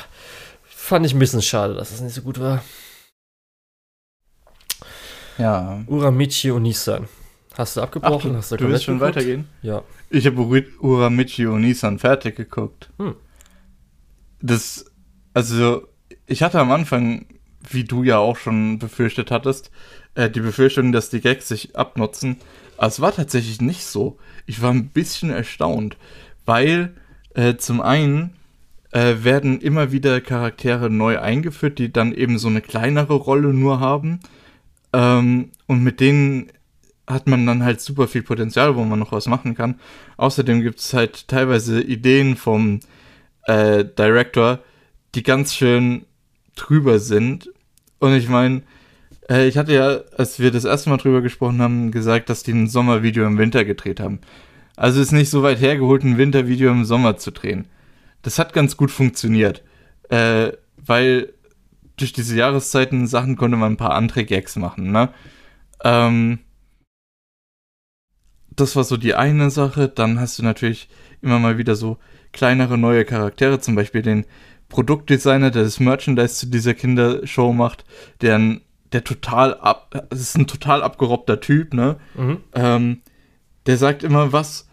fand ich ein bisschen schade, dass es nicht so gut war. ja. Uramichi und Nissan. Hast du Ach, abgebrochen? du, Hast du komplett willst schon geguckt? weitergehen? Ja. Ich habe Uramichi und Nissan fertig geguckt. Hm. Das, also, ich hatte am Anfang, wie du ja auch schon befürchtet hattest, äh, die Befürchtung, dass die Gags sich abnutzen. Aber es war tatsächlich nicht so. Ich war ein bisschen erstaunt, weil äh, zum einen äh, werden immer wieder Charaktere neu eingeführt, die dann eben so eine kleinere Rolle nur haben. Ähm, und mit denen hat man dann halt super viel Potenzial, wo man noch was machen kann. Außerdem gibt es halt teilweise Ideen vom äh, Director, die ganz schön drüber sind. Und ich meine, äh, ich hatte ja, als wir das erste Mal drüber gesprochen haben, gesagt, dass die ein Sommervideo im Winter gedreht haben. Also ist nicht so weit hergeholt, ein Wintervideo im Sommer zu drehen. Das hat ganz gut funktioniert, äh, weil durch diese Jahreszeiten Sachen konnte man ein paar andere Gags machen, ne? Ähm, das war so die eine Sache. Dann hast du natürlich immer mal wieder so kleinere neue Charaktere, zum Beispiel den Produktdesigner, der das Merchandise zu dieser Kindershow macht, der, ein- der total ab, das ist ein total abgerobbter Typ, ne? Mhm. Ähm, der sagt immer was,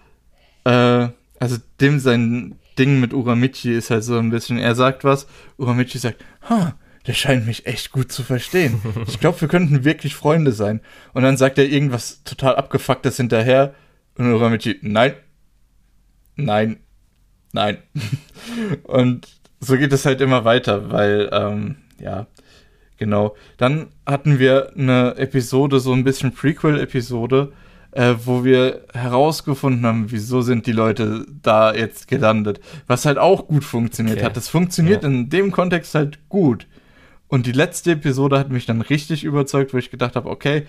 äh, also dem sein Ding mit Uramichi ist halt so ein bisschen, er sagt was, Uramichi sagt, ha, der scheint mich echt gut zu verstehen. Ich glaube, wir könnten wirklich Freunde sein. Und dann sagt er irgendwas total abgefucktes hinterher und Uramichi, nein, nein, nein. und so geht es halt immer weiter, weil, ähm, ja, genau. Dann hatten wir eine Episode, so ein bisschen Prequel-Episode, äh, wo wir herausgefunden haben, wieso sind die Leute da jetzt gelandet. Was halt auch gut funktioniert okay. hat. Das funktioniert ja. in dem Kontext halt gut. Und die letzte Episode hat mich dann richtig überzeugt, wo ich gedacht habe, okay,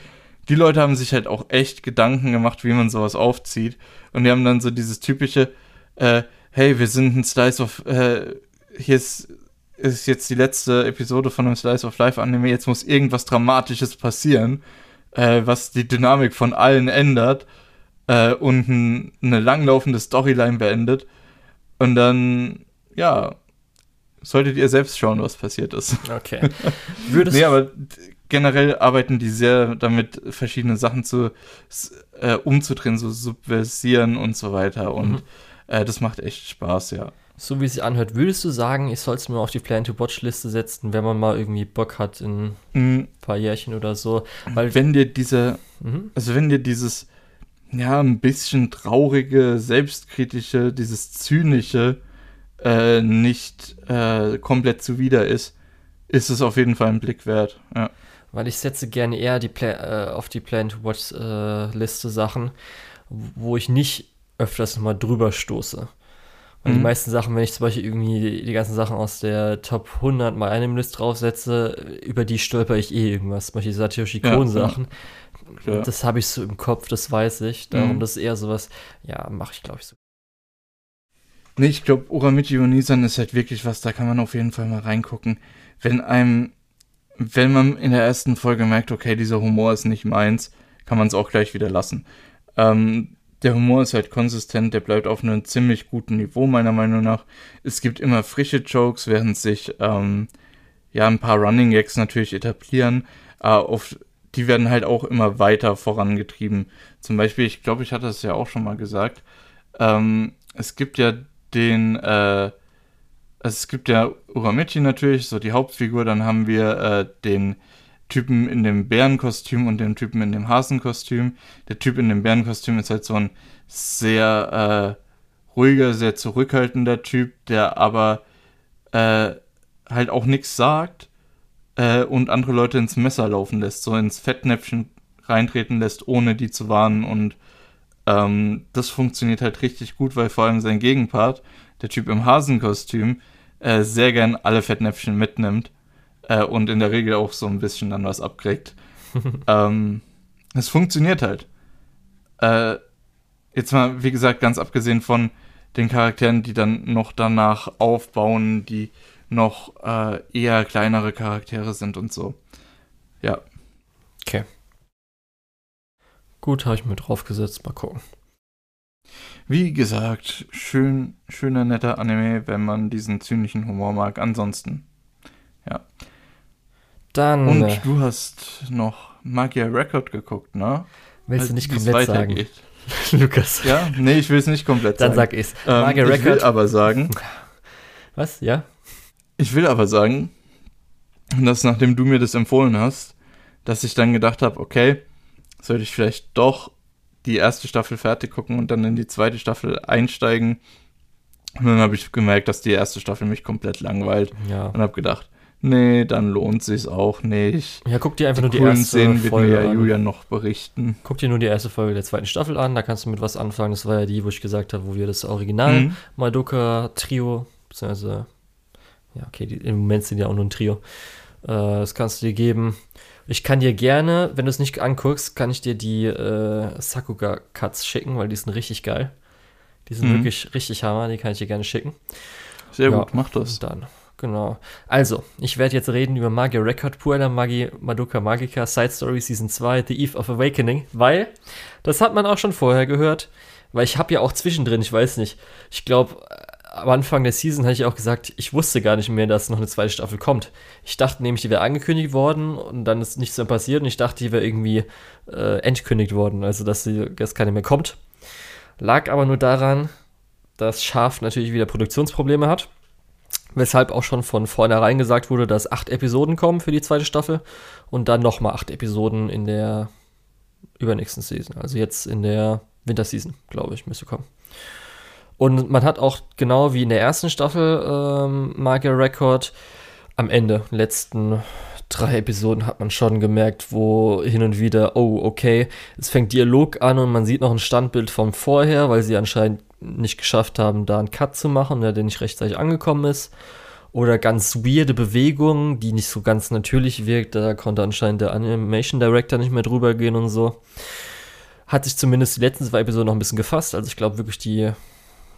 die Leute haben sich halt auch echt Gedanken gemacht, wie man sowas aufzieht. Und die haben dann so dieses typische, äh, hey, wir sind ein Slice of, äh, hier ist, ist jetzt die letzte Episode von einem Slice of Life Anime, jetzt muss irgendwas Dramatisches passieren äh, was die Dynamik von allen ändert äh, und ein, eine langlaufende Storyline beendet. Und dann, ja, solltet ihr selbst schauen, was passiert ist. Okay. Würdest nee, aber generell arbeiten die sehr damit, verschiedene Sachen zu äh, umzudrehen, so subversieren und so weiter. Und mhm. äh, das macht echt Spaß, ja so wie es sich anhört, würdest du sagen, ich soll es mir auf die Plan-to-Watch-Liste setzen, wenn man mal irgendwie Bock hat in ein mhm. paar Jährchen oder so? Weil wenn dir diese, mhm. also wenn dir dieses, ja, ein bisschen traurige, selbstkritische, dieses zynische äh, nicht äh, komplett zuwider ist, ist es auf jeden Fall ein Blick wert, ja. Weil ich setze gerne eher die Pla äh, auf die Plan-to-Watch-Liste Sachen, wo ich nicht öfters mal drüber stoße. Und mhm. die meisten Sachen, wenn ich zum Beispiel irgendwie die, die, ganzen Sachen aus der Top 100 mal einem List draufsetze, über die stolper ich eh irgendwas. Zum Beispiel Satoshi Kon-Sachen. Ja, das habe ich so im Kopf, das weiß ich. Darum, mhm. das ist eher sowas, ja, mache ich glaube ich so. Nee, ich glaube, Uramichi Onisan ist halt wirklich was, da kann man auf jeden Fall mal reingucken. Wenn einem, wenn man in der ersten Folge merkt, okay, dieser Humor ist nicht meins, kann man es auch gleich wieder lassen. Ähm, der Humor ist halt konsistent, der bleibt auf einem ziemlich guten Niveau, meiner Meinung nach. Es gibt immer frische Jokes, während sich ähm, ja ein paar Running Gags natürlich etablieren. Äh, auf, die werden halt auch immer weiter vorangetrieben. Zum Beispiel, ich glaube, ich hatte es ja auch schon mal gesagt, ähm, es gibt ja den, äh, es gibt ja Uramichi natürlich, so die Hauptfigur, dann haben wir äh, den Typen in dem Bärenkostüm und dem Typen in dem Hasenkostüm. Der Typ in dem Bärenkostüm ist halt so ein sehr äh, ruhiger, sehr zurückhaltender Typ, der aber äh, halt auch nichts sagt äh, und andere Leute ins Messer laufen lässt, so ins Fettnäpfchen reintreten lässt, ohne die zu warnen. Und ähm, das funktioniert halt richtig gut, weil vor allem sein Gegenpart, der Typ im Hasenkostüm, äh, sehr gern alle Fettnäpfchen mitnimmt äh, und in der Regel auch so ein bisschen dann was abkriegt. ähm, es funktioniert halt. Äh, jetzt mal, wie gesagt, ganz abgesehen von den Charakteren, die dann noch danach aufbauen, die noch äh, eher kleinere Charaktere sind und so. Ja. Okay. Gut, habe ich mir draufgesetzt. Mal gucken. Wie gesagt, schön, schöner, netter Anime, wenn man diesen zynischen Humor mag. Ansonsten, ja. Dann. Und äh, du hast noch Magia Record geguckt, ne? Willst du nicht komplett sagen? Lukas. Ja, nee, ich will es nicht komplett sagen. Dann sag ich's. Ähm, Magia Record. Ich will aber sagen. Was? Ja? Ich will aber sagen, dass nachdem du mir das empfohlen hast, dass ich dann gedacht habe, okay, sollte ich vielleicht doch die erste Staffel fertig gucken und dann in die zweite Staffel einsteigen. Und dann habe ich gemerkt, dass die erste Staffel mich komplett langweilt. Ja. Und habe gedacht, nee, dann lohnt sich's auch nicht. Ja, guck dir einfach die nur die erste Szenen Folge wird mir ja Julian noch berichten. Guck dir nur die erste Folge der zweiten Staffel an, da kannst du mit was anfangen. Das war ja die, wo ich gesagt habe, wo wir das Original mhm. Madoka Trio, beziehungsweise, ja, okay, die, im Moment sind ja auch nur ein Trio. Äh, das kannst du dir geben. Ich kann dir gerne, wenn du es nicht anguckst, kann ich dir die äh, Sakuga Cuts schicken, weil die sind richtig geil. Die sind mhm. wirklich richtig hammer, die kann ich dir gerne schicken. Sehr ja, gut, mach das. Dann Genau. Also, ich werde jetzt reden über Magia Record, Puella Magi, Madoka Magica, Side Story Season 2, The Eve of Awakening, weil, das hat man auch schon vorher gehört, weil ich habe ja auch zwischendrin, ich weiß nicht, ich glaube, am Anfang der Season hatte ich auch gesagt, ich wusste gar nicht mehr, dass noch eine zweite Staffel kommt. Ich dachte nämlich, die wäre angekündigt worden und dann ist nichts mehr passiert und ich dachte, die wäre irgendwie äh, entkündigt worden, also dass, sie, dass keine mehr kommt. Lag aber nur daran, das Schaf natürlich wieder Produktionsprobleme hat. Weshalb auch schon von vornherein gesagt wurde, dass acht Episoden kommen für die zweite Staffel und dann nochmal acht Episoden in der übernächsten Season. Also jetzt in der Winterseason, glaube ich, müsste kommen. Und man hat auch genau wie in der ersten Staffel ähm, Marke Record am Ende, letzten drei Episoden, hat man schon gemerkt, wo hin und wieder, oh, okay, es fängt Dialog an und man sieht noch ein Standbild vom Vorher, weil sie anscheinend nicht geschafft haben, da einen Cut zu machen, der nicht rechtzeitig angekommen ist. Oder ganz weirde Bewegungen, die nicht so ganz natürlich wirkt. Da konnte anscheinend der Animation Director nicht mehr drüber gehen und so. Hat sich zumindest die letzten zwei Episoden noch ein bisschen gefasst. Also ich glaube wirklich die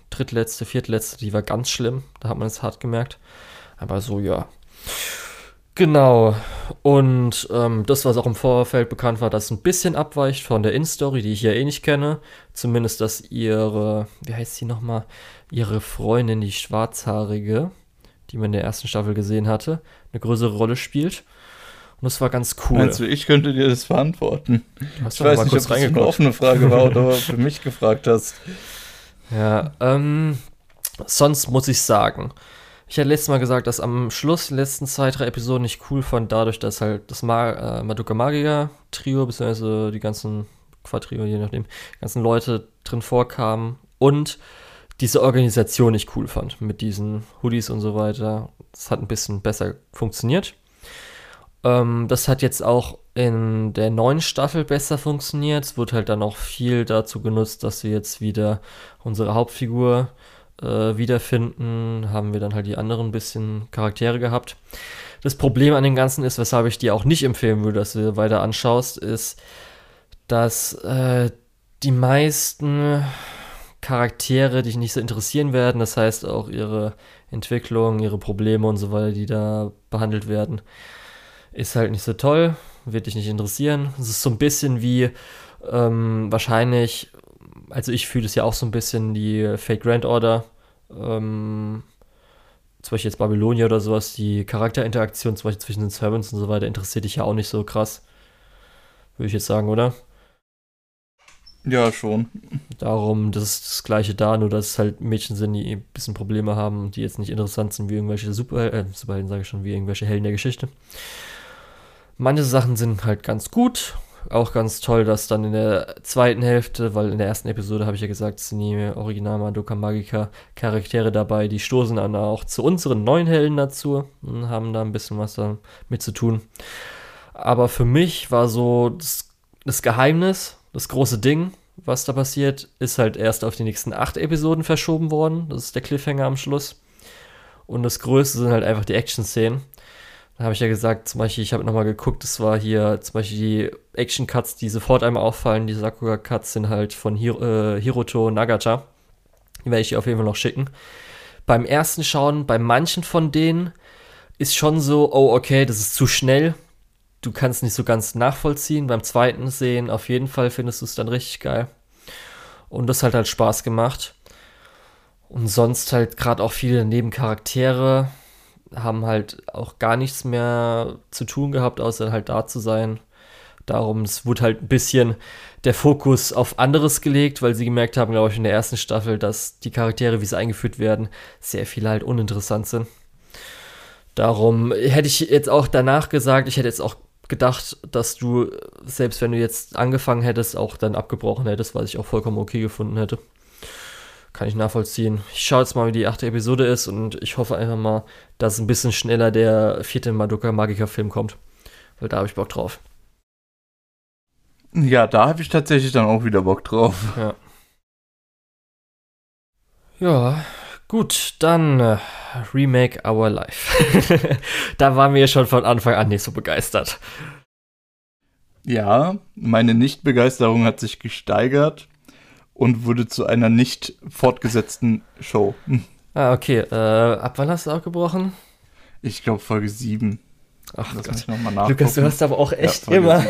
drittletzte, viertletzte, die war ganz schlimm. Da hat man es hart gemerkt. Aber so, ja. Genau. Und ähm, das, was auch im Vorfeld bekannt war, das ein bisschen abweicht von der In-Story, die ich ja eh nicht kenne. Zumindest, dass ihre, wie heißt sie nochmal, ihre Freundin, die schwarzhaarige, die man in der ersten Staffel gesehen hatte, eine größere Rolle spielt. Und das war ganz cool. Meinst du, ich könnte dir das beantworten? Hast Ich weiß nicht, ob das eine offene Frage war oder für mich gefragt hast. Ja, ähm, sonst muss ich sagen, ich hatte letztes Mal gesagt, dass am Schluss die letzten zwei, drei Episoden ich cool fand, dadurch, dass halt das Ma äh, Madoka Magica Trio, beziehungsweise die ganzen Quadrio, je nachdem, die ganzen Leute drin vorkamen und diese Organisation ich cool fand mit diesen Hoodies und so weiter. Das hat ein bisschen besser funktioniert. Ähm, das hat jetzt auch in der neuen Staffel besser funktioniert. Es wird halt dann auch viel dazu genutzt, dass wir jetzt wieder unsere Hauptfigur äh, wiederfinden. Haben wir dann halt die anderen bisschen Charaktere gehabt. Das Problem an dem Ganzen ist, weshalb ich dir auch nicht empfehlen würde, dass du weiter anschaust, ist, dass äh, die meisten Charaktere dich nicht so interessieren werden. Das heißt auch ihre Entwicklung, ihre Probleme und so weiter, die da behandelt werden, ist halt nicht so toll, wird dich nicht interessieren. Es ist so ein bisschen wie ähm, wahrscheinlich, also ich fühle es ja auch so ein bisschen die Fake Grand Order. Ähm, zum Beispiel jetzt Babylonia oder sowas, die Charakterinteraktion zum Beispiel zwischen den Servants und so weiter interessiert dich ja auch nicht so krass. Würde ich jetzt sagen, oder? Ja, schon. Darum, das ist das gleiche da, nur dass es halt Mädchen sind, die ein bisschen Probleme haben und die jetzt nicht interessant sind wie irgendwelche Super, äh, Superhelden, sage ich schon, wie irgendwelche Helden der Geschichte. Manche Sachen sind halt ganz gut. Auch ganz toll, dass dann in der zweiten Hälfte, weil in der ersten Episode habe ich ja gesagt, sind die Original Madoka Magica Charaktere dabei, die stoßen dann auch zu unseren neuen Helden dazu und haben da ein bisschen was damit zu tun. Aber für mich war so das, das Geheimnis, das große Ding, was da passiert, ist halt erst auf die nächsten acht Episoden verschoben worden. Das ist der Cliffhanger am Schluss. Und das Größte sind halt einfach die Action-Szenen. Da habe ich ja gesagt, zum Beispiel, ich habe nochmal geguckt, das war hier zum Beispiel die Action-Cuts, die sofort einmal auffallen. Die Sakura-Cuts sind halt von Hir äh, Hiroto Nagata. Die werde ich dir auf jeden Fall noch schicken. Beim ersten Schauen, bei manchen von denen ist schon so, oh, okay, das ist zu schnell. Du kannst nicht so ganz nachvollziehen. Beim zweiten Sehen auf jeden Fall findest du es dann richtig geil. Und das hat halt Spaß gemacht. Und sonst halt gerade auch viele Nebencharaktere haben halt auch gar nichts mehr zu tun gehabt, außer halt da zu sein. Darum, es wurde halt ein bisschen der Fokus auf anderes gelegt, weil sie gemerkt haben, glaube ich, in der ersten Staffel, dass die Charaktere, wie sie eingeführt werden, sehr viele halt uninteressant sind. Darum hätte ich jetzt auch danach gesagt, ich hätte jetzt auch gedacht, dass du, selbst wenn du jetzt angefangen hättest, auch dann abgebrochen hättest, was ich auch vollkommen okay gefunden hätte. Kann ich nachvollziehen. Ich schaue jetzt mal, wie die achte Episode ist und ich hoffe einfach mal, dass ein bisschen schneller der vierte Madoka Magica Film kommt. Weil da habe ich Bock drauf. Ja, da habe ich tatsächlich dann auch wieder Bock drauf. Ja. Ja, gut, dann äh, Remake Our Life. da waren wir schon von Anfang an nicht so begeistert. Ja, meine Nichtbegeisterung hat sich gesteigert und wurde zu einer nicht fortgesetzten Show. Ah, okay. Äh, ab wann hast du abgebrochen? Ich glaube Folge 7. Ach Lass Gott. mich noch mal nachgucken. Lukas, du hast aber auch echt Folge immer,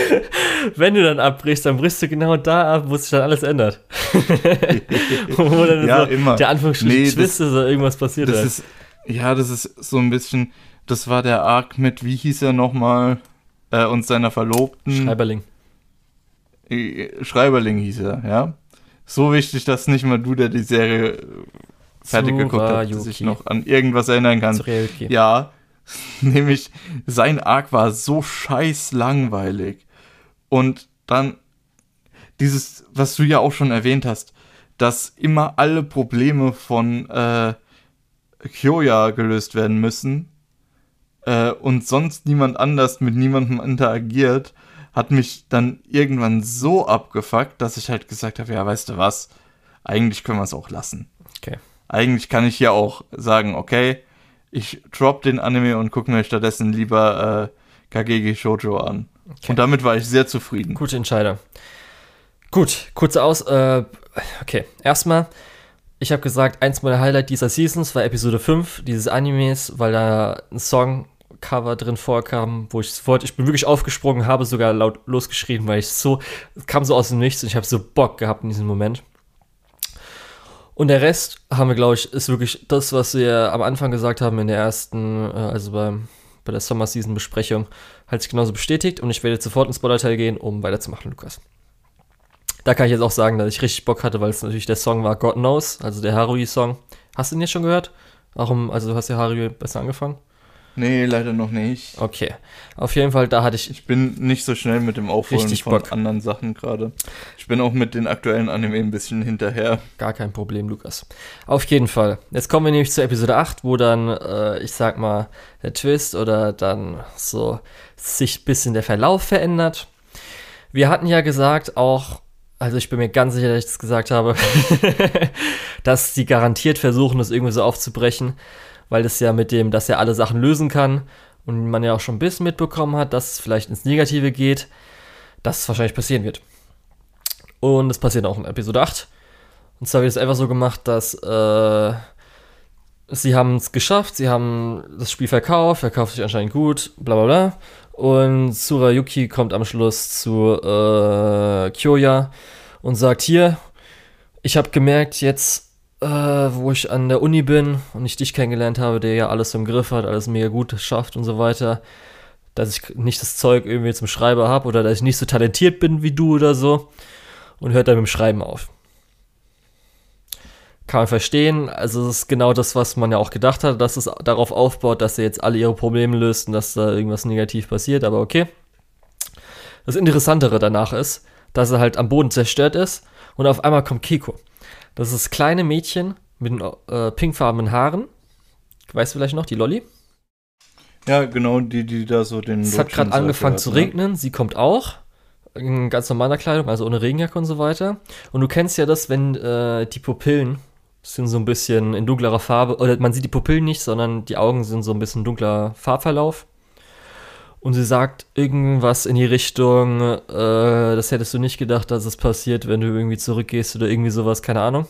wenn du dann abbrichst, dann brichst du genau da ab, wo sich dann alles ändert. wo dann Ja, so immer. der Anführungsstrichen Nee, das- Twist ist oder irgendwas passiert Das ist. ist, ja, das ist so ein bisschen, das war der Arc mit, wie hieß er nochmal, äh, und seiner Verlobten. Schreiberling. Äh, Schreiberling hieß er, ja. so wichtig, dass nicht mal du, der die Serie fertig geguckt hat, sich noch an irgendwas erinnern kann. Ja, nämlich sein Arc war so scheiß langweilig. Und dann dieses, was du ja auch schon erwähnt hast, dass immer alle Probleme von äh, Kyoya gelöst werden müssen äh, und sonst niemand anders mit niemandem interagiert, hat mich dann irgendwann so abgefuckt, dass ich halt gesagt habe, ja, weißt du was, eigentlich können wir es auch lassen. Okay. Eigentlich kann ich hier auch sagen, okay, ich drop den Anime und gucke mir stattdessen lieber äh, Kageki Shoujo an. Okay. Und damit war ich sehr zufrieden. Gute Entscheidung. Gut, kurz aus. Äh, okay, erstmal, ich habe gesagt, eins meiner Highlight dieser Seasons war Episode 5 dieses Animes, weil da ein Songcover drin vorkam, wo ich sofort, ich bin wirklich aufgesprungen, habe sogar laut losgeschrien, weil ich so, kam so aus dem Nichts und ich habe so Bock gehabt in diesem Moment. Und der Rest haben wir, glaube ich, ist wirklich das, was wir am Anfang gesagt haben in der ersten, äh, also beim, bei der Summer Season Besprechung, hat sich genauso bestätigt und ich werde jetzt sofort ins Spoiler-Teil gehen, um weiterzumachen, Lukas. Da kann ich jetzt auch sagen, dass ich richtig Bock hatte, weil es natürlich der Song war God Knows, also der Harui-Song. Hast du den jetzt schon gehört? Warum, also du hast ja Harui besser angefangen? Nee, leider noch nicht. Okay. Auf jeden Fall, da hatte ich. Ich bin nicht so schnell mit dem Aufholen von Bock. anderen Sachen gerade. Ich bin auch mit den aktuellen Anime ein bisschen hinterher. Gar kein Problem, Lukas. Auf jeden Fall. Jetzt kommen wir nämlich zur Episode 8, wo dann, äh, ich sag mal, der Twist oder dann so sich ein bisschen der Verlauf verändert. Wir hatten ja gesagt, auch, also ich bin mir ganz sicher, dass ich das gesagt habe, dass die garantiert versuchen, das irgendwie so aufzubrechen weil das ja mit dem, dass er alle Sachen lösen kann und man ja auch schon ein bisschen mitbekommen hat, dass es vielleicht ins Negative geht, dass es wahrscheinlich passieren wird. Und es passiert auch in Episode 8. Und zwar wird es einfach so gemacht, dass äh, sie haben es geschafft, sie haben das Spiel verkauft, verkauft sich anscheinend gut, bla bla bla. Und Surayuki kommt am Schluss zu äh, Kyoya und sagt, hier, ich habe gemerkt, jetzt äh, wo ich an der Uni bin und ich dich kennengelernt habe, der ja alles im Griff hat, alles mega gut schafft und so weiter, dass ich nicht das Zeug irgendwie zum Schreiber habe oder dass ich nicht so talentiert bin wie du oder so und hört dann mit dem Schreiben auf. Kann man verstehen, also es ist genau das, was man ja auch gedacht hat, dass es darauf aufbaut, dass er jetzt alle ihre Probleme löst und dass da irgendwas negativ passiert, aber okay. Das Interessantere danach ist, dass er halt am Boden zerstört ist und auf einmal kommt Kiko. Das ist das kleine Mädchen mit den äh, pinkfarbenen Haaren. Weißt du vielleicht noch, die Lolly? Ja, genau, die, die da so den. Es hat gerade angefangen zu ne? regnen, sie kommt auch. In ganz normaler Kleidung, also ohne Regenjacke und so weiter. Und du kennst ja das, wenn äh, die Pupillen sind so ein bisschen in dunklerer Farbe, oder man sieht die Pupillen nicht, sondern die Augen sind so ein bisschen dunkler Farbverlauf. Und sie sagt irgendwas in die Richtung, äh, das hättest du nicht gedacht, dass es passiert, wenn du irgendwie zurückgehst oder irgendwie sowas, keine Ahnung.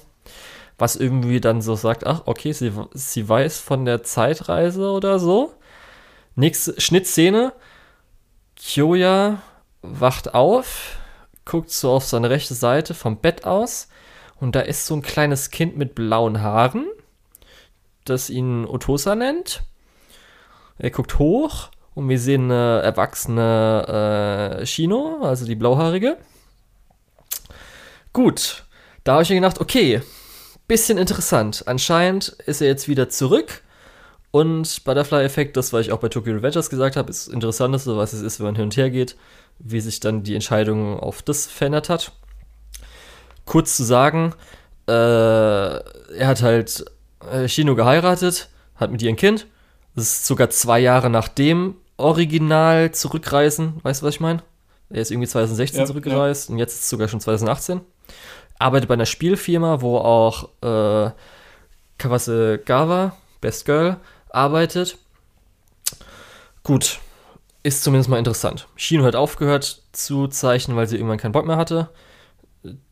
Was irgendwie dann so sagt, ach, okay, sie, sie weiß von der Zeitreise oder so. Nächste Schnittszene. Kyoya wacht auf, guckt so auf seine rechte Seite vom Bett aus und da ist so ein kleines Kind mit blauen Haaren, das ihn Otosa nennt. Er guckt hoch und wir sehen eine erwachsene äh, Shino, also die blauhaarige. Gut, da habe ich mir gedacht, okay, bisschen interessant. Anscheinend ist er jetzt wieder zurück. Und Butterfly-Effekt, das, was ich auch bei Tokyo Revengers gesagt habe, ist interessant, was es ist, wenn man hin und her geht, wie sich dann die Entscheidung auf das verändert hat. Kurz zu sagen, äh, er hat halt äh, Shino geheiratet, hat mit ihr ein Kind. Das ist sogar zwei Jahre nachdem original zurückreisen. Weißt du, was ich meine? Er ist irgendwie 2016 ja, zurückgereist ja. und jetzt ist es sogar schon 2018. Arbeitet bei einer Spielfirma, wo auch äh, Kawase Gawa, Best Girl, arbeitet. Gut, ist zumindest mal interessant. Shino hat aufgehört zu zeichnen, weil sie irgendwann keinen Bock mehr hatte.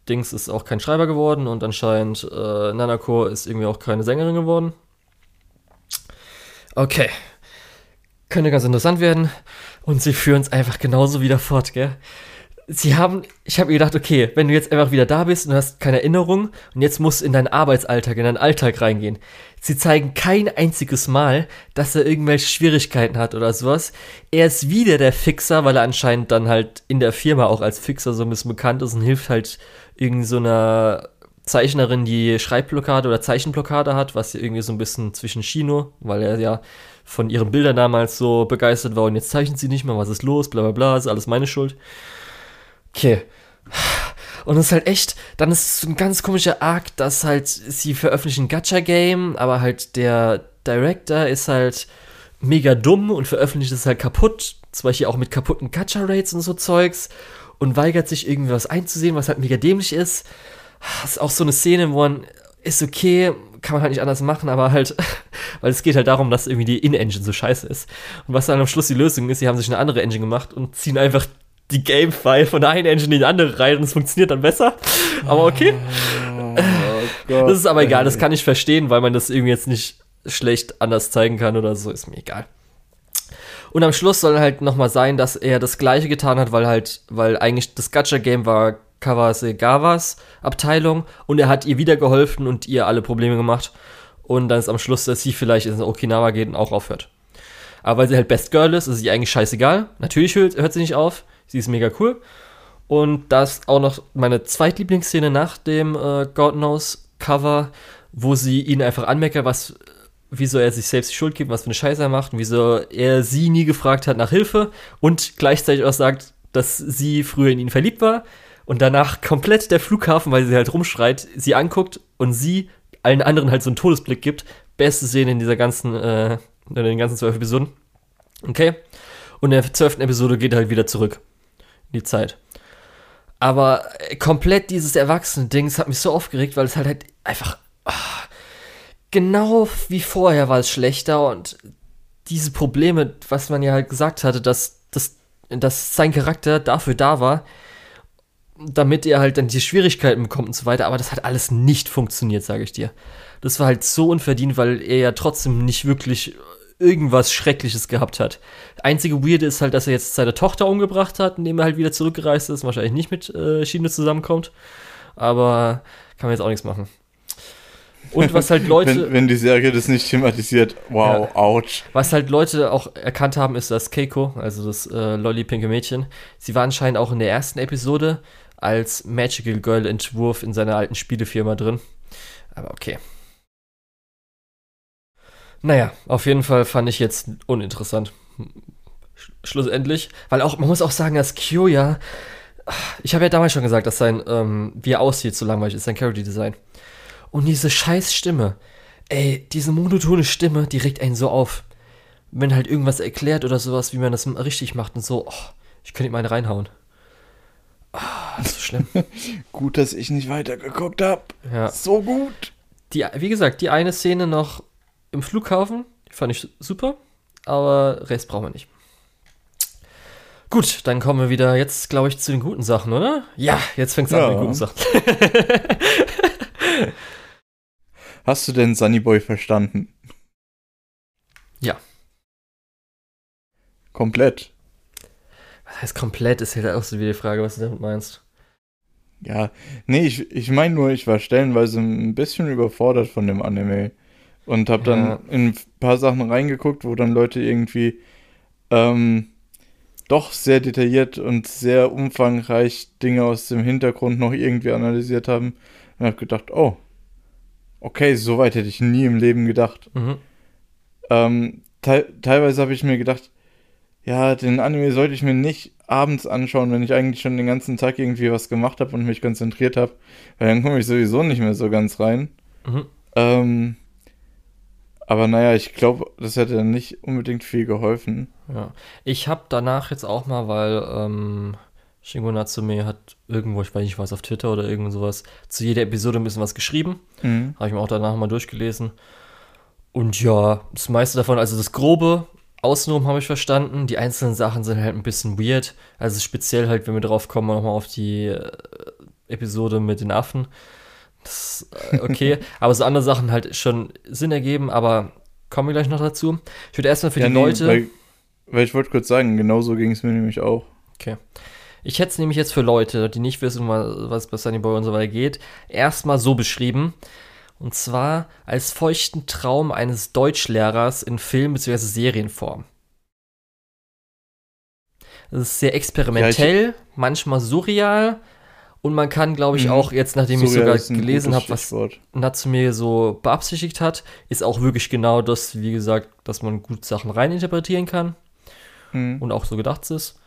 Dings ist auch kein Schreiber geworden und anscheinend äh, Nanako ist irgendwie auch keine Sängerin geworden. Okay, könnte ganz interessant werden. Und sie führen es einfach genauso wieder fort, gell? sie haben, ich habe mir gedacht, okay, wenn du jetzt einfach wieder da bist und hast keine Erinnerung und jetzt musst du in deinen Arbeitsalltag, in deinen Alltag reingehen. Sie zeigen kein einziges Mal, dass er irgendwelche Schwierigkeiten hat oder sowas. Er ist wieder der Fixer, weil er anscheinend dann halt in der Firma auch als Fixer so ein bisschen bekannt ist und hilft halt irgend so Zeichnerin, die Schreibblockade oder Zeichenblockade hat, was irgendwie so ein bisschen zwischen Chino, weil er ja von ihren Bildern damals so begeistert war und jetzt zeichnet sie nicht mehr, was ist los, bla bla bla, ist alles meine Schuld. Okay. Und es ist halt echt, dann ist es so ein ganz komischer Arc, dass halt sie veröffentlichen Gacha-Game, aber halt der Director ist halt mega dumm und veröffentlicht es halt kaputt, zum Beispiel auch mit kaputten Gacha-Rates und so Zeugs und weigert sich irgendwie was einzusehen, was halt mega dämlich ist. Das ist auch so eine Szene, wo man ist okay, kann man halt nicht anders machen, aber halt, weil es geht halt darum, dass irgendwie die In-Engine so scheiße ist. Und was dann am Schluss die Lösung ist, sie haben sich eine andere Engine gemacht und ziehen einfach die Game-File von der einen Engine in die andere rein und es funktioniert dann besser. Aber okay. Oh, Gott, das ist aber egal, das kann ich verstehen, weil man das irgendwie jetzt nicht schlecht anders zeigen kann oder so, ist mir egal. Und am Schluss soll halt nochmal sein, dass er das gleiche getan hat, weil halt, weil eigentlich das Gacha-Game war Kawasegawas Abteilung und er hat ihr wieder geholfen und ihr alle Probleme gemacht. Und dann ist am Schluss, dass sie vielleicht in Okinawa geht und auch aufhört. Aber weil sie halt Best Girl ist, ist sie eigentlich scheißegal. Natürlich hört, hört sie nicht auf. Sie ist mega cool. Und das auch noch meine zweitlieblingsszene nach dem äh, God Knows Cover, wo sie ihn einfach anmeckert, was, wieso er sich selbst die Schuld gibt, was für eine Scheiße er macht und wieso er sie nie gefragt hat nach Hilfe und gleichzeitig auch sagt, dass sie früher in ihn verliebt war und danach komplett der Flughafen, weil sie halt rumschreit, sie anguckt und sie allen anderen halt so einen Todesblick gibt. Beste Szene in dieser ganzen, äh, in den ganzen zwölf Episoden. Okay. Und in der zwölften Episode geht er halt wieder zurück die Zeit. Aber äh, komplett dieses Erwachsene-Ding, hat mich so aufgeregt, weil es halt, halt einfach. Ach, genau wie vorher war es schlechter und diese Probleme, was man ja halt gesagt hatte, dass, dass, dass sein Charakter dafür da war, damit er halt dann die Schwierigkeiten bekommt und so weiter, aber das hat alles nicht funktioniert, sage ich dir. Das war halt so unverdient, weil er ja trotzdem nicht wirklich irgendwas Schreckliches gehabt hat. Einzige Weirde ist halt, dass er jetzt seine Tochter umgebracht hat, indem er halt wieder zurückgereist ist. Wahrscheinlich nicht mit äh, Schiene zusammenkommt. Aber kann man jetzt auch nichts machen. Und was halt Leute. wenn, wenn, die Serie das nicht thematisiert, wow, ja. ouch. Was halt Leute auch erkannt haben, ist das Keiko, also das äh, lolly-pinke Mädchen. Sie war anscheinend auch in der ersten Episode als Magical Girl-Entwurf in seiner alten Spielefirma drin. Aber okay. Naja, auf jeden Fall fand ich jetzt uninteressant. Schlussendlich, weil auch, man muss auch sagen, dass Kyoya, ich habe ja damals schon gesagt, dass sein, ähm, wie er aussieht, so langweilig ist, sein Character Design. Und diese scheiß Stimme, ey, diese monotone Stimme, die regt einen so auf. Wenn halt irgendwas erklärt oder sowas, wie man das richtig macht und so, oh, ich könnte ihm einen reinhauen. Oh, das ist so schlimm. gut, dass ich nicht weitergeguckt habe. Ja. So gut. Die, wie gesagt, die eine Szene noch im Flughafen. Die fand ich super. Aber Rest brauchen wir nicht. Gut, dann kommen wir wieder jetzt, glaube ich, zu den guten Sachen, oder? Ja, jetzt fängt es ja. an mit den guten Sachen. Hast du denn Sunnyboy verstanden? Ja. Komplett. Heißt komplett? Ist halt auch so wie die Frage, was du damit meinst. Ja, nee, ich, ich meine nur, ich war stellenweise ein bisschen überfordert von dem Anime. Und habe dann ja. in ein paar Sachen reingeguckt, wo dann Leute irgendwie ähm, doch sehr detailliert und sehr umfangreich Dinge aus dem Hintergrund noch irgendwie analysiert haben. Und habe gedacht, oh, okay, so weit hätte ich nie im Leben gedacht. Mhm. Ähm, te teilweise habe ich mir gedacht, ja, den Anime sollte ich mir nicht abends anschauen, wenn ich eigentlich schon den ganzen Tag irgendwie was gemacht habe und mich konzentriert habe, weil dann komme ich sowieso nicht mehr so ganz rein. Mhm. Ähm, aber naja, ich glaube, das hätte nicht unbedingt viel geholfen. Ja. Ich habe danach jetzt auch mal, weil ähm, Shingo Natsume hat irgendwo, ich weiß nicht was, auf Twitter oder irgend sowas, zu jeder Episode ein bisschen was geschrieben. Mhm. Habe ich mir auch danach mal durchgelesen. Und ja, das meiste davon, also das Grobe, außenrum habe ich verstanden. Die einzelnen Sachen sind halt ein bisschen weird. Also speziell halt, wenn wir drauf kommen, nochmal auf die äh, Episode mit den Affen. Das, äh, okay, aber so andere Sachen halt schon Sinn ergeben, aber kommen wir gleich noch dazu. Ich würde erstmal für ja, die nee, Leute. Weil, weil ich wollte kurz sagen, genauso ging es mir nämlich auch. Okay. Ich hätte es nämlich jetzt für Leute, die nicht wissen, was bei Sunny Boy und so weiter geht, erstmal so beschrieben. Und zwar als feuchten Traum eines Deutschlehrers in Film- bzw. Serienform. Es ist sehr experimentell, ja, manchmal surreal. Und man kann, glaube ich, mhm. auch jetzt, nachdem surreal ich sogar gelesen habe, was Natsume so beabsichtigt hat, ist auch wirklich genau das, wie gesagt, dass man gut Sachen reininterpretieren kann. Mhm. Und auch so gedacht ist.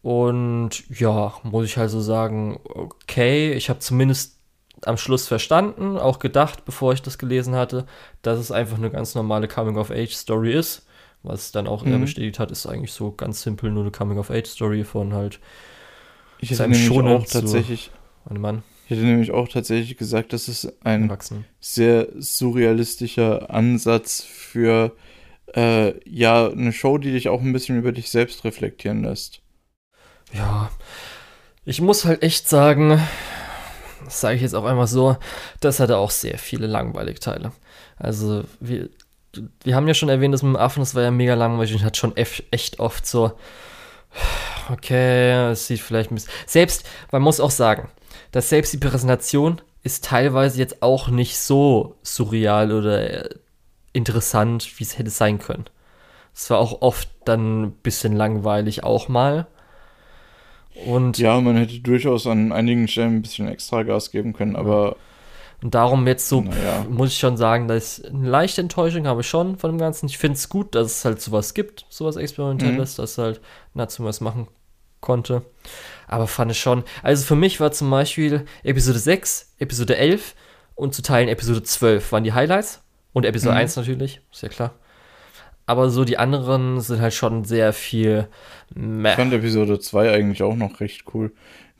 Und ja, muss ich halt so sagen, okay, ich habe zumindest am Schluss verstanden, auch gedacht, bevor ich das gelesen hatte, dass es einfach eine ganz normale Coming-of-Age-Story ist. Was dann auch mhm. er bestätigt hat, ist eigentlich so ganz simpel nur eine Coming-of-Age-Story von halt. Ich hätte nämlich auch tatsächlich. Einem Mann. Ich hätte nämlich auch tatsächlich gesagt, das ist ein sehr surrealistischer Ansatz für äh, ja eine Show, die dich auch ein bisschen über dich selbst reflektieren lässt. Ja, ich muss halt echt sagen, das sage ich jetzt auch einmal so, das hatte auch sehr viele langweilige Teile. Also, wir, wir haben ja schon erwähnt, dass mit dem Affen, das war ja mega langweilig und hat schon echt oft so, okay, es sieht vielleicht ein bisschen. Selbst, man muss auch sagen, dass selbst die Präsentation ist teilweise jetzt auch nicht so surreal oder interessant, wie es hätte sein können. Es war auch oft dann ein bisschen langweilig, auch mal. Und ja, man hätte durchaus an einigen Stellen ein bisschen extra Gas geben können, aber. Und darum jetzt so, naja. muss ich schon sagen, dass eine leichte Enttäuschung habe ich schon von dem Ganzen. Ich finde es gut, dass es halt sowas gibt, sowas Experimentelles, mhm. dass halt Natsume was machen konnte. Aber fand ich schon. Also für mich war zum Beispiel Episode 6, Episode 11 und zu Teilen Episode 12 waren die Highlights. Und Episode mhm. 1 natürlich, ist ja klar. Aber so die anderen sind halt schon sehr viel. Meh. Ich fand Episode 2 eigentlich auch noch recht cool.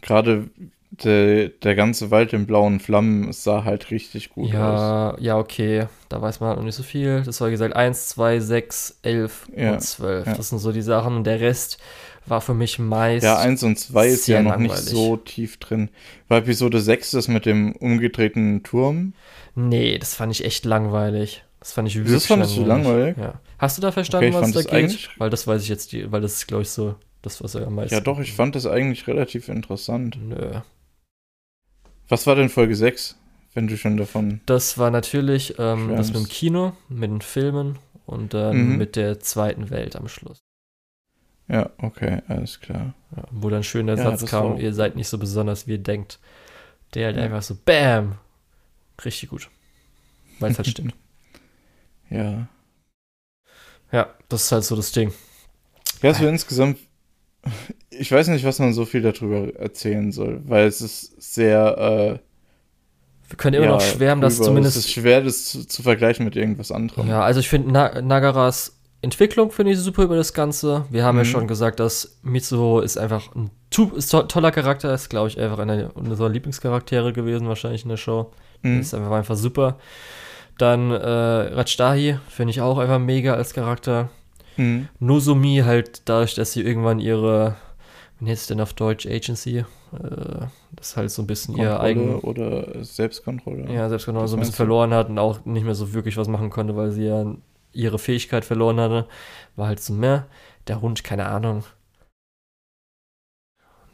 Gerade der, der ganze Wald in blauen Flammen sah halt richtig gut ja, aus. Ja, okay. Da weiß man halt noch nicht so viel. Das war gesagt 1, 2, 6, 11 ja, und 12. Ja. Das sind so die Sachen. Und der Rest war für mich meist. Ja, 1 und 2 ist ja noch langweilig. nicht so tief drin. War Episode 6 das mit dem umgedrehten Turm? Nee, das fand ich echt langweilig. Das fand ich wirklich Das fandest du langweilig? Ja. Hast du da verstanden, okay, was da geht? Weil das weiß ich jetzt, weil das ist, glaube ich, so das, was er am meisten. Ja, doch, ich fand das eigentlich relativ interessant. Nö. Was war denn Folge 6, wenn du schon davon. Das war natürlich ähm, das mit dem Kino, mit den Filmen und dann mhm. mit der zweiten Welt am Schluss. Ja, okay, alles klar. Ja, wo dann schön der ja, Satz kam, ihr seid nicht so besonders, wie ihr denkt. Der halt ja. einfach so, BAM! Richtig gut. Weil es halt stimmt. Ja. Ja, das ist halt so das Ding. Ja, so insgesamt, ich weiß nicht, was man so viel darüber erzählen soll, weil es ist sehr, äh, wir können immer ja, noch schwärmen, dass zumindest. Es ist schwer, das zu, zu, vergleichen mit irgendwas anderem. Ja, also ich finde Na Nagaras Entwicklung finde ich super über das Ganze. Wir haben mhm. ja schon gesagt, dass Mitsuho ist einfach ein to ist to toller Charakter, ist glaube ich einfach einer unserer Lieblingscharaktere gewesen wahrscheinlich in der Show. Mhm. Ist einfach, einfach super. Dann äh, Rajdahi finde ich auch einfach mega als Charakter. Mhm. Nozomi halt dadurch, dass sie irgendwann ihre, wie nennt es denn auf Deutsch, Agency, äh, das ist halt so ein bisschen Kontrolle ihr eigen... Oder Selbstkontrolle. Ja, Selbstkontrolle so ein bisschen verloren hat und auch nicht mehr so wirklich was machen konnte, weil sie ja ihre Fähigkeit verloren hatte. War halt so mehr. Der Hund, keine Ahnung.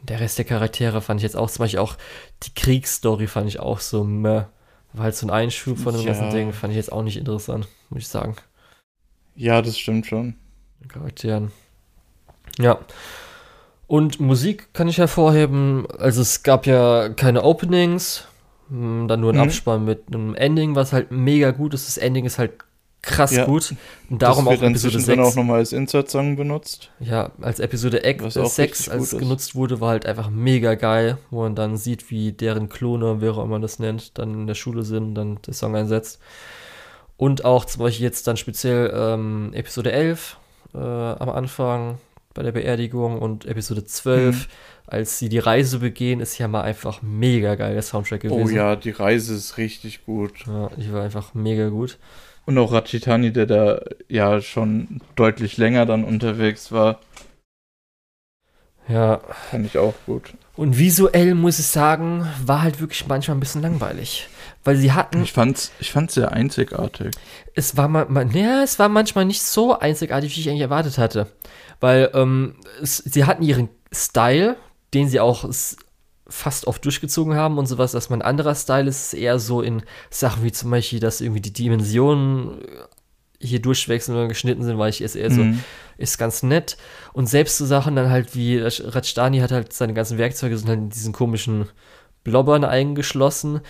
Der Rest der Charaktere fand ich jetzt auch, zum Beispiel auch die Kriegsstory fand ich auch so meh. War halt so ein Einschub von dem ja. ganzen Ding, fand ich jetzt auch nicht interessant, muss ich sagen. Ja, das stimmt schon. Charakteren. Ja. Und Musik kann ich hervorheben. Also es gab ja keine Openings, hm, dann nur ein mhm. Abspann mit einem Ending, was halt mega gut ist. Das Ending ist halt krass ja. gut. Und darum das auch Episode 6. auch nochmal als Insert-Song benutzt. Ja, als Episode 6 als ist. genutzt wurde, war halt einfach mega geil, wo man dann sieht, wie deren Klone, wer auch immer das nennt, dann in der Schule sind dann der Song einsetzt. Und auch zum Beispiel jetzt dann speziell ähm, Episode 11 äh, am Anfang bei der Beerdigung und Episode 12, mhm. als sie die Reise begehen, ist ja mal einfach mega geil der Soundtrack oh gewesen. Oh ja, die Reise ist richtig gut. Ja, die war einfach mega gut. Und auch Rachitani, der da ja schon deutlich länger dann unterwegs war. Ja. Fand ich auch gut. Und visuell muss ich sagen, war halt wirklich manchmal ein bisschen langweilig. Weil sie hatten. Ich fand's, ich fand's sehr einzigartig. Es war mal, ja, es war manchmal nicht so einzigartig, wie ich eigentlich erwartet hatte. Weil ähm, es, sie hatten ihren Style, den sie auch fast oft durchgezogen haben und sowas, dass mein anderer Style ist eher so in Sachen wie zum Beispiel, dass irgendwie die Dimensionen hier durchwechseln oder geschnitten sind, weil ich es eher so, mhm. ist ganz nett. Und selbst so Sachen dann halt wie, Rajdani hat halt seine ganzen Werkzeuge sind halt in diesen komischen Blobbern eingeschlossen.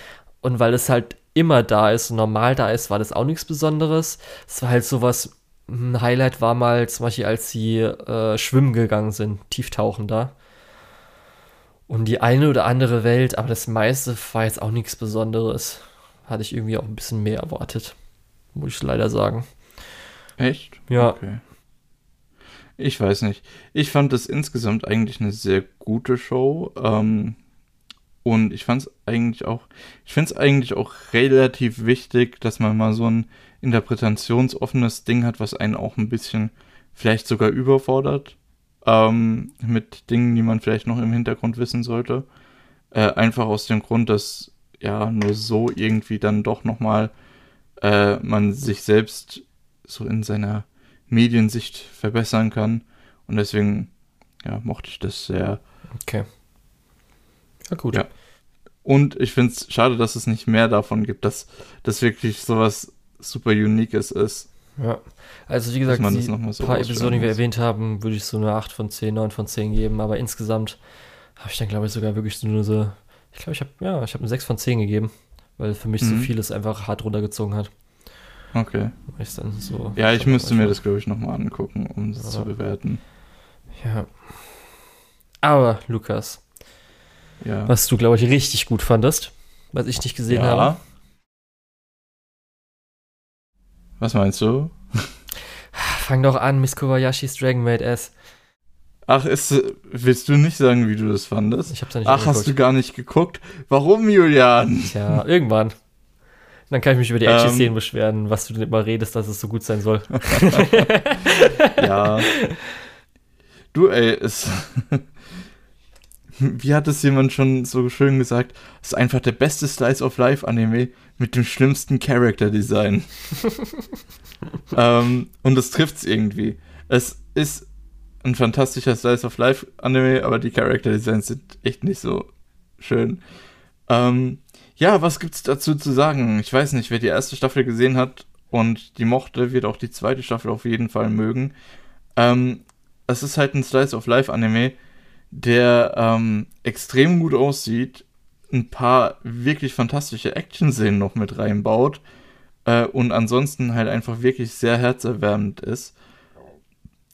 Und weil es halt immer da ist und normal da ist, war das auch nichts Besonderes. Es war halt sowas, ein Highlight war mal zum Beispiel, als sie äh, schwimmen gegangen sind, tieftauchen da um die eine oder andere Welt, aber das meiste war jetzt auch nichts Besonderes. Hatte ich irgendwie auch ein bisschen mehr erwartet, muss ich leider sagen. Echt? Ja. Okay. Ich weiß nicht. Ich fand das insgesamt eigentlich eine sehr gute Show. Ähm, und ich fand es eigentlich auch, ich finde es eigentlich auch relativ wichtig, dass man mal so ein interpretationsoffenes Ding hat, was einen auch ein bisschen vielleicht sogar überfordert ähm, mit Dingen, die man vielleicht noch im Hintergrund wissen sollte. Äh, einfach aus dem Grund, dass ja nur so irgendwie dann doch nochmal äh, man sich selbst so in seiner Mediensicht verbessern kann. Und deswegen ja, mochte ich das sehr. Okay. Ja, gut. Ja. Und ich finde es schade, dass es nicht mehr davon gibt, dass das wirklich sowas super Uniques ist. Ja, also wie gesagt, die so paar Episoden, die wir erwähnt haben, würde ich so eine 8 von 10, 9 von 10 geben, aber insgesamt habe ich dann, glaube ich, sogar wirklich so nur so, ich glaube, ich habe, ja, ich habe eine 6 von 10 gegeben, weil für mich mhm. so vieles einfach hart runtergezogen hat. Okay. Ich dann so ja, ich müsste mir das, glaube ich, nochmal angucken, um es zu bewerten. Ja. Aber, Lukas, ja. was du, glaube ich, richtig gut fandest, was ich nicht gesehen ja. habe. Was meinst du? Fang doch an, Miss Kobayashis Dragon Maid S. Ach, ist, willst du nicht sagen, wie du das fandest? Ich hab's ja nicht Ach, hast du gar nicht geguckt? Warum, Julian? Tja, irgendwann. Dann kann ich mich über die edgy Szenen ähm, beschweren, was du denn immer redest, dass es so gut sein soll. ja. Du, ey, es. wie hat es jemand schon so schön gesagt? Es ist einfach der beste Slice of Life Anime mit dem schlimmsten Character Design. ähm, und das trifft's irgendwie. Es ist ein fantastischer Slice of Life Anime, aber die Character Designs sind echt nicht so schön. Ähm, ja, was gibt's dazu zu sagen? Ich weiß nicht, wer die erste Staffel gesehen hat und die mochte, wird auch die zweite Staffel auf jeden Fall mögen. Ähm, es ist halt ein Slice of Life Anime, der ähm, extrem gut aussieht, ein paar wirklich fantastische Action-Szenen noch mit reinbaut äh, und ansonsten halt einfach wirklich sehr herzerwärmend ist.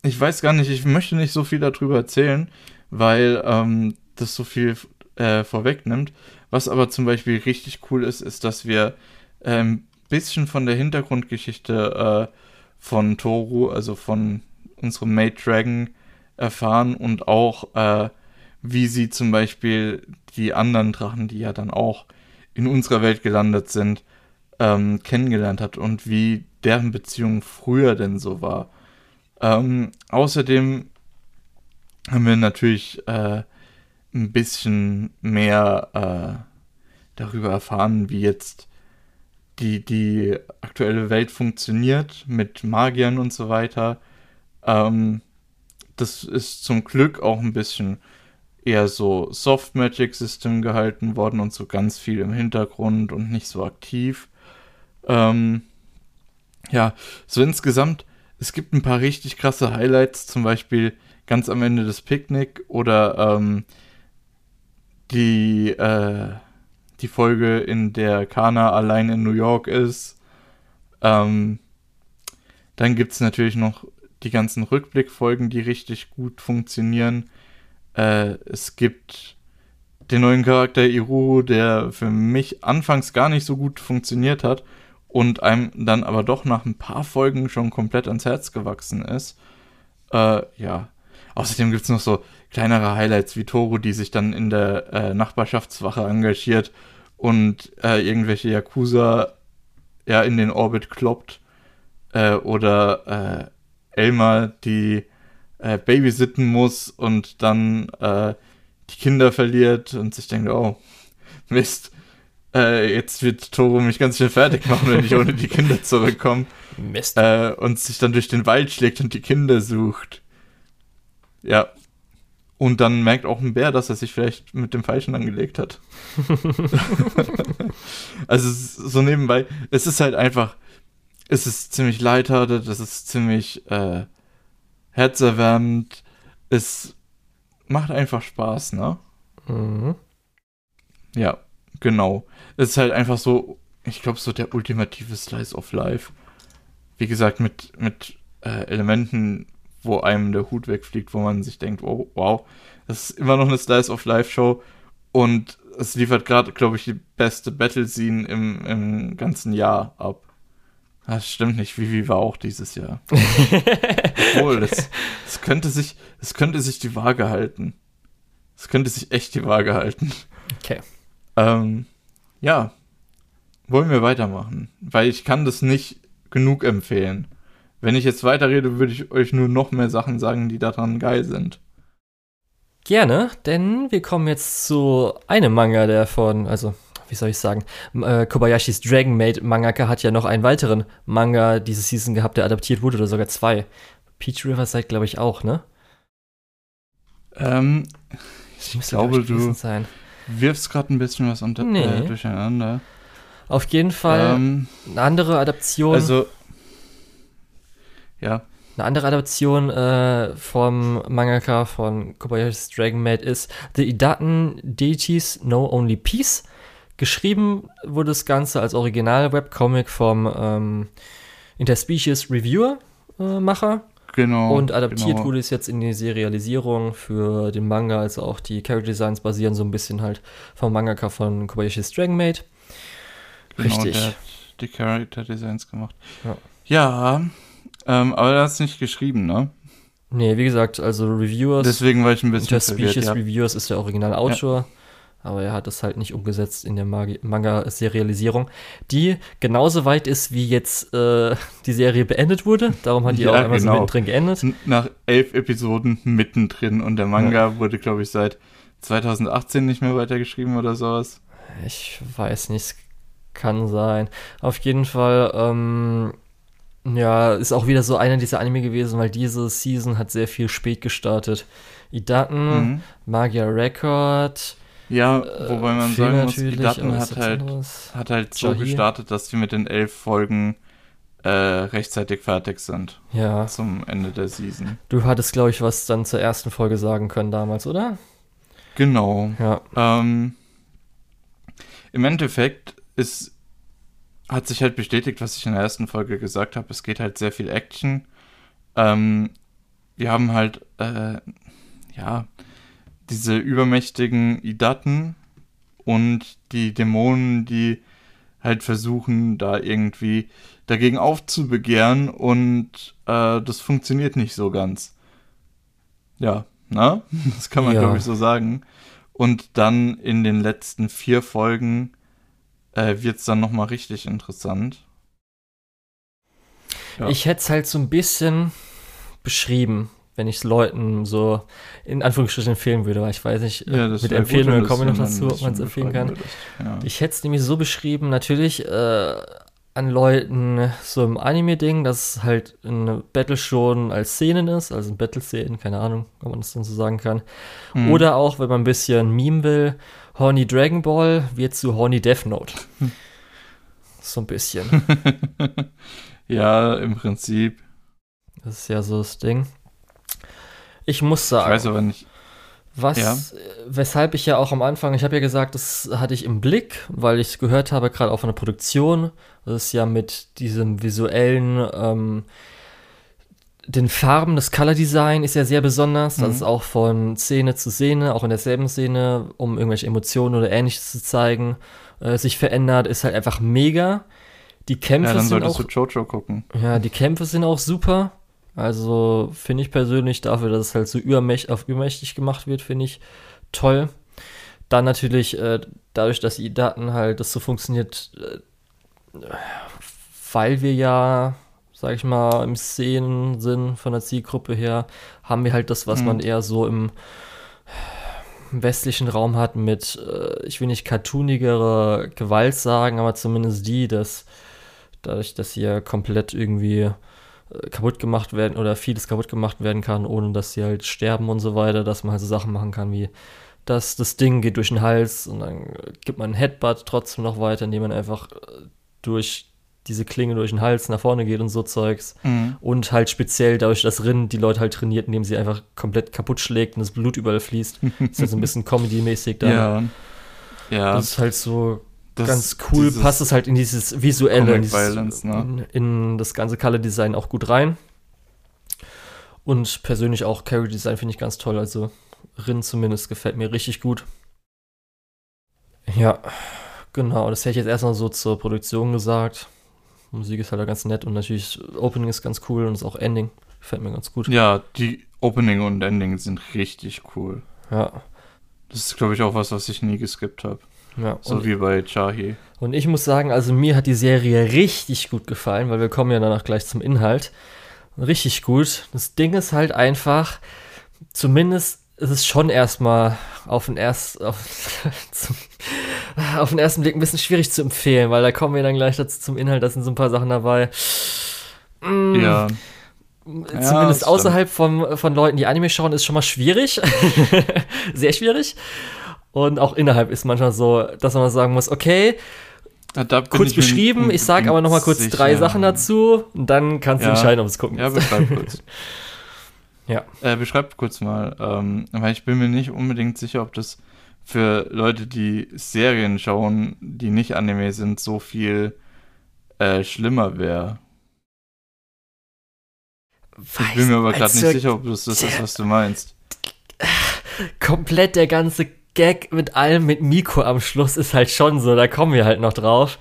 Ich weiß gar nicht, ich möchte nicht so viel darüber erzählen, weil ähm, das so viel äh, vorwegnimmt. Was aber zum Beispiel richtig cool ist, ist, dass wir ein ähm, bisschen von der Hintergrundgeschichte äh, von Toru, also von unserem Mate Dragon, erfahren und auch, äh, wie sie zum Beispiel die anderen Drachen, die ja dann auch in unserer Welt gelandet sind, ähm, kennengelernt hat und wie deren Beziehung früher denn so war. Ähm, außerdem haben wir natürlich äh, ein bisschen mehr äh, darüber erfahren, wie jetzt die, die aktuelle Welt funktioniert mit Magiern und so weiter. Ähm, das ist zum Glück auch ein bisschen eher so Soft Magic System gehalten worden und so ganz viel im Hintergrund und nicht so aktiv. Ähm, ja, so insgesamt, es gibt ein paar richtig krasse Highlights, zum Beispiel ganz am Ende des Picknick oder ähm, die, äh, die Folge, in der Kana allein in New York ist. Ähm, dann gibt es natürlich noch die ganzen Rückblickfolgen, die richtig gut funktionieren. Äh, es gibt den neuen Charakter Iruru, der für mich anfangs gar nicht so gut funktioniert hat und einem dann aber doch nach ein paar Folgen schon komplett ans Herz gewachsen ist. Äh, ja. Außerdem gibt es noch so kleinere Highlights wie Toru, die sich dann in der äh, Nachbarschaftswache engagiert und äh, irgendwelche Yakuza ja in den Orbit kloppt. Äh, oder äh, Elmar, die äh, babysitten muss und dann äh, die Kinder verliert und sich denkt, oh, Mist, äh, jetzt wird Toro mich ganz schön fertig machen, wenn ich ohne die Kinder zurückkomme. Mist. Äh, und sich dann durch den Wald schlägt und die Kinder sucht. Ja. Und dann merkt auch ein Bär, dass er sich vielleicht mit dem Falschen angelegt hat. also so nebenbei, es ist halt einfach, es ist ziemlich lighthearted, es ist ziemlich äh, herzerwärmend, es macht einfach Spaß, ne? Mhm. Ja, genau. Es ist halt einfach so, ich glaube, so der ultimative Slice of Life. Wie gesagt, mit, mit äh, Elementen, wo einem der Hut wegfliegt, wo man sich denkt, oh, wow, das ist immer noch eine Slice of Life Show und es liefert gerade, glaube ich, die beste Battle-Scene im, im ganzen Jahr ab. Das stimmt nicht, Vivi war auch dieses Jahr. Obwohl, das, das, könnte sich, das könnte sich die Waage halten. Es könnte sich echt die Waage halten. Okay. Ähm, ja. Wollen wir weitermachen? Weil ich kann das nicht genug empfehlen. Wenn ich jetzt weiterrede, würde ich euch nur noch mehr Sachen sagen, die daran geil sind. Gerne, denn wir kommen jetzt zu einem Manga, der von, also wie soll ich sagen, äh, Kobayashis Dragon Maid Mangaka hat ja noch einen weiteren Manga diese Season gehabt, der adaptiert wurde, oder sogar zwei. Peach Riverside, glaube ich, auch, ne? Ähm, ich glaube, du sein. wirfst gerade ein bisschen was unter, nee. äh, durcheinander. Auf jeden Fall ähm, eine andere Adaption. Also, ja. Eine andere Adaption äh, vom Mangaka von Kobayashi's Dragon Maid ist The Idaten Deities Know Only Peace. Geschrieben wurde das Ganze als Original-Webcomic vom ähm, Interspecies Reviewer-Macher. Äh, genau. Und adaptiert genau. wurde es jetzt in die Serialisierung für den Manga, also auch die Character Designs basieren so ein bisschen halt vom Mangaka von Kobayashi's Dragon Maid. Genau, Richtig. Der hat die Character Designs gemacht. Ja. ja ähm, aber er hat es nicht geschrieben, ne? Nee, wie gesagt, also Reviewers. Deswegen war ich ein bisschen Interspecies verwirrt, ja. Reviewers ist der Original-Autor. Ja. Aber er hat es halt nicht umgesetzt in der Manga-Serialisierung, die genauso weit ist, wie jetzt äh, die Serie beendet wurde. Darum hat die ja, auch einmal genau. so mittendrin geendet. Nach elf Episoden mittendrin und der Manga ja. wurde, glaube ich, seit 2018 nicht mehr weitergeschrieben oder sowas. Ich weiß nicht, kann sein. Auf jeden Fall, ähm, ja, ist auch wieder so einer dieser Anime gewesen, weil diese Season hat sehr viel spät gestartet. Idaten, mhm. Magia Record. Ja, wobei man äh, sagen muss, Idaten hat halt, hat halt so gestartet, dass die mit den elf Folgen äh, rechtzeitig fertig sind. Ja. Zum Ende der Season. Du hattest, glaube ich, was dann zur ersten Folge sagen können damals, oder? Genau. Ja. Ähm, Im Endeffekt ist hat sich halt bestätigt, was ich in der ersten Folge gesagt habe. Es geht halt sehr viel Action. Ähm, wir haben halt, äh, ja, diese übermächtigen Idaten und die Dämonen, die halt versuchen, da irgendwie dagegen aufzubegehren und äh, das funktioniert nicht so ganz. Ja, na? Das kann man, ja. glaube ich, so sagen. Und dann in den letzten vier Folgen äh, wird es dann nochmal richtig interessant. Ja. Ich hätte es halt so ein bisschen beschrieben, wenn ich es Leuten so in Anführungsstrichen empfehlen würde, weil ich weiß nicht, ja, mit Empfehlungen komme ich noch dazu, ob man es empfehlen kann. Ja. Ich hätte es nämlich so beschrieben, natürlich äh, an Leuten so im Anime-Ding, dass es halt eine Battle schon als Szenen ist, also ein Battle-Szenen, keine Ahnung, ob man das dann so sagen kann. Mhm. Oder auch, wenn man ein bisschen Meme will, Horny Dragon Ball wird zu Horny Death Note. So ein bisschen. ja, im Prinzip. Das ist ja so das Ding. Ich muss sagen. Ich weiß aber nicht. Was, ja. weshalb ich ja auch am Anfang, ich habe ja gesagt, das hatte ich im Blick, weil ich gehört habe, gerade auch von der Produktion, das ist ja mit diesem visuellen ähm, den Farben, das Color Design ist ja sehr besonders. Mhm. Das ist auch von Szene zu Szene, auch in derselben Szene, um irgendwelche Emotionen oder ähnliches zu zeigen, äh, sich verändert, ist halt einfach mega. Die Kämpfe ja, dann sind auch, du Jojo gucken. Ja, die Kämpfe sind auch super. Also finde ich persönlich dafür, dass es halt so übermächt, auf übermächtig gemacht wird, finde ich toll. Dann natürlich äh, dadurch, dass die Daten halt, das so funktioniert, äh, weil wir ja sag ich mal, im Szenensinn von der Zielgruppe her, haben wir halt das, was mhm. man eher so im, westlichen Raum hat mit, äh, ich will nicht cartoonigere Gewalt sagen, aber zumindest die, dass dadurch, dass hier komplett irgendwie kaputt gemacht werden oder vieles kaputt gemacht werden kann, ohne dass sie halt sterben und so weiter, dass man halt so Sachen machen kann wie dass das Ding geht durch den Hals und dann gibt man einen Headbutt trotzdem noch weiter, indem man einfach äh, durch diese Klinge durch den Hals nach vorne geht und so Zeugs. Mhm. Und halt speziell dadurch, dass Rin die Leute halt trainiert, indem sie einfach komplett kaputt schlägt und das Blut überall fließt. das ist halt so ein bisschen Comedy-mäßig da. Ja. ja. Das ist halt so das, ganz cool, passt es halt in dieses visuelle, in, dieses, Violence, ne? in, in, das ganze Color-Design auch gut rein. Und persönlich auch Carry-Design finde ich ganz toll. Also Rin zumindest gefällt mir richtig gut. Ja, genau. Das hätte ich jetzt erstmal so zur Produktion gesagt. Musik ist halt ganz nett und natürlich Opening ist ganz cool und ist auch Ending. Gefällt mir ganz gut. Ja, die Opening und Ending sind richtig cool. Ja. Das ist, glaube ich, auch was, was ich nie geskippt habe. Ja, so wie bei Chahi. Und ich muss sagen, also mir hat die Serie richtig gut gefallen, weil wir kommen ja danach gleich zum Inhalt. Richtig gut. Das Ding ist halt einfach, zumindest ist es schon erstmal auf den, erst, auf, zum, auf den ersten Blick ein bisschen schwierig zu empfehlen, weil da kommen wir dann gleich dazu zum Inhalt, da sind so ein paar Sachen dabei. Mm, ja. Zumindest ja, außerhalb von, von Leuten, die Anime schauen, ist schon mal schwierig. Sehr schwierig. Und auch innerhalb ist manchmal so, dass man sagen muss, okay, ja, kurz beschrieben, ich sage aber noch mal kurz sicher. drei Sachen dazu und dann kannst du ja. entscheiden, ob es gucken Ja, beschreib kurz. ja. Äh, beschreib kurz mal, ähm, weil ich bin mir nicht unbedingt sicher, ob das für Leute, die Serien schauen, die nicht Anime sind, so viel äh, schlimmer wäre. Ich bin mir aber gerade nicht sicher, ob das das ist, was du meinst. Komplett der ganze Gag mit allem mit Miko am Schluss ist halt schon so, da kommen wir halt noch drauf.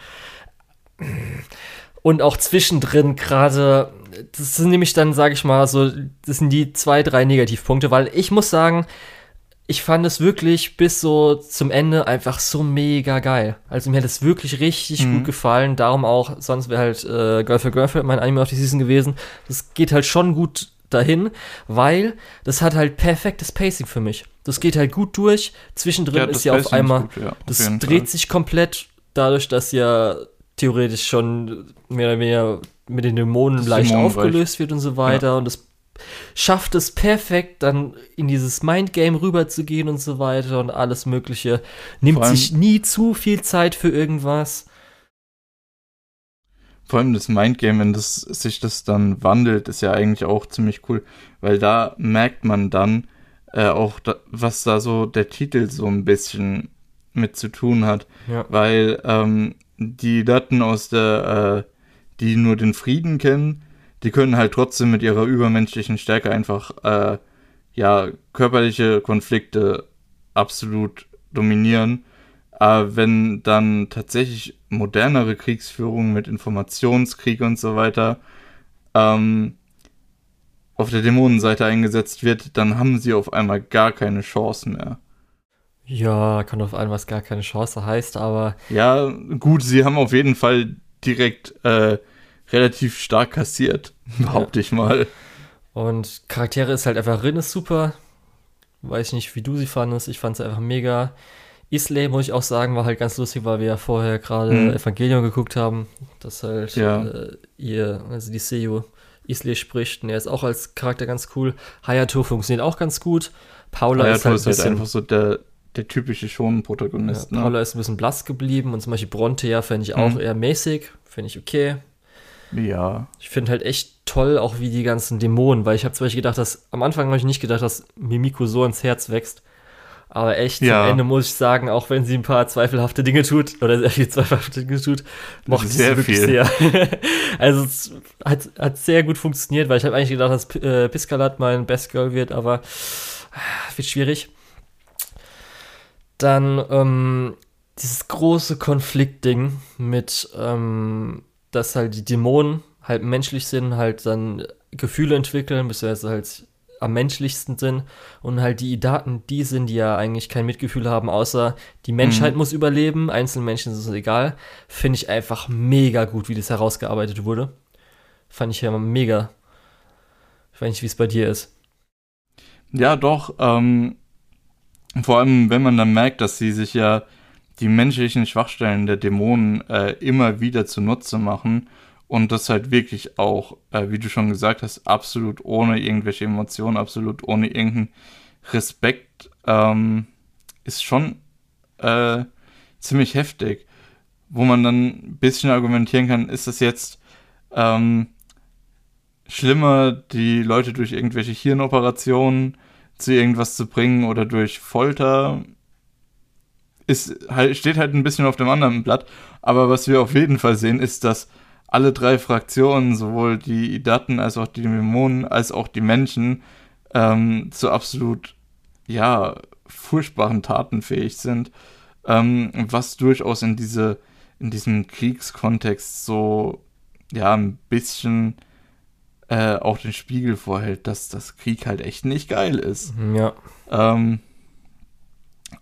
Und auch zwischendrin gerade, das sind nämlich dann, sag ich mal, so, das sind die zwei, drei Negativpunkte, weil ich muss sagen, ich fand es wirklich bis so zum Ende einfach so mega geil. Also mir hat es wirklich richtig mhm. gut gefallen. Darum auch, sonst wäre halt äh, Girl for Girlfriend mein Anime auf die Season gewesen. Das geht halt schon gut dahin, weil das hat halt perfektes Pacing für mich. Das geht halt gut durch. Zwischendrin ja, ist ja auf einmal, gut, ja, auf das dreht Fall. sich komplett dadurch, dass ja theoretisch schon mehr oder weniger mit den Dämonen das leicht Dämonen aufgelöst wird und so weiter. Ja. Und das schafft es perfekt, dann in dieses Mindgame rüberzugehen und so weiter und alles Mögliche. Nimmt sich nie zu viel Zeit für irgendwas. Vor allem das Mindgame, wenn das, sich das dann wandelt, ist ja eigentlich auch ziemlich cool, weil da merkt man dann äh, auch, da, was da so der Titel so ein bisschen mit zu tun hat. Ja. Weil ähm, die Daten aus der, äh, die nur den Frieden kennen, die können halt trotzdem mit ihrer übermenschlichen Stärke einfach äh, ja körperliche Konflikte absolut dominieren. Aber wenn dann tatsächlich modernere Kriegsführung mit Informationskrieg und so weiter ähm, auf der Dämonenseite eingesetzt wird, dann haben sie auf einmal gar keine Chance mehr. Ja, kann auf einmal was gar keine Chance heißt, aber. Ja, gut, sie haben auf jeden Fall direkt äh, relativ stark kassiert, behaupte ja. ich mal. Und Charaktere ist halt einfach Rin ist super. Weiß nicht, wie du sie fandest. Ich fand sie einfach mega. Islay, muss ich auch sagen, war halt ganz lustig, weil wir ja vorher gerade hm. Evangelion geguckt haben. Das halt ja. äh, ihr, also die Seiyu Islay spricht. Und er ist auch als Charakter ganz cool. Hayato funktioniert auch ganz gut. Paula Hayato ist halt, ist halt bisschen, einfach so der, der typische Shonen-Protagonist. Ja, ne? Paula ist ein bisschen blass geblieben und zum Beispiel Bronte ja fände ich auch hm. eher mäßig. Finde ich okay. Ja. Ich finde halt echt toll, auch wie die ganzen Dämonen, weil ich habe zum Beispiel gedacht, dass am Anfang habe ich nicht gedacht, dass Mimiko so ins Herz wächst. Aber echt, ja. am Ende muss ich sagen, auch wenn sie ein paar zweifelhafte Dinge tut, oder sehr viel zweifelhafte Dinge tut, mochte ich sie wirklich viel. sehr. also es hat, hat sehr gut funktioniert, weil ich habe eigentlich gedacht, dass äh, Piscalat mein Best Girl wird, aber äh, wird schwierig. Dann ähm, dieses große Konfliktding mit ähm, dass halt die Dämonen halt menschlich sind, halt dann Gefühle entwickeln, beziehungsweise halt am menschlichsten sind und halt die Daten die sind, die ja eigentlich kein Mitgefühl haben, außer die Menschheit mhm. muss überleben, einzelnen Menschen ist es egal, finde ich einfach mega gut, wie das herausgearbeitet wurde. Fand ich ja mega. Ich weiß nicht, wie es bei dir ist. Ja, doch. Ähm, vor allem, wenn man dann merkt, dass sie sich ja die menschlichen Schwachstellen der Dämonen äh, immer wieder zunutze machen, Und das halt wirklich auch, äh, wie du schon gesagt hast, absolut ohne irgendwelche Emotionen, absolut ohne irgendeinen Respekt, ähm, ist schon äh, ziemlich heftig. Wo man dann ein bisschen argumentieren kann, ist das jetzt ähm, schlimmer, die Leute durch irgendwelche Hirnoperationen zu irgendwas zu bringen oder durch Folter? Ist, halt, steht halt ein bisschen auf dem anderen Blatt. Aber was wir auf jeden Fall sehen, ist, dass alle drei Fraktionen, sowohl die Idaten als auch die Dämonen, als auch die Menschen, ähm, zu absolut, ja, furchtbaren Taten fähig sind. Ähm, was durchaus in diese, in diesem Kriegskontext so, ja, ein bisschen äh, auch den Spiegel vorhält, dass das Krieg halt echt nicht geil ist. Ja. Ähm,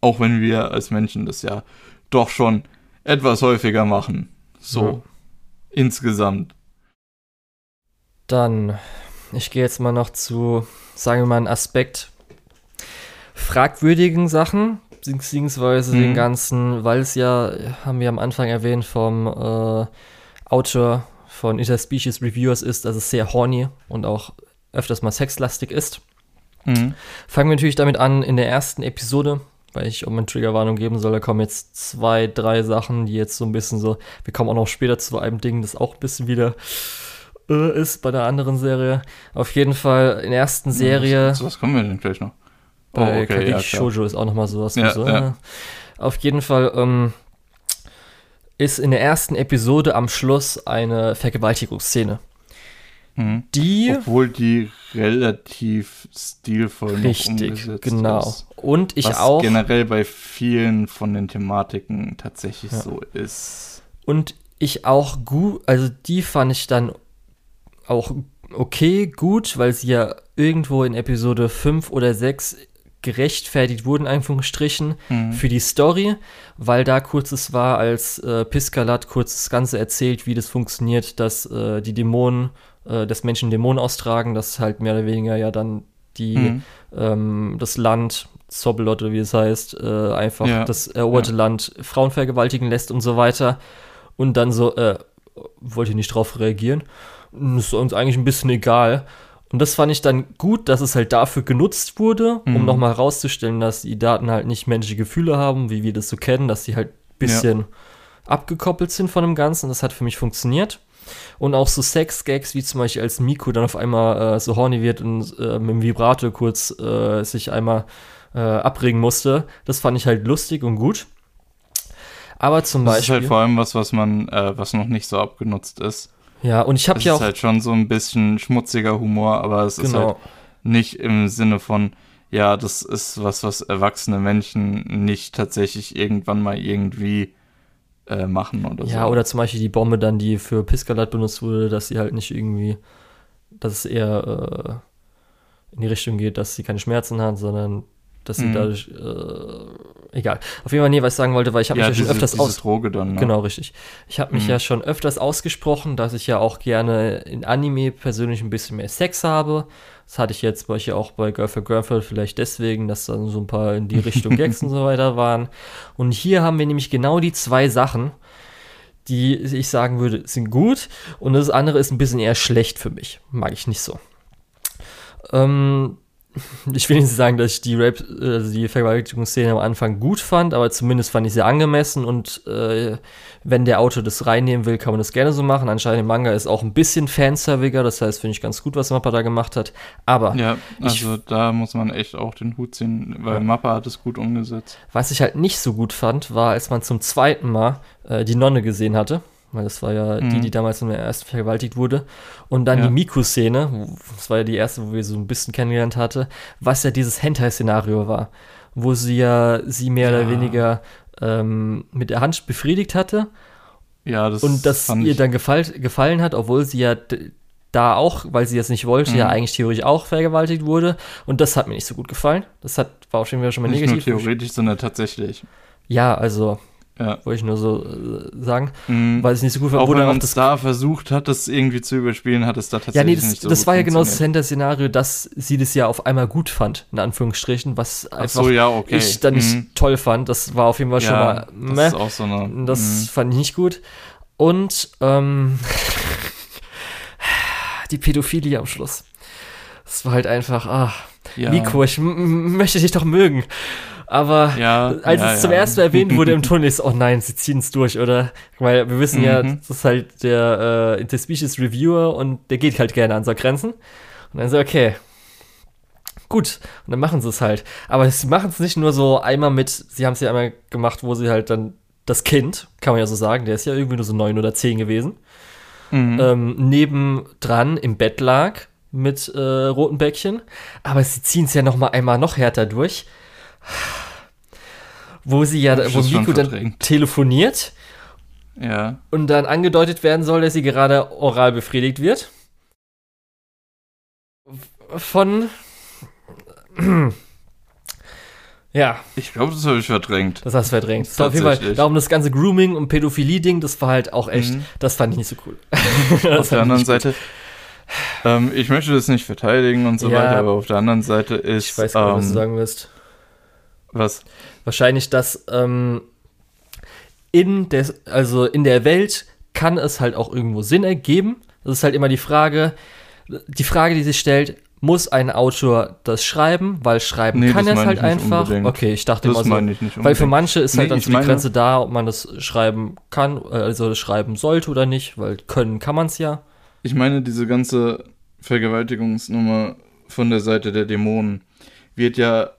auch wenn wir als Menschen das ja doch schon etwas häufiger machen. So Ja. Insgesamt. Dann, ich gehe jetzt mal noch zu, sagen wir mal, einen Aspekt fragwürdigen Sachen, beziehungsweise Mhm. den ganzen, weil es ja, haben wir am Anfang erwähnt, vom äh, Autor von Interspecies Reviewers ist, dass es sehr horny und auch öfters mal sexlastig ist. Mhm. Fangen wir natürlich damit an, in der ersten Episode, weil ich um eine Triggerwarnung geben soll, da kommen jetzt zwei, drei Sachen, die jetzt so ein bisschen so, wir kommen auch noch später zu einem Ding, das auch ein bisschen wieder äh, ist bei der anderen Serie. Auf jeden Fall in der ersten Serie, Was, was kommen wir denn gleich noch? Oh, bei okay, Kadiki ja. Shoujo ist auch nochmal sowas. Ja, so, ja. äh, Auf jeden Fall ähm, ist in der ersten Episode am Schluss eine Vergewaltigungsszene. Mhm. Die Obwohl die relativ stilvoll noch richtig, umgesetzt genau. ist. Und ich was auch. generell bei vielen von den Thematiken tatsächlich Ja. so ist. Und ich auch gut, also die fand ich dann auch okay, gut, weil sie ja irgendwo in Episode 5 oder 6 gerechtfertigt wurden, in Anführungsstrichen, Mhm. für die Story, weil da kurzes war, als äh, Piskalat kurz das Ganze erzählt, wie das funktioniert, dass äh, die Dämonen, äh, dass Menschen Dämonen austragen, dass halt mehr oder weniger ja dann die Mhm. ähm, das Land, Zobbelot oder wie es heißt, äh, einfach Ja, das eroberte ja. Land Frauen vergewaltigen lässt und so weiter. Und dann so, äh, wollt ihr nicht drauf reagieren? Das ist uns eigentlich ein bisschen egal. Und das fand ich dann gut, dass es halt dafür genutzt wurde, um Mhm. nochmal herauszustellen, dass die Daten halt nicht menschliche Gefühle haben, wie wir das so kennen, dass sie halt ein bisschen abgekoppelt sind von dem Ganzen. Das hat für mich funktioniert. Und auch so Sex-Gags, wie zum Beispiel als Miko dann auf einmal äh, so horny wird und äh, mit dem Vibrato kurz äh, sich einmal äh, abregen musste, das fand ich halt lustig und gut. Aber zum Das ist Beispiel. halt vor allem was, was man, äh, was noch nicht so abgenutzt ist. ja, und ich habe Es ja ist auch. halt schon so ein bisschen schmutziger Humor, aber es ist halt genau. nicht im Sinne von, ja, das ist was, was erwachsene Menschen nicht tatsächlich irgendwann mal irgendwie äh, machen oder so. Ja, oder zum Beispiel die Bombe dann, die für Piskalat benutzt wurde, dass sie halt nicht irgendwie, dass es eher äh, in die Richtung geht, dass sie keine Schmerzen hat, sondern dass sie Mhm. dadurch, äh, egal. Auf jeden Fall, nee, was ich sagen wollte, weil ich habe ja, mich ja diese, schon öfters aus... Droge dann. Ne? Genau, richtig. Ich habe mich Mhm. ja schon öfters ausgesprochen, dass ich ja auch gerne in Anime persönlich ein bisschen mehr Sex habe. Das hatte ich jetzt bei euch auch bei Girl for Girlfriend, vielleicht deswegen, dass dann so ein paar in die Richtung Gags und so weiter waren. Und hier haben wir nämlich genau die zwei Sachen, die ich sagen würde, sind gut. Und das andere ist ein bisschen eher schlecht für mich. Mag ich nicht so. Ähm, ich will nicht sagen, dass ich die Rape, also die Vergewaltigungsszene am Anfang gut fand, aber zumindest fand ich sie angemessen und äh, wenn der Autor das reinnehmen will, kann man das gerne so machen. Anscheinend im Manga ist auch ein bisschen fanserviger, das heißt, finde ich ganz gut, was Mappa da gemacht hat. Aber Ja, Ich- also da muss man echt auch den Hut ziehen, weil Ja. Mappa hat es gut umgesetzt. was ich halt nicht so gut fand, war, als man zum zweiten Mal äh, die Nonne gesehen hatte. Weil das war ja die, Mhm. die damals in der ersten vergewaltigt wurde. Und dann Ja. die Miku-Szene, das war ja die erste, wo wir so ein bisschen kennengelernt hatte, was ja dieses Hentai-Szenario war. Wo sie ja sie mehr oder Ja. weniger ähm, mit der Hand befriedigt hatte Ja, das und das ihr dann gefall, gefallen hat, obwohl sie ja da auch, weil sie das nicht wollte, Mhm. ja eigentlich theoretisch auch vergewaltigt wurde. Und das hat mir nicht so gut gefallen. Das hat, war auch schon wieder schon mal nicht nur negativ. theoretisch, sondern tatsächlich. Ja, also Ja. wollte ich nur so äh, sagen, Mhm. weil es nicht so gut war. auch wenn man es da versucht hat, das irgendwie zu überspielen, hat es da tatsächlich ja, nee, das, nicht so das war ja genau das funktioniert. Center-Szenario, dass sie das ja auf einmal gut fand, in Anführungsstrichen, was Ach einfach so, ja, okay. ich dann nicht Mhm. toll fand. Das war auf jeden Fall schon ja, mal das ist meh. auch so eine. Das mhm. fand ich nicht gut. Und ähm, die Pädophilie am Schluss. Das war halt einfach, ah, Ja. Nico, ich möchte dich doch mögen. Aber Ja, als ja, es zum ja. ersten Mal erwähnt wurde im Tunnel, ist, oh nein, sie ziehen es durch, oder? Weil wir wissen ja, Mhm. das ist halt der äh, Interspecies Reviewer und der geht halt gerne an so Grenzen. Und dann so, okay, gut. Und dann machen sie es halt. Aber sie machen es nicht nur so einmal mit, sie haben es ja einmal gemacht, wo sie halt dann das Kind, kann man ja so sagen, der ist ja irgendwie nur so neun oder zehn gewesen, Mhm. ähm, nebendran im Bett lag mit äh, roten Bäckchen. Aber sie ziehen es ja noch mal einmal noch härter durch. Wo sie ja, wo Nico dann telefoniert ja. und dann angedeutet werden soll, dass sie gerade oral befriedigt wird. Von. ja, Ich glaube, das habe ich verdrängt. das hast du verdrängt. Das auf jeden Fall, darum das ganze Grooming und Pädophilie-Ding, das war halt auch echt, Mhm. das fand ich nicht so cool. auf der anderen. Seite, ähm, ich möchte das nicht verteidigen und so Ja. weiter, aber auf der anderen Seite ist, Ich weiß gar nicht, was du ähm, sagen willst. Was? Wahrscheinlich, dass ähm, in der, also in der Welt kann es halt auch irgendwo Sinn ergeben. Das ist halt immer die Frage, die Frage, die sich stellt, muss ein Autor das schreiben? Weil schreiben Nee, kann er es halt einfach. unbedingt. Okay, ich dachte Das immer so. meine ich nicht Weil für manche ist halt Nee, dann ich so die Grenze da, ob man das schreiben kann, also schreiben sollte oder nicht, weil können kann man es ja. Ich meine, diese ganze Vergewaltigungsnummer von der Seite der Dämonen wird ja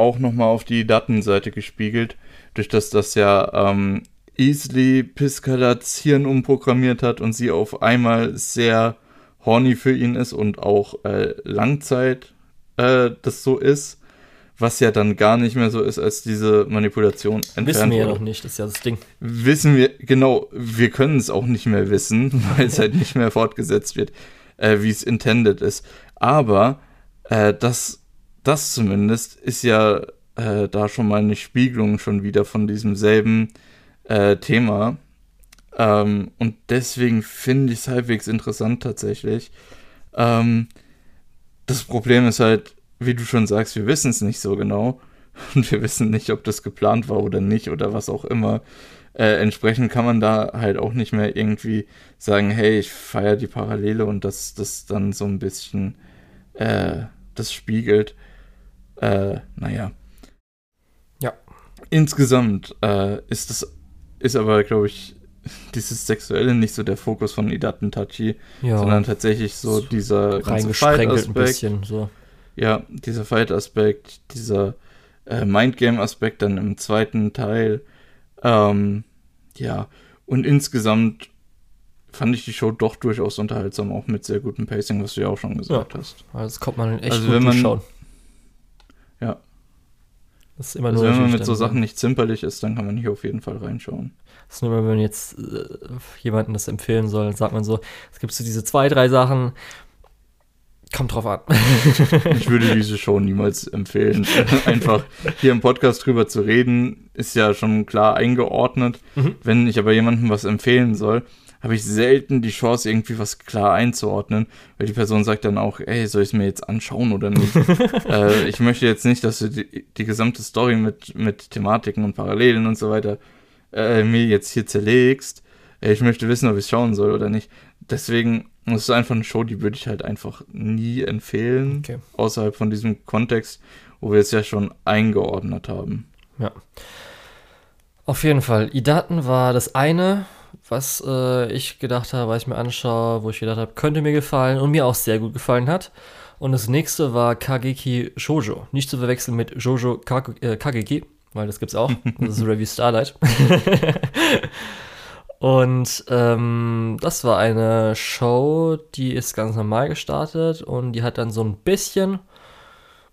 auch nochmal auf die Datenseite gespiegelt, durch das das ja ähm, Easley Piscalats Hirn umprogrammiert hat und sie auf einmal sehr horny für ihn ist und auch äh, Langzeit äh, das so ist, was ja dann gar nicht mehr so ist, als diese Manipulation entfernt Wissen wir ja noch nicht, das ist ja das Ding. wissen wir, genau, wir können es auch nicht mehr wissen, weil es halt nicht mehr fortgesetzt wird, äh, wie es intended ist. Aber äh, das, das zumindest ist ja äh, da schon mal eine Spiegelung schon wieder von diesem selben äh, Thema. Ähm, und deswegen finde ich es halbwegs interessant tatsächlich. Ähm, das Problem ist halt, wie du schon sagst, wir wissen es nicht so genau. Und wir wissen nicht, ob das geplant war oder nicht oder was auch immer. Äh, entsprechend kann man da halt auch nicht mehr irgendwie sagen, hey, ich feiere die Parallele und das, das dann so ein bisschen äh, das spiegelt. Äh, naja. Ja. Insgesamt äh, ist das, ist aber, glaube ich, dieses Sexuelle nicht so der Fokus von Idaten Tachi, Ja, sondern tatsächlich so dieser ganze reingesprenkelt ein Fight-Aspekt. bisschen, so. Ja, dieser Fight-Aspekt, dieser äh, Mindgame-Aspekt dann im zweiten Teil. Ähm, ja, und insgesamt fand ich die Show doch durchaus unterhaltsam, auch mit sehr gutem Pacing, was du ja auch schon gesagt hast. Also das kommt man echt Also gut wenn man- durchschauen. Ja. Das ist immer Also nur wenn man mit so Sachen nicht zimperlich ist, dann kann man hier auf jeden Fall reinschauen. Das ist nur, wenn man jetzt äh, jemandem das empfehlen soll, dann sagt man so, es gibt so diese zwei, drei Sachen, kommt drauf an. Ich würde diese Show niemals empfehlen. Einfach hier im Podcast drüber zu reden, ist ja schon klar eingeordnet. Mhm. Wenn ich aber jemandem was empfehlen soll, habe ich selten die Chance, irgendwie was klar einzuordnen, weil die Person sagt dann auch, ey, soll ich es mir jetzt anschauen oder nicht? äh, ich möchte jetzt nicht, dass du die, die gesamte Story mit, mit Thematiken und Parallelen und so weiter äh, mir jetzt hier zerlegst. Äh, Ich möchte wissen, ob ich es schauen soll oder nicht. Deswegen, ist einfach eine Show, die würde ich halt einfach nie empfehlen, Okay. außerhalb von diesem Kontext, wo wir es ja schon eingeordnet haben. Auf jeden Fall. Idaten war das eine, was äh, ich gedacht habe, was ich mir anschaue, wo ich gedacht habe, könnte mir gefallen und mir auch sehr gut gefallen hat. Und das nächste war Kageki Shoujo. Nicht zu verwechseln mit Jojo äh, Kageki, weil das gibt's auch. Das ist Review Starlight. und ähm, das war eine Show, die ist ganz normal gestartet und die hat dann so ein bisschen,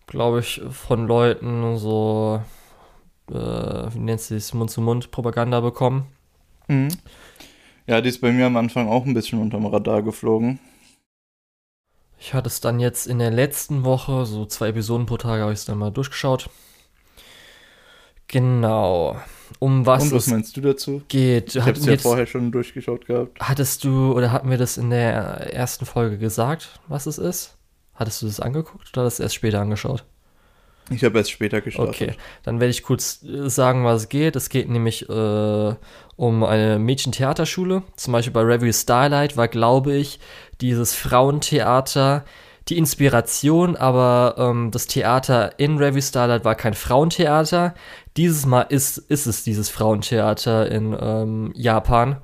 glaube ich, von Leuten so äh, wie nennt sie es, Mund-zu-Mund-Propaganda bekommen. Ja, die ist bei mir am Anfang auch ein bisschen unterm Radar geflogen. Ich hatte es dann jetzt in der letzten Woche, so zwei Episoden pro Tag, habe ich es dann mal durchgeschaut. Genau. Um was, Und was meinst du dazu? geht. Ich habe es ja jetzt, vorher schon durchgeschaut gehabt. hattest du oder hatten wir das in der ersten Folge gesagt, was es ist? Hattest du das angeguckt oder hast du es erst später angeschaut? Ich habe erst später gestartet. Okay, dann werde ich kurz äh, sagen, was es geht. Es geht nämlich äh, um eine Mädchentheaterschule. Zum Beispiel bei Revue Starlight war, glaube ich, dieses Frauentheater die Inspiration, aber ähm, das Theater in Revue Starlight war kein Frauentheater. Dieses Mal ist, ist es dieses Frauentheater in ähm, Japan,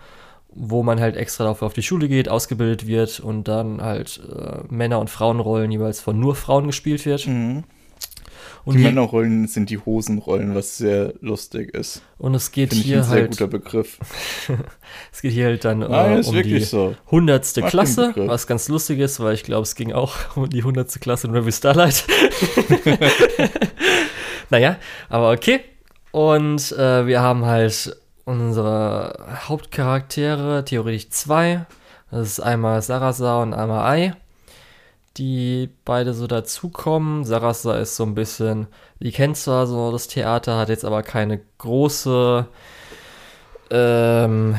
wo man halt extra dafür auf die Schule geht, ausgebildet wird und dann halt äh, Männer- und Frauenrollen jeweils von nur Frauen gespielt wird. Mhm. Und die Männerrollen sind die Hosenrollen, was sehr lustig ist. Und es geht Finde ich hier ein sehr halt, guter Begriff. es geht hier halt dann äh, Nein, ist um wirklich die so. hundertste Mag den Klasse, Begriff. was ganz lustig ist, weil ich glaube, es ging auch um die hundertste Klasse in Revue Starlight. naja, aber okay. Und äh, wir haben halt unsere Hauptcharaktere, theoretisch zwei. Das ist einmal Sarasa und einmal Ai, die beide so dazukommen. Sarasa ist so ein bisschen, die kennt zwar so das Theater, hat jetzt aber keine große, ähm,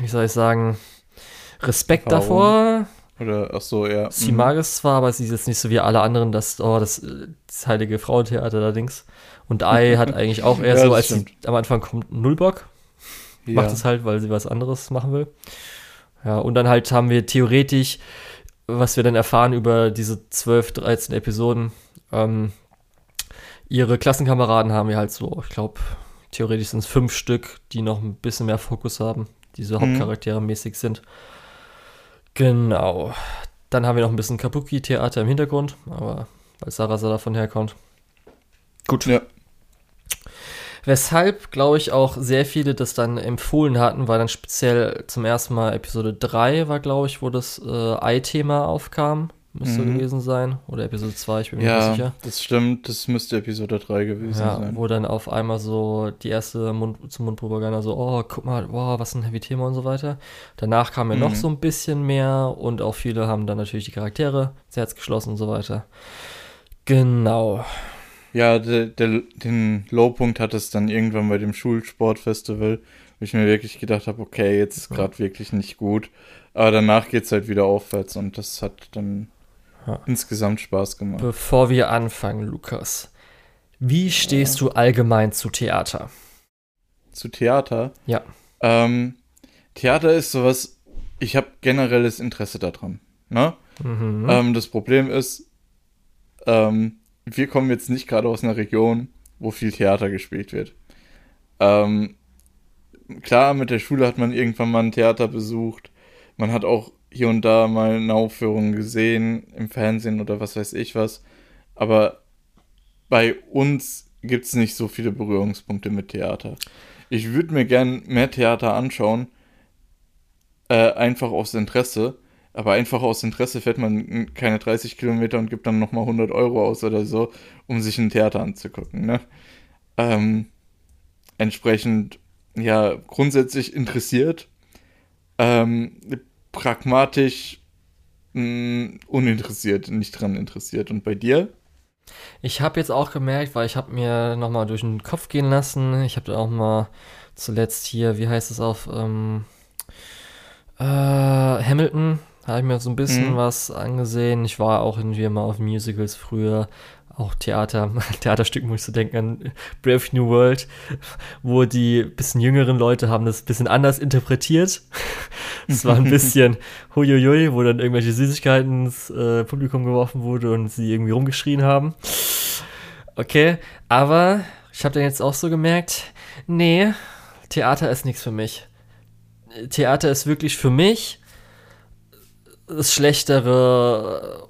wie soll ich sagen, Respekt Erfahrung. davor. Oder, ach so, ja. Sie mhm. mag es zwar, aber sie ist jetzt nicht so wie alle anderen, das, oh, das, das heilige Frauentheater allerdings. Und Ai hat eigentlich auch eher Ja, so, als sie am Anfang kommt, null Bock. ja. Macht es halt, weil sie was anderes machen will. Ja, und dann halt haben wir theoretisch, was wir dann erfahren über diese 12, 13 Episoden, ähm, ihre Klassenkameraden haben wir halt so, ich glaube, theoretisch sind es fünf Stück, die noch ein bisschen mehr Fokus haben, die so Mhm. Hauptcharaktere mäßig sind. Genau. Dann haben wir noch ein bisschen Kabuki-Theater im Hintergrund, aber weil Sarasa davon herkommt. Gut. Ja. Weshalb, glaube ich, auch sehr viele das dann empfohlen hatten, weil dann speziell zum ersten Mal Episode 3 war, glaube ich, wo das äh, Ei-Thema aufkam. Müsste Mhm. gewesen sein. Oder Episode 2, ich bin mir nicht Ja, sicher. das stimmt. Das müsste Episode 3 gewesen Ja, sein. wo dann auf einmal so die erste Mund zum Mundpropaganda so, oh, guck mal, wow, was ein heavy Thema und so weiter. Danach kam ja noch Mhm. so ein bisschen mehr und auch viele haben dann natürlich die Charaktere ins Herz geschlossen und so weiter. Genau. Ja, der, der, den Lowpunkt hat es dann irgendwann bei dem Schulsportfestival, wo ich mir wirklich gedacht habe, okay, jetzt ist Ja. gerade wirklich nicht gut. Aber danach geht es halt wieder aufwärts und das hat dann Ja. insgesamt Spaß gemacht. Bevor wir anfangen, Lukas, wie stehst du allgemein zu Theater? Zu Theater. Ja. Ähm, Theater ist sowas, ich habe generelles Interesse daran. Ne? Mhm. Ähm, das Problem ist, ähm, wir kommen jetzt nicht gerade aus einer Region, wo viel Theater gespielt wird. Ähm, klar, mit der Schule hat man irgendwann mal ein Theater besucht. Man hat auch hier und da mal eine Aufführung gesehen im Fernsehen oder was weiß ich was. Aber bei uns gibt es nicht so viele Berührungspunkte mit Theater. Ich würde mir gern mehr Theater anschauen, äh, einfach aus Interesse. Aber einfach aus Interesse fährt man keine 30 Kilometer und gibt dann nochmal 100 Euro aus oder so, um sich ein Theater anzugucken. Ne? Ähm, entsprechend, ja, grundsätzlich interessiert, ähm, pragmatisch mh, uninteressiert, nicht dran interessiert. Und bei dir? Ich habe jetzt auch gemerkt, weil ich habe mir nochmal durch den Kopf gehen lassen. Ich habe auch mal zuletzt hier, wie heißt es auf ähm, äh, Hamilton, habe ich mir so ein bisschen Mhm. was angesehen. Ich war auch irgendwie mal auf Musicals früher, auch Theater, Theaterstücken muss ich so denken an Brave New World, wo die bisschen jüngeren Leute haben das ein bisschen anders interpretiert. Es war ein bisschen huiuiui, wo dann irgendwelche Süßigkeiten ins äh, Publikum geworfen wurde und sie irgendwie rumgeschrien haben. Okay, aber ich habe dann jetzt auch so gemerkt, nee, Theater ist nichts für mich. Theater ist wirklich für mich das schlechtere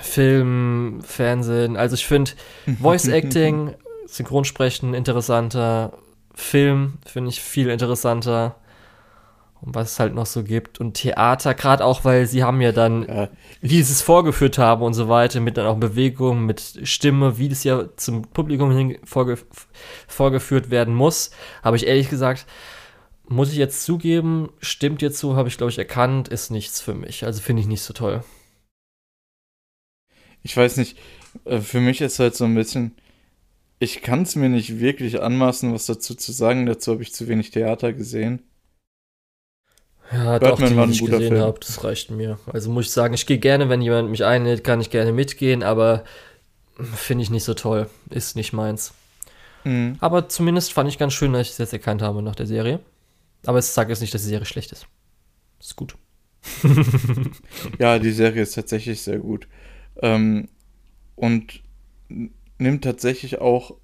Film, Fernsehen. Also ich finde Voice Acting, Synchronsprechen interessanter, Film finde ich viel interessanter. Und was es halt noch so gibt. Und Theater, gerade auch, weil sie haben ja dann Ja, wie sie es vorgeführt haben und so weiter, mit dann auch Bewegung, mit Stimme, wie das ja zum Publikum hin vorge vorgeführt werden muss, habe ich ehrlich gesagt, muss ich jetzt zugeben, stimmt jetzt so, habe ich glaube ich erkannt, ist nichts für mich. Also finde ich nicht so toll. ich weiß nicht, äh, für mich ist halt so ein bisschen, ich kann es mir nicht wirklich anmaßen, was dazu zu sagen. Dazu habe ich zu wenig Theater gesehen. Ja, Birdman doch, die, war die ein guter gesehen Film. habe, das reicht mir. Also muss ich sagen, ich gehe gerne, wenn jemand mich einlädt, kann ich gerne mitgehen, aber finde ich nicht so toll. Ist nicht meins. Mhm. Aber zumindest fand ich ganz schön, dass ich es jetzt erkannt habe nach der Serie. Aber es sagt jetzt nicht, dass die Serie schlecht ist. Ist gut. Ja, die Serie ist tatsächlich sehr gut. Ähm, und nimmt tatsächlich auch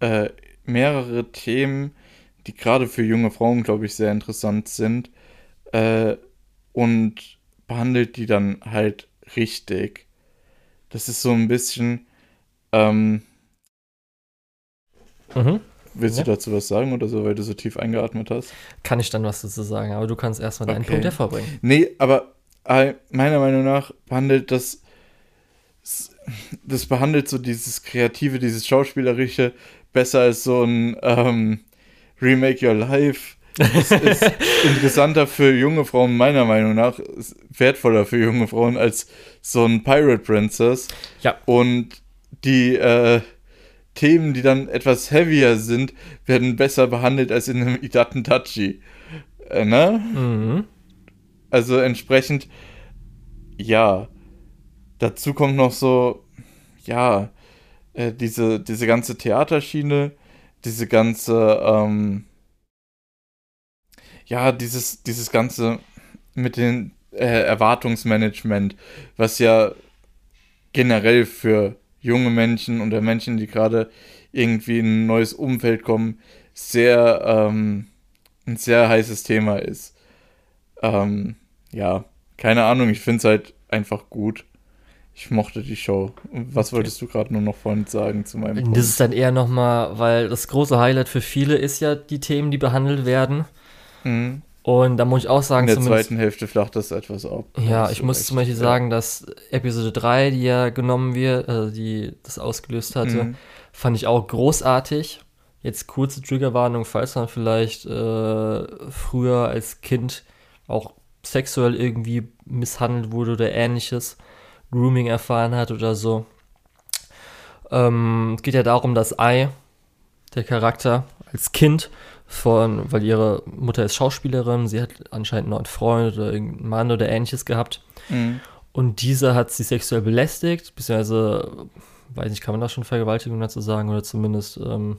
äh, mehrere Themen, die gerade für junge Frauen, glaube ich, sehr interessant sind, äh, und behandelt die dann halt richtig. Das ist so ein bisschen. Ähm, Mhm. Willst Ja. du dazu was sagen oder so, weil du so tief eingeatmet hast? Kann ich dann was dazu sagen, aber du kannst erstmal deinen Okay. Punkt hervorbringen. Nee, aber äh, meiner Meinung nach behandelt das. Das behandelt so dieses Kreative, dieses Schauspielerische besser als so ein ähm, Remake Your Life. Es ist interessanter für junge Frauen, meiner Meinung nach, wertvoller für junge Frauen als so ein Pirate Princess. Ja. Und die äh, Themen, die dann etwas heavier sind, werden besser behandelt als in einem Idaten Tachi. Äh, ne? Mhm. Also entsprechend, ja. Dazu kommt noch so, ja, äh, diese, diese ganze Theaterschiene, diese ganze, ähm, ja, dieses, dieses ganze mit den äh, Erwartungsmanagement, was ja generell für junge Menschen oder Menschen, die gerade irgendwie in ein neues Umfeld kommen, sehr, ähm, ein sehr heißes Thema ist. Ähm, ja, keine Ahnung, ich finde es halt einfach gut. Ich mochte die Show. Was Okay. wolltest du gerade nur noch vorhin sagen zu meinem Das ist dann eher nochmal, weil das große Highlight für viele ist ja die Themen, die behandelt werden. Mhm. Und da muss ich auch In sagen, der zumindest. zweiten Hälfte flacht das etwas ab. Ja, ich du muss recht. zum Beispiel Ja. sagen, dass Episode 3, die ja genommen wird, äh, die das ausgelöst hatte, Mhm. fand ich auch großartig. Jetzt kurze Triggerwarnung, falls man vielleicht äh, früher als Kind auch sexuell irgendwie misshandelt wurde oder ähnliches, Grooming erfahren hat oder so. Ähm, es geht ja darum, dass Ai, der Charakter, als Kind von, weil ihre Mutter ist Schauspielerin, sie hat anscheinend einen Freund oder irgendeinen Mann oder ähnliches gehabt. Mhm. Und dieser hat sie sexuell belästigt, beziehungsweise, weiß nicht, kann man da schon Vergewaltigung dazu sagen oder zumindest, ähm,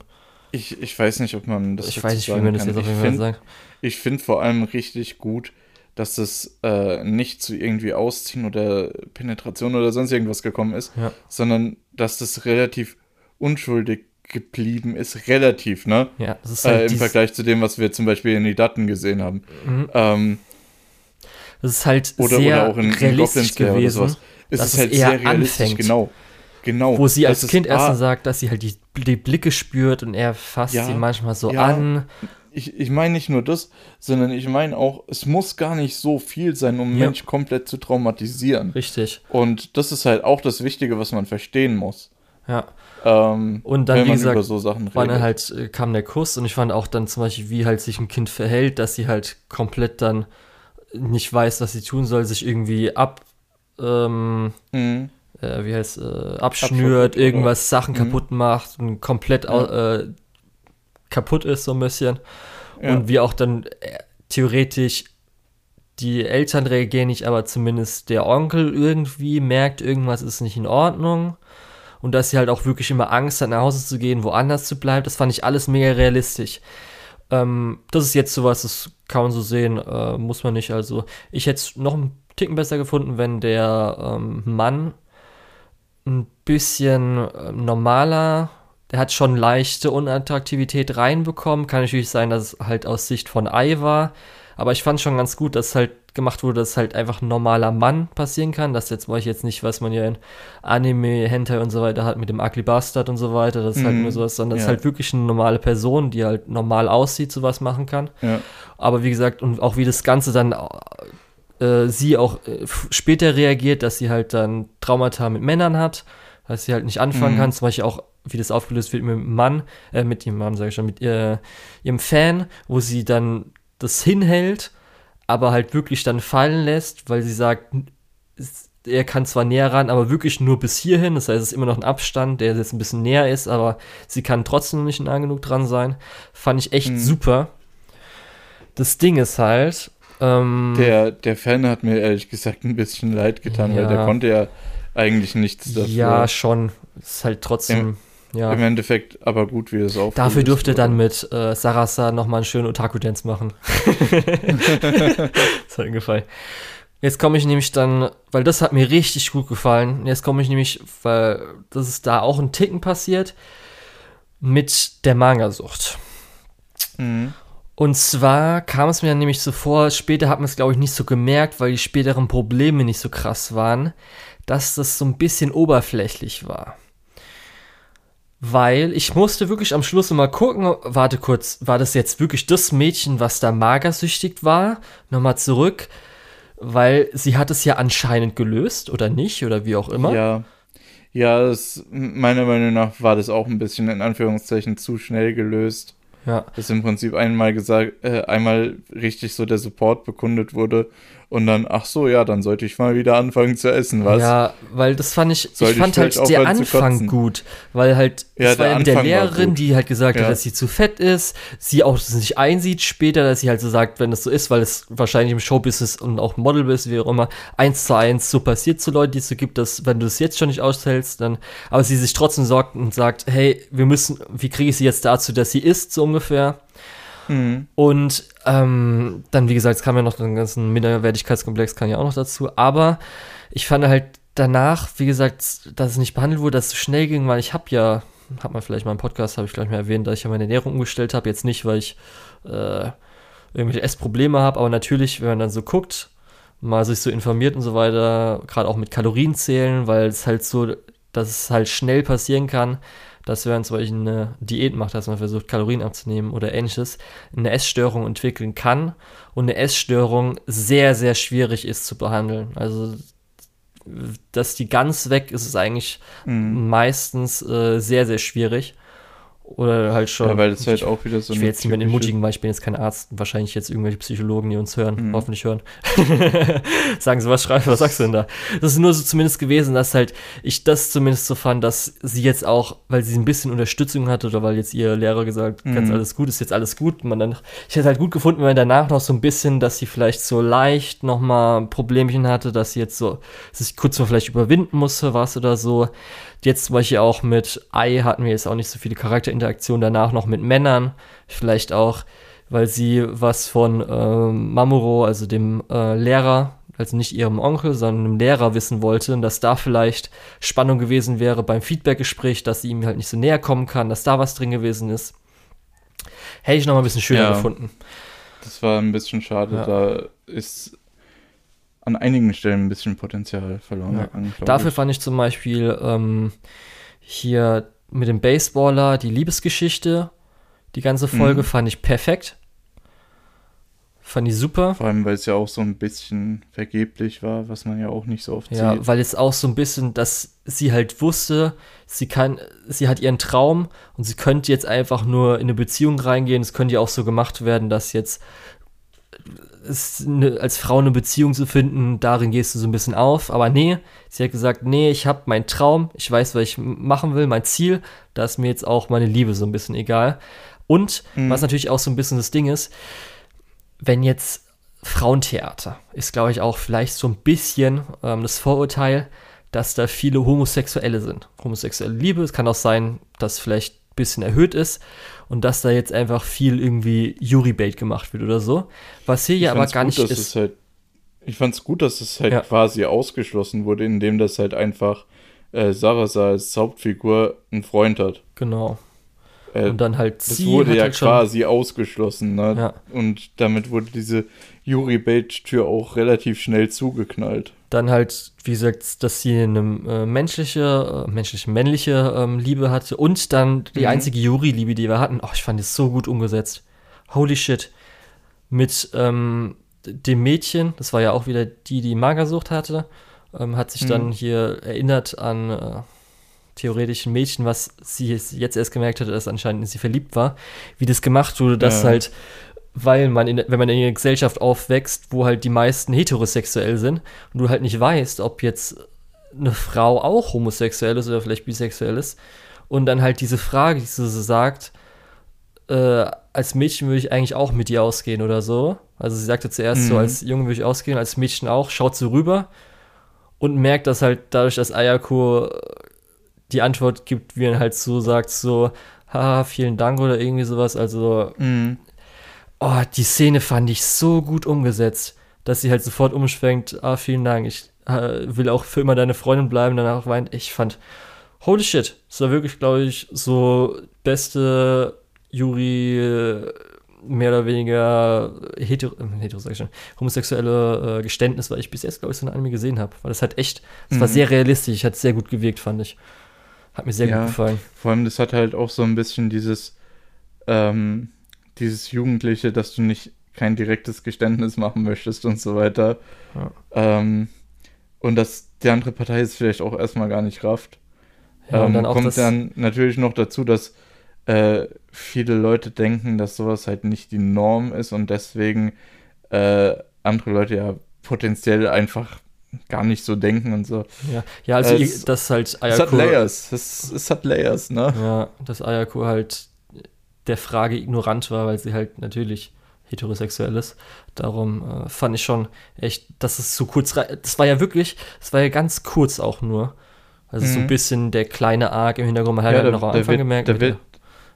Ich, ich weiß nicht, ob man das ich weiß nicht, wie sagen man das jetzt auf jeden Fall sagt. Ich finde vor allem richtig gut, dass es äh, nicht zu irgendwie Ausziehen oder Penetration oder sonst irgendwas gekommen ist, Ja. sondern dass das relativ unschuldig geblieben ist. Relativ, ne? Ja, das ist halt Äh, Im Vergleich zu dem, was wir zum Beispiel in die Daten gesehen haben. Mhm. Ähm, das ist halt oder, sehr oder auch in, in realistisch Goblin Slayer oder gewesen, sowas. Es ist halt eher sehr realistisch, anfängt. genau. Genau. wo sie als Kind erst ah, mal sagt, dass sie halt die, die Blicke spürt und er fasst Ja, sie manchmal so ja. an. Ich, ich meine nicht nur das, sondern ich meine auch, es muss gar nicht so viel sein, um einen Ja. Mensch komplett zu traumatisieren. Richtig, Und das ist halt auch das Wichtige, was man verstehen muss. Ja. Ähm, Und dann, wie gesagt, so redet. halt äh, kam der Kuss und ich fand auch dann zum Beispiel, wie halt sich ein Kind verhält, dass sie halt komplett dann nicht weiß, was sie tun soll, sich irgendwie ab, ähm, Mhm. äh, wie heißt, äh, abschnürt, oder- irgendwas Sachen Mhm. kaputt macht und komplett au- äh, kaputt ist so ein bisschen. Ja. Und wie auch dann äh, theoretisch die Eltern reagieren nicht, aber zumindest der Onkel irgendwie merkt, irgendwas ist nicht in Ordnung. Und dass sie halt auch wirklich immer Angst hat, nach Hause zu gehen, woanders zu bleiben. Das fand ich alles mega realistisch. Ähm, das ist jetzt sowas, das kann man so sehen, äh, muss man nicht. Also, ich hätte es noch einen Ticken besser gefunden, wenn der ähm, Mann ein bisschen äh, normaler, der hat schon leichte Unattraktivität reinbekommen. Kann natürlich sein, dass es halt aus Sicht von Ai war. Aber ich fand schon ganz gut, dass halt gemacht wurde, dass halt einfach ein normaler Mann passieren kann. Das jetzt war ich jetzt nicht, was man ja in Anime, Hentai und so weiter hat mit dem Ugly Bastard und so weiter. Das ist halt Mhm. nur sowas, sondern das Ja. ist halt wirklich eine normale Person, die halt normal aussieht, sowas machen kann. ja. Aber wie gesagt, und auch wie das Ganze dann äh, sie auch äh, später reagiert, dass sie halt dann Traumata mit Männern hat, dass sie halt nicht anfangen Mhm. kann, zum Beispiel auch, wie das aufgelöst wird mit dem Mann, äh, mit dem Mann, sage ich schon, mit ihr, ihrem Fan, wo sie dann das hinhält, aber halt wirklich dann fallen lässt, weil sie sagt, er kann zwar näher ran, aber wirklich nur bis hierhin. Das heißt, es ist immer noch ein Abstand, der jetzt ein bisschen näher ist, aber sie kann trotzdem nicht nah genug dran sein. Fand ich echt Mhm. super. Das Ding ist halt, ähm, Der, der Fan hat mir ehrlich gesagt ein bisschen leid getan, weil Ja. der konnte ja eigentlich nichts dafür. ja, schon. ist halt trotzdem, Im, ja. Im Endeffekt aber gut, wie das auch. Dafür dürfte dann mit äh, Sarasa nochmal einen schönen Otaku-Dance machen. das hat mir gefallen. Jetzt komme ich nämlich dann, weil das hat mir richtig gut gefallen. Jetzt komme ich nämlich, weil das ist da auch ein Ticken passiert, mit der Manga-Sucht. Mhm. Und zwar kam es mir dann nämlich so vor, später hat man es glaube ich nicht so gemerkt, weil die späteren Probleme nicht so krass waren, dass das so ein bisschen oberflächlich war. Weil ich musste wirklich am Schluss mal gucken, warte kurz, war das jetzt wirklich das Mädchen, was da magersüchtig war? Nochmal zurück, weil sie hat es ja anscheinend gelöst oder nicht oder wie auch immer. Ja, ja, das, meiner Meinung nach war das auch ein bisschen in Anführungszeichen zu schnell gelöst. Ja. Dass im Prinzip einmal gesagt, äh, einmal richtig so der Support bekundet wurde und dann, ach so, ja, dann sollte ich mal wieder anfangen zu essen, was? Ja, weil das fand ich, Sollte ich fand ich halt der Anfang gut, weil halt, Ja, es war der ja mit der Lehrerin, die halt gesagt Ja. hat, dass sie zu fett ist, sie auch das nicht einsieht später, dass sie halt so sagt, wenn das so ist, weil es wahrscheinlich im Showbusiness und auch Modelbusiness, wie auch immer, eins zu eins so passiert zu Leuten, die es so gibt, dass wenn du es jetzt schon nicht aushältst, dann, aber sie sich trotzdem sorgt und sagt, hey, wir müssen, wie kriege ich sie jetzt dazu, dass sie isst, so ungefähr. Mhm. Und ähm, dann, wie gesagt, es kam ja noch den ganzen Minderwertigkeitskomplex, kam ja auch noch dazu. Aber ich fand halt danach, wie gesagt, dass es nicht behandelt wurde, dass es schnell ging, weil ich habe ja, hat man vielleicht mal im Podcast, habe ich gleich mal erwähnt, dass ich ja meine Ernährung umgestellt habe. Jetzt nicht, weil ich äh, irgendwelche Essprobleme habe, aber natürlich, wenn man dann so guckt, mal sich so informiert und so weiter, gerade auch mit Kalorien zählen, weil es halt so, dass es halt schnell passieren kann, dass wenn man zum Beispiel eine Diät macht, dass man versucht, Kalorien abzunehmen oder ähnliches, eine Essstörung entwickeln kann und eine Essstörung sehr, sehr schwierig ist zu behandeln. Also, dass die ganz weg ist, ist eigentlich Mhm. meistens äh, sehr, sehr schwierig. Oder halt schon. Ja, weil das halt auch wieder so ich will jetzt niemanden typische- entmutigen, weil ich bin jetzt kein Arzt. Wahrscheinlich jetzt irgendwelche Psychologen, die uns hören, Mhm. hoffentlich hören. Sagen sie, was schreiben, was sagst du denn da? Das ist nur so zumindest gewesen, dass halt ich das zumindest so fand, dass sie jetzt auch, weil sie ein bisschen Unterstützung hatte oder weil jetzt ihr Lehrer gesagt, ganz Mhm. alles gut, ist jetzt alles gut. Man dann, ich hätte halt gut gefunden, wenn man danach noch so ein bisschen, dass sie vielleicht so leicht nochmal ein Problemchen hatte, dass sie jetzt so sich kurz mal vielleicht überwinden musste, was oder so. Jetzt zum Beispiel auch mit Ei hatten wir jetzt auch nicht so viele Charakterinteraktionen, danach noch mit Männern. Vielleicht auch, weil sie was von ähm, Mamuro, also dem äh, Lehrer, also nicht ihrem Onkel, sondern dem Lehrer wissen wollte und dass da vielleicht Spannung gewesen wäre beim Feedbackgespräch, dass sie ihm halt nicht so näher kommen kann, dass da was drin gewesen ist. Hätte ich noch mal ein bisschen schöner Ja. gefunden. Das war ein bisschen schade, Ja. da ist an einigen Stellen ein bisschen Potenzial verloren Ja. gegangen. Dafür ich. fand ich zum Beispiel ähm, hier mit dem Baseballer die Liebesgeschichte, die ganze Folge Mhm. fand ich perfekt. Fand ich super. Vor allem, weil es ja auch so ein bisschen vergeblich war, was man ja auch nicht so oft Ja, sieht. weil es auch so ein bisschen, dass sie halt wusste, sie kann, sie hat ihren Traum und sie könnte jetzt einfach nur in eine Beziehung reingehen. Es könnte ja auch so gemacht werden, dass jetzt es eine, als Frau eine Beziehung zu finden, darin gehst du so ein bisschen auf. Aber nee, sie hat gesagt, nee, ich habe meinen Traum, ich weiß, was ich machen will, mein Ziel, da ist mir jetzt auch meine Liebe so ein bisschen egal. Und Mhm. was natürlich auch so ein bisschen das Ding ist, wenn jetzt Frauentheater ist, glaube ich, auch vielleicht so ein bisschen ähm, das Vorurteil, dass da viele Homosexuelle sind. Homosexuelle Liebe, es kann auch sein, dass vielleicht ein bisschen erhöht ist und dass da jetzt einfach viel irgendwie Jurybait gemacht wird oder so. Was hier ja Ich aber fand's gar gut, nicht ist. Es halt, ich fand es gut, dass es halt Ja. quasi ausgeschlossen wurde, indem das halt einfach äh, Sarasa als Hauptfigur einen Freund hat. Genau. Äh, Und dann halt das sie wurde hat ja halt quasi ausgeschlossen, ne? Ja. Und damit wurde diese Yuri-Bait-Tür auch relativ schnell zugeknallt. dann halt, wie gesagt, dass sie eine äh, menschliche, äh, menschliche, männliche ähm, Liebe hatte und dann die Mhm. einzige Juri-Liebe, die wir hatten. Oh, ich fand es so gut umgesetzt. Holy shit. Mit ähm, dem Mädchen, das war ja auch wieder die, die Magersucht hatte, ähm, hat sich Mhm. dann hier erinnert an äh, theoretisch ein Mädchen, was sie jetzt erst gemerkt hatte, dass anscheinend in sie verliebt war. Wie das gemacht wurde, dass Ja. halt weil man, in, wenn man in einer Gesellschaft aufwächst, wo halt die meisten heterosexuell sind und du halt nicht weißt, ob jetzt eine Frau auch homosexuell ist oder vielleicht bisexuell ist und dann halt diese Frage, die sie so sagt, äh, als Mädchen würde ich eigentlich auch mit dir ausgehen oder so. Also sie sagte zuerst so, Mhm. als Junge würde ich ausgehen, als Mädchen auch, schaut so rüber und merkt, dass halt dadurch, dass Ayako die Antwort gibt, wie er halt so sagt, so, haha, vielen Dank oder irgendwie sowas. Also, Mhm. Oh, die Szene fand ich so gut umgesetzt, dass sie halt sofort umschwenkt, ah, vielen Dank, ich äh, will auch für immer deine Freundin bleiben, danach weint. Ich fand, holy shit, das war wirklich, glaube ich, so beste Juri äh, mehr oder weniger hetero, äh, hetero sag ich schon, homosexuelle äh, Geständnis, weil ich bis jetzt, glaube ich, so ein Anime gesehen habe. Weil das hat echt, es war Mhm. sehr realistisch, hat sehr gut gewirkt, fand ich. Hat mir sehr Ja. gut gefallen. Vor allem, das hat halt auch so ein bisschen dieses, ähm, dieses Jugendliche, dass du nicht kein direktes Geständnis machen möchtest und so weiter. Ja. Ähm, und dass die andere Partei es vielleicht auch erstmal gar nicht rafft. Ja, und ähm, dann kommt dann natürlich noch dazu, dass äh, viele Leute denken, dass sowas halt nicht die Norm ist und deswegen äh, andere Leute ja potenziell einfach gar nicht so denken und so. ja, ja, also Es- das halt Es hat Layers. Es, es hat Layers, ne? ja, dass Ayako halt der Frage ignorant war, weil sie halt natürlich heterosexuell ist. Darum äh, fand ich schon echt, dass es so kurz, das war ja wirklich, das war ja ganz kurz auch nur. Also so ein Mhm. bisschen der kleine Arc im Hintergrund, man hat Ja, halt da- noch am Anfang wird- gemerkt, da wird-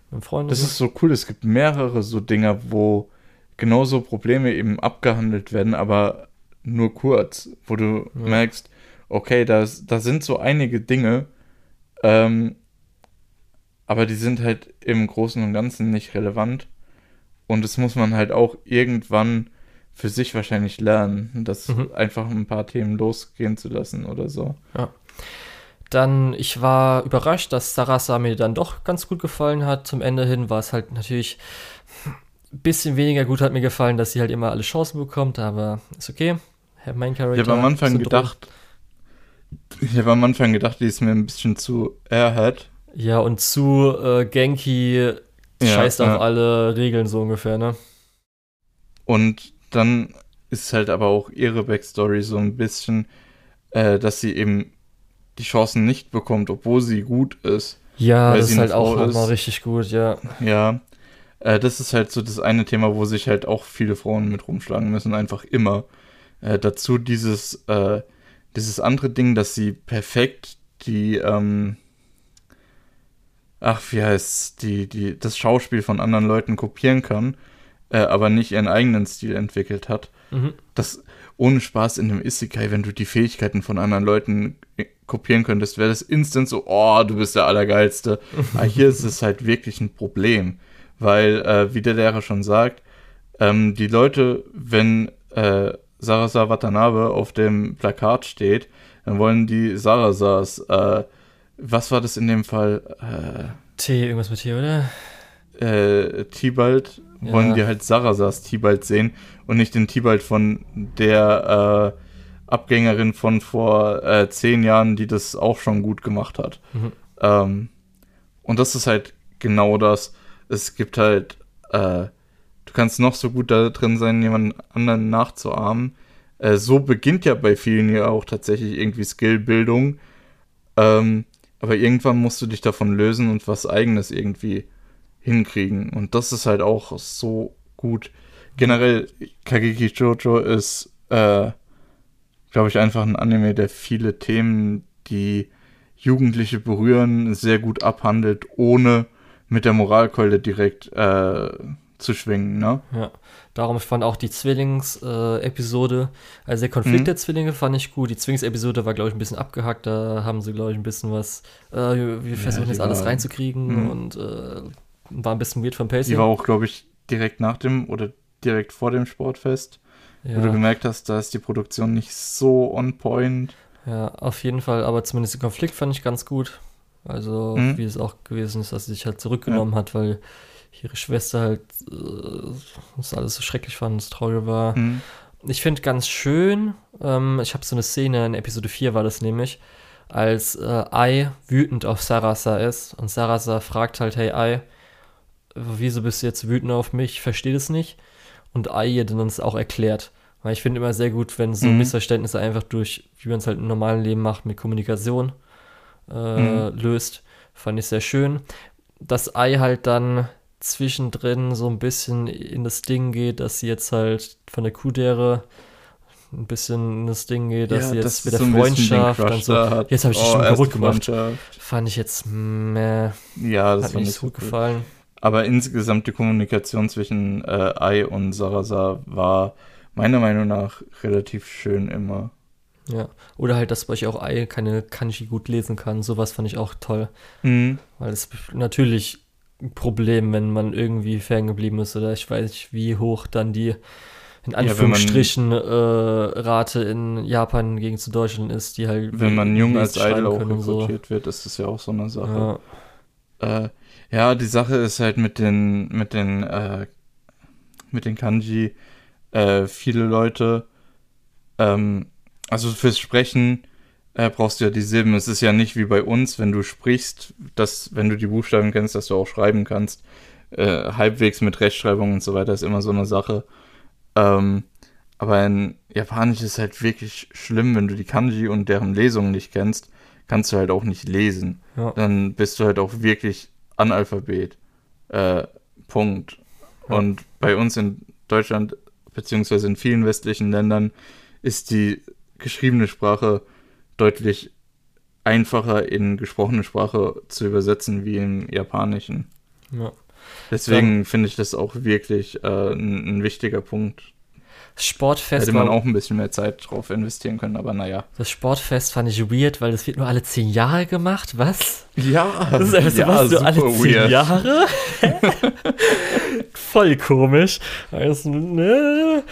mit dem Freund. und Das ist so cool. Es gibt mehrere so Dinger, wo genauso Probleme eben abgehandelt werden, aber nur kurz, wo du Ja. merkst, okay, da da sind so einige Dinge, ähm, aber die sind halt im Großen und Ganzen nicht relevant. Und das muss man halt auch irgendwann für sich wahrscheinlich lernen, das Mhm. einfach ein paar Themen losgehen zu lassen oder so. Dann, ich war überrascht, dass Sarasa mir dann doch ganz gut gefallen hat. Zum Ende hin war es halt natürlich ein bisschen weniger gut, hat mir gefallen, dass sie halt immer alle Chancen bekommt, aber ist okay. Herr Main Ich habe am Anfang gedacht, ich habe am Anfang gedacht, die ist mir ein bisschen zu airhead. Ja, und zu äh, Genki Ja, scheißt ja. auf alle Regeln so ungefähr, ne? Und dann ist halt aber auch ihre Backstory so ein bisschen, äh, dass sie eben die Chancen nicht bekommt, obwohl sie gut ist. Ja, das sie ist halt auch Frau ist. richtig gut, ja. Ja, äh, das ist halt so das eine Thema, wo sich halt auch viele Frauen mit rumschlagen müssen, einfach immer. Äh, dazu dieses, äh, dieses andere Ding, dass sie perfekt die, ähm, ach, wie heißt die, die, das Schauspiel von anderen Leuten kopieren kann, äh, aber nicht ihren eigenen Stil entwickelt hat. Mhm. das ohne Spaß in einem Isekai, wenn du die Fähigkeiten von anderen Leuten äh, kopieren könntest, wäre das instant so, oh, du bist der Allergeilste. Aber hier ist es halt wirklich ein Problem, weil, äh, wie der Lehrer schon sagt, ähm, die Leute, wenn äh, Sarasa Watanabe auf dem Plakat steht, dann wollen die Sarasas, äh, was war das in dem Fall? T, irgendwas mit T, oder? Äh, äh, Tibalt, Ja. wollen die halt Sarasas Tibalt sehen und nicht den Tibalt von der äh, Abgängerin von vor äh, zehn Jahren, die das auch schon gut gemacht hat. Mhm. Ähm, und das ist halt genau das. Es gibt halt, äh, du kannst noch so gut da drin sein, jemanden anderen nachzuahmen. Äh, so beginnt ja bei vielen ja auch tatsächlich irgendwie Skillbildung. Ähm, aber irgendwann musst du dich davon lösen und was eigenes irgendwie hinkriegen. Und das ist halt auch so gut. Generell, Kageki Jojo ist, äh, glaube ich, einfach ein Anime, der viele Themen, die Jugendliche berühren, sehr gut abhandelt, ohne mit der Moralkeule direkt äh, zu schwingen, ne? Ja, darum ich fand auch die Zwillings-Episode, also der Konflikt Mhm. der Zwillinge fand ich gut. Die Zwillings-Episode war, glaube ich, ein bisschen abgehackt. Da haben sie, glaube ich, ein bisschen was, äh, wir versuchen die jetzt alles war- reinzukriegen Mhm. und äh, war ein bisschen weird vom Pacing. Die war auch, glaube ich, direkt nach dem oder direkt vor dem Sportfest, wo du ja, gemerkt hast, da ist die Produktion nicht so on point. ja, auf jeden Fall, aber zumindest den Konflikt fand ich ganz gut. Also, Mhm. wie es auch gewesen ist, dass sie sich halt zurückgenommen hat, weil ihre Schwester halt äh, das alles so schrecklich fand, das traurig war. Mhm. Ich finde ganz schön, ähm, ich habe so eine Szene in Episode 4 war das nämlich, als äh, Ai wütend auf Sarasa ist und Sarasa fragt halt, hey Ai, wieso bist du jetzt wütend auf mich? Ich verstehe das nicht. Und Ai ihr dann das auch erklärt. Weil ich finde immer sehr gut, wenn so Mhm. Missverständnisse einfach durch, wie man es halt im normalen Leben macht, mit Kommunikation äh, löst. Fand ich sehr schön. Dass Ai halt dann zwischendrin so ein bisschen in das Ding geht, dass sie jetzt halt von der Kudere ein bisschen das Ding geht, dass Ja, sie jetzt dass mit der so Freundschaft dann so, hat. jetzt habe ich Oh, schon kaputt gemacht. Fand ich jetzt, meh, Ja, das hat mir nicht so gut cool. gefallen. Aber insgesamt die Kommunikation zwischen äh, Ai und Sarasa war meiner Meinung nach relativ schön immer. Ja. Oder halt, dass ich auch Ei keine Kanji gut lesen kann. Sowas fand ich auch toll. Mhm. Weil es natürlich Problem, wenn man irgendwie ferngeblieben ist oder ich weiß nicht, wie hoch dann die in wenn man- Anführungsstrichen äh, Rate in Japan gegen zu Deutschland ist, die halt Wenn man jung als Idol auch und so. rekrutiert wird, ist das ja auch so eine Sache. Ja, Äh, ja, die Sache ist halt mit den, mit den, äh, mit den Kanji, äh, viele Leute, ähm, also fürs Sprechen äh, brauchst du ja die Silben. Es ist ja nicht wie bei uns, wenn du sprichst, dass, wenn du die Buchstaben kennst, dass du auch schreiben kannst. Äh, halbwegs mit Rechtschreibung und so weiter ist immer so eine Sache. Ähm, aber in Japanisch ist halt wirklich schlimm, wenn du die Kanji und deren Lesungen nicht kennst, kannst du halt auch nicht lesen ja. dann bist du halt auch wirklich Analphabet. Äh, Punkt. Ja. Und bei uns in Deutschland, beziehungsweise in vielen westlichen Ländern, ist die geschriebene Sprache deutlich einfacher in gesprochene Sprache zu übersetzen wie im Japanischen. ja. Deswegen finde ich das auch wirklich äh, ein, ein wichtiger Punkt. Das Sportfest Hätte man war- auch ein bisschen mehr Zeit drauf investieren können, aber naja. Das Sportfest fand ich weird, weil das wird nur alle zehn Jahre gemacht. Was? Ja, Das ist einfach so, was, nur alle zehn Jahre? Voll komisch. Also, ne?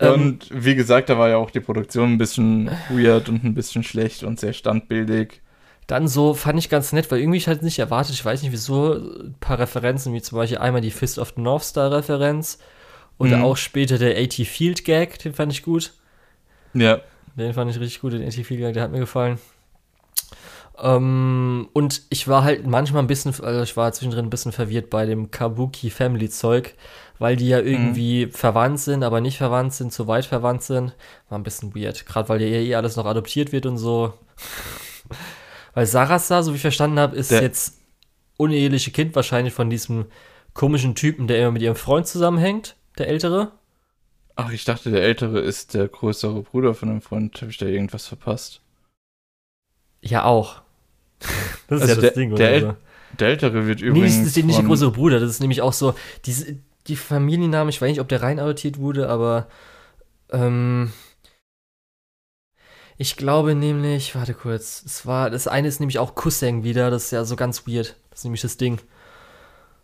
Ähm, Und wie gesagt, da war ja auch die Produktion ein bisschen weird und ein bisschen schlecht und sehr standbildig. dann so fand ich ganz nett, weil irgendwie ich halt nicht erwartet, ich weiß nicht wieso, ein paar Referenzen, wie zum Beispiel einmal die Fist of the North Star Referenz oder Mhm. auch später der AT Field Gag, den fand ich gut. Ja, Den fand ich richtig gut, den AT Field Gag, der hat mir gefallen. Ähm, und ich war halt manchmal ein bisschen, also ich war zwischendrin ein bisschen verwirrt bei dem Kabuki Family Zeug, weil die ja irgendwie verwandt sind, aber nicht verwandt sind, zu weit verwandt sind. War ein bisschen weird. Gerade weil ja eh alles noch adoptiert wird und so. weil Sarasa, so wie ich verstanden habe, ist Der- jetzt uneheliche Kind wahrscheinlich von diesem komischen Typen, der immer mit ihrem Freund zusammenhängt, der Ältere. ach, ich dachte, der Ältere ist der größere Bruder von dem Freund. Habe ich da irgendwas verpasst? Ja, auch. Das ist Also ja das der- Ding, der oder? Der Ältere wird Nee, übrigens. das ist nicht der größere Bruder, das ist nämlich auch so, diese, die Familienname, ich weiß nicht, ob der rein adoptiert wurde, aber ähm, ich glaube nämlich, warte kurz, es war, das eine ist nämlich auch Cousin wieder, das ist ja so ganz weird, das ist nämlich das Ding.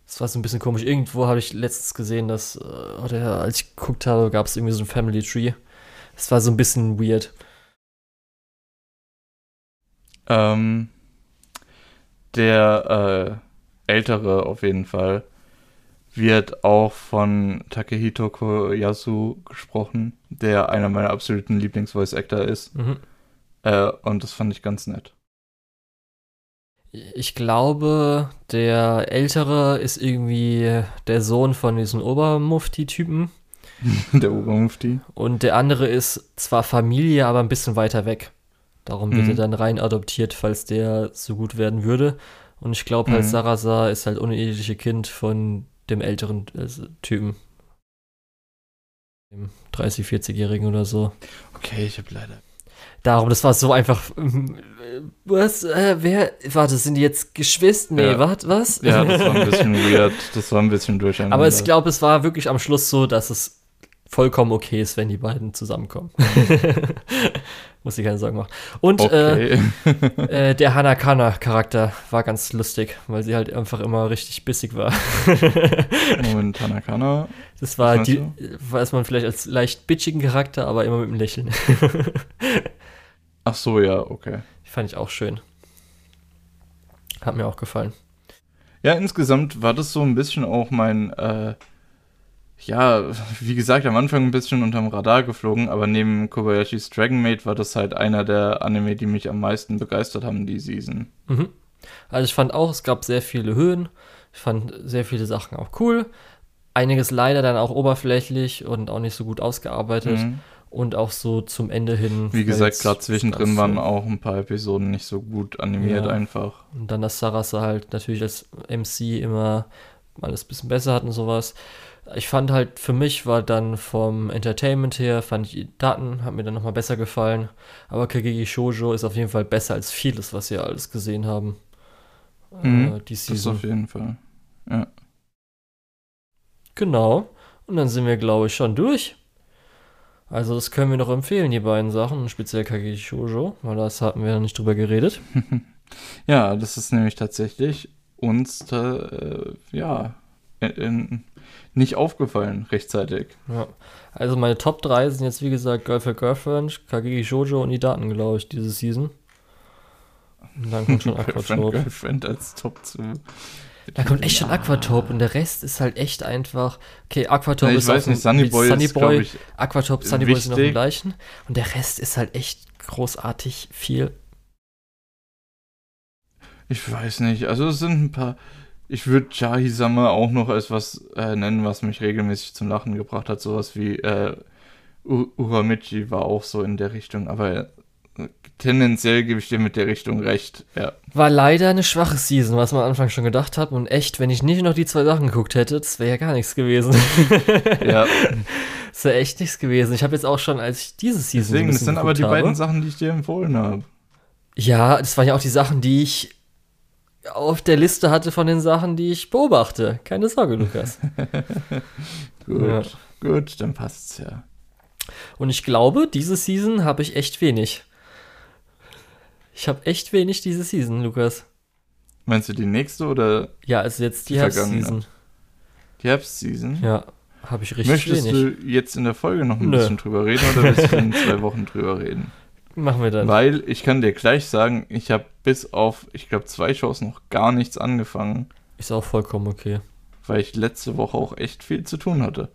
Das war so ein bisschen komisch. Irgendwo habe ich letztens gesehen, dass, äh, oder als ich geguckt habe, gab es irgendwie so ein Family Tree. Das war so ein bisschen weird. Ähm, der äh, Ältere auf jeden Fall wird auch von Takehito Koyasu gesprochen, der einer meiner absoluten Lieblings-Voice-Actor ist. Mhm. Äh, und das fand ich ganz nett. Ich glaube, der Ältere ist irgendwie der Sohn von diesem Obermufti-Typen. der Obermufti. Und der andere ist zwar Familie, aber ein bisschen weiter weg. Darum wird Mhm. er dann rein adoptiert, falls der so gut werden würde. Und ich glaube halt, Mhm. Sarasa ist halt uneheliche Kind von dem älteren äh, Typen. Dem 30-, 40-Jährigen oder so. Okay, ich habe leider. Darum, das war so einfach. ähm, äh, Was? Äh, wer? Warte, sind die jetzt Geschwister? Nee, Ja. wat, was? Ja, das war ein bisschen weird. Das war ein bisschen durcheinander. Aber ich glaube, es war wirklich am Schluss so, dass es vollkommen okay ist, wenn die beiden zusammenkommen. Muss ich keine Sorgen machen. Und Okay. äh, äh, der Hanakana-Charakter war ganz lustig, weil sie halt einfach immer richtig bissig war. Moment, Hanakana. Das war die, meinst weiß man vielleicht als leicht bitchigen Charakter, aber immer mit einem Lächeln. Ach so, ja, okay. Die fand ich auch schön. Hat mir auch gefallen. Ja, insgesamt war das so ein bisschen auch mein, äh, ja, wie gesagt, am Anfang ein bisschen unterm Radar geflogen, aber neben Kobayashis Dragon Maid war das halt einer der Anime, die mich am meisten begeistert haben, die Season. Mhm. Also ich fand auch, es gab sehr viele Höhen. Ich fand sehr viele Sachen auch cool. Einiges leider dann auch oberflächlich und auch nicht so gut ausgearbeitet. Mhm. Und auch so zum Ende hin. Wie gesagt, gerade zwischendrin ganz waren so- auch ein paar Episoden nicht so gut animiert Ja. einfach. Und dann, dass Sarasa halt natürlich als MC immer alles ein bisschen besser hat und sowas. Ich fand halt, für mich war dann vom Entertainment her, fand ich die Daten, hat mir dann nochmal besser gefallen. Aber Kageki Shoujo ist auf jeden Fall besser als vieles, was wir alles gesehen haben. Mhm, äh, die Season. Das auf jeden Fall. Ja. Genau. Und dann sind wir, glaube ich, schon durch. Also das können wir noch empfehlen, die beiden Sachen, speziell Kageki Shoujo, weil das hatten wir noch nicht drüber geredet. ja, das ist nämlich tatsächlich uns da, äh, ja, in, in, nicht aufgefallen rechtzeitig. Ja. Also meine Top 3 sind jetzt wie gesagt Girlfriend Girlfriend, Kageki Shoujo und die Daten, glaube ich, diese Season. Und dann kommt schon Aquatope. Girlfriend als Top 2. Da kommt echt schon Aquatope und der Rest ist halt echt einfach. Okay, Aquatope ja, ist weiß nicht, Sunny Boy, Sunny Boy ist, ich, Aquatope, Sunny Boy sind noch im gleichen. Und der Rest ist halt echt großartig viel. Ich weiß nicht, also es sind ein paar. Ich würde Jahi-Sama auch noch als was äh, nennen, was mich regelmäßig zum Lachen gebracht hat. Sowas wie äh, Uramichi war auch so in der Richtung, aber tendenziell gebe ich dir mit der Richtung recht, ja. War leider eine schwache Season, was man am Anfang schon gedacht hat. Und echt, wenn ich nicht noch die zwei Sachen geguckt hätte, das wäre ja gar nichts gewesen. ja. Das wäre echt nichts gewesen. Ich habe jetzt auch schon, als ich diese Season. Deswegen, das sind aber die habe, beiden Sachen, die ich dir empfohlen habe. Ja, das waren ja auch die Sachen, die ich auf der Liste hatte von den Sachen, die ich beobachte. Keine Sorge, Lukas. gut, ja. gut, dann passt's ja. Und ich glaube, diese Season habe ich echt wenig. Ich habe echt wenig diese Season, Lukas. Meinst du die nächste oder? Ja, also jetzt die, die Herbstseason. Die Herbstseason? Ja, habe ich richtig Möchtest wenig. Möchtest du jetzt in der Folge noch ein Nö. bisschen drüber reden oder willst du in zwei Wochen drüber reden? Machen wir dann. Weil ich kann dir gleich sagen, ich habe bis auf, ich glaube, zwei Shows noch gar nichts angefangen. Ist auch vollkommen okay. Weil ich letzte Woche auch echt viel zu tun hatte.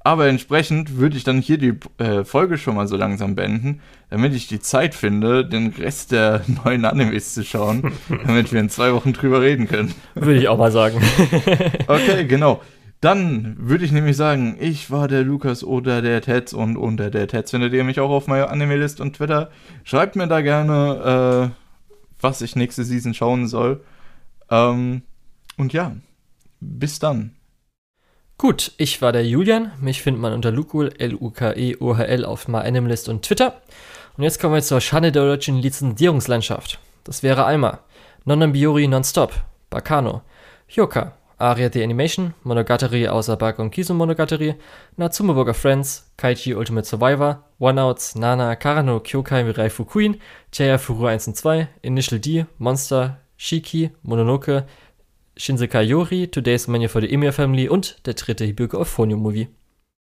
Aber entsprechend würde ich dann hier die äh, Folge schon mal so langsam beenden, damit ich die Zeit finde, den Rest der neuen Animes zu schauen, damit wir in zwei Wochen drüber reden können. Würde ich auch mal sagen. okay, genau. Dann würde ich nämlich sagen, ich war der Lukas oder der Tetz und unter der Tetz findet ihr mich auch auf meiner Anime-List und Twitter. Schreibt mir da gerne, äh, was ich nächste Season schauen soll. Ähm, und ja, bis dann. Gut, ich war der Julian. Mich findet man unter Lukul, L-U-K-E-O-H-L auf MyAnimalist und Twitter. Und jetzt kommen wir zur Schande der deutschen Lizenzierungslandschaft. Das wäre einmal Nonambiori Nonstop, Bakano, Yoka, Aria the Animation, Monogatari außer Bak und Kisu Monogatari, Natsume Burger Friends, Kaichi Ultimate Survivor, One Outs, Nana, Karano, Kyokai Mirai Fukuin, Chaya Furu 1 und 2, Initial D, Monster, Shiki, Mononoke, Shinsekai Yori, Today's Menu for the Emir Family und der dritte Hibiko Euphonium Movie.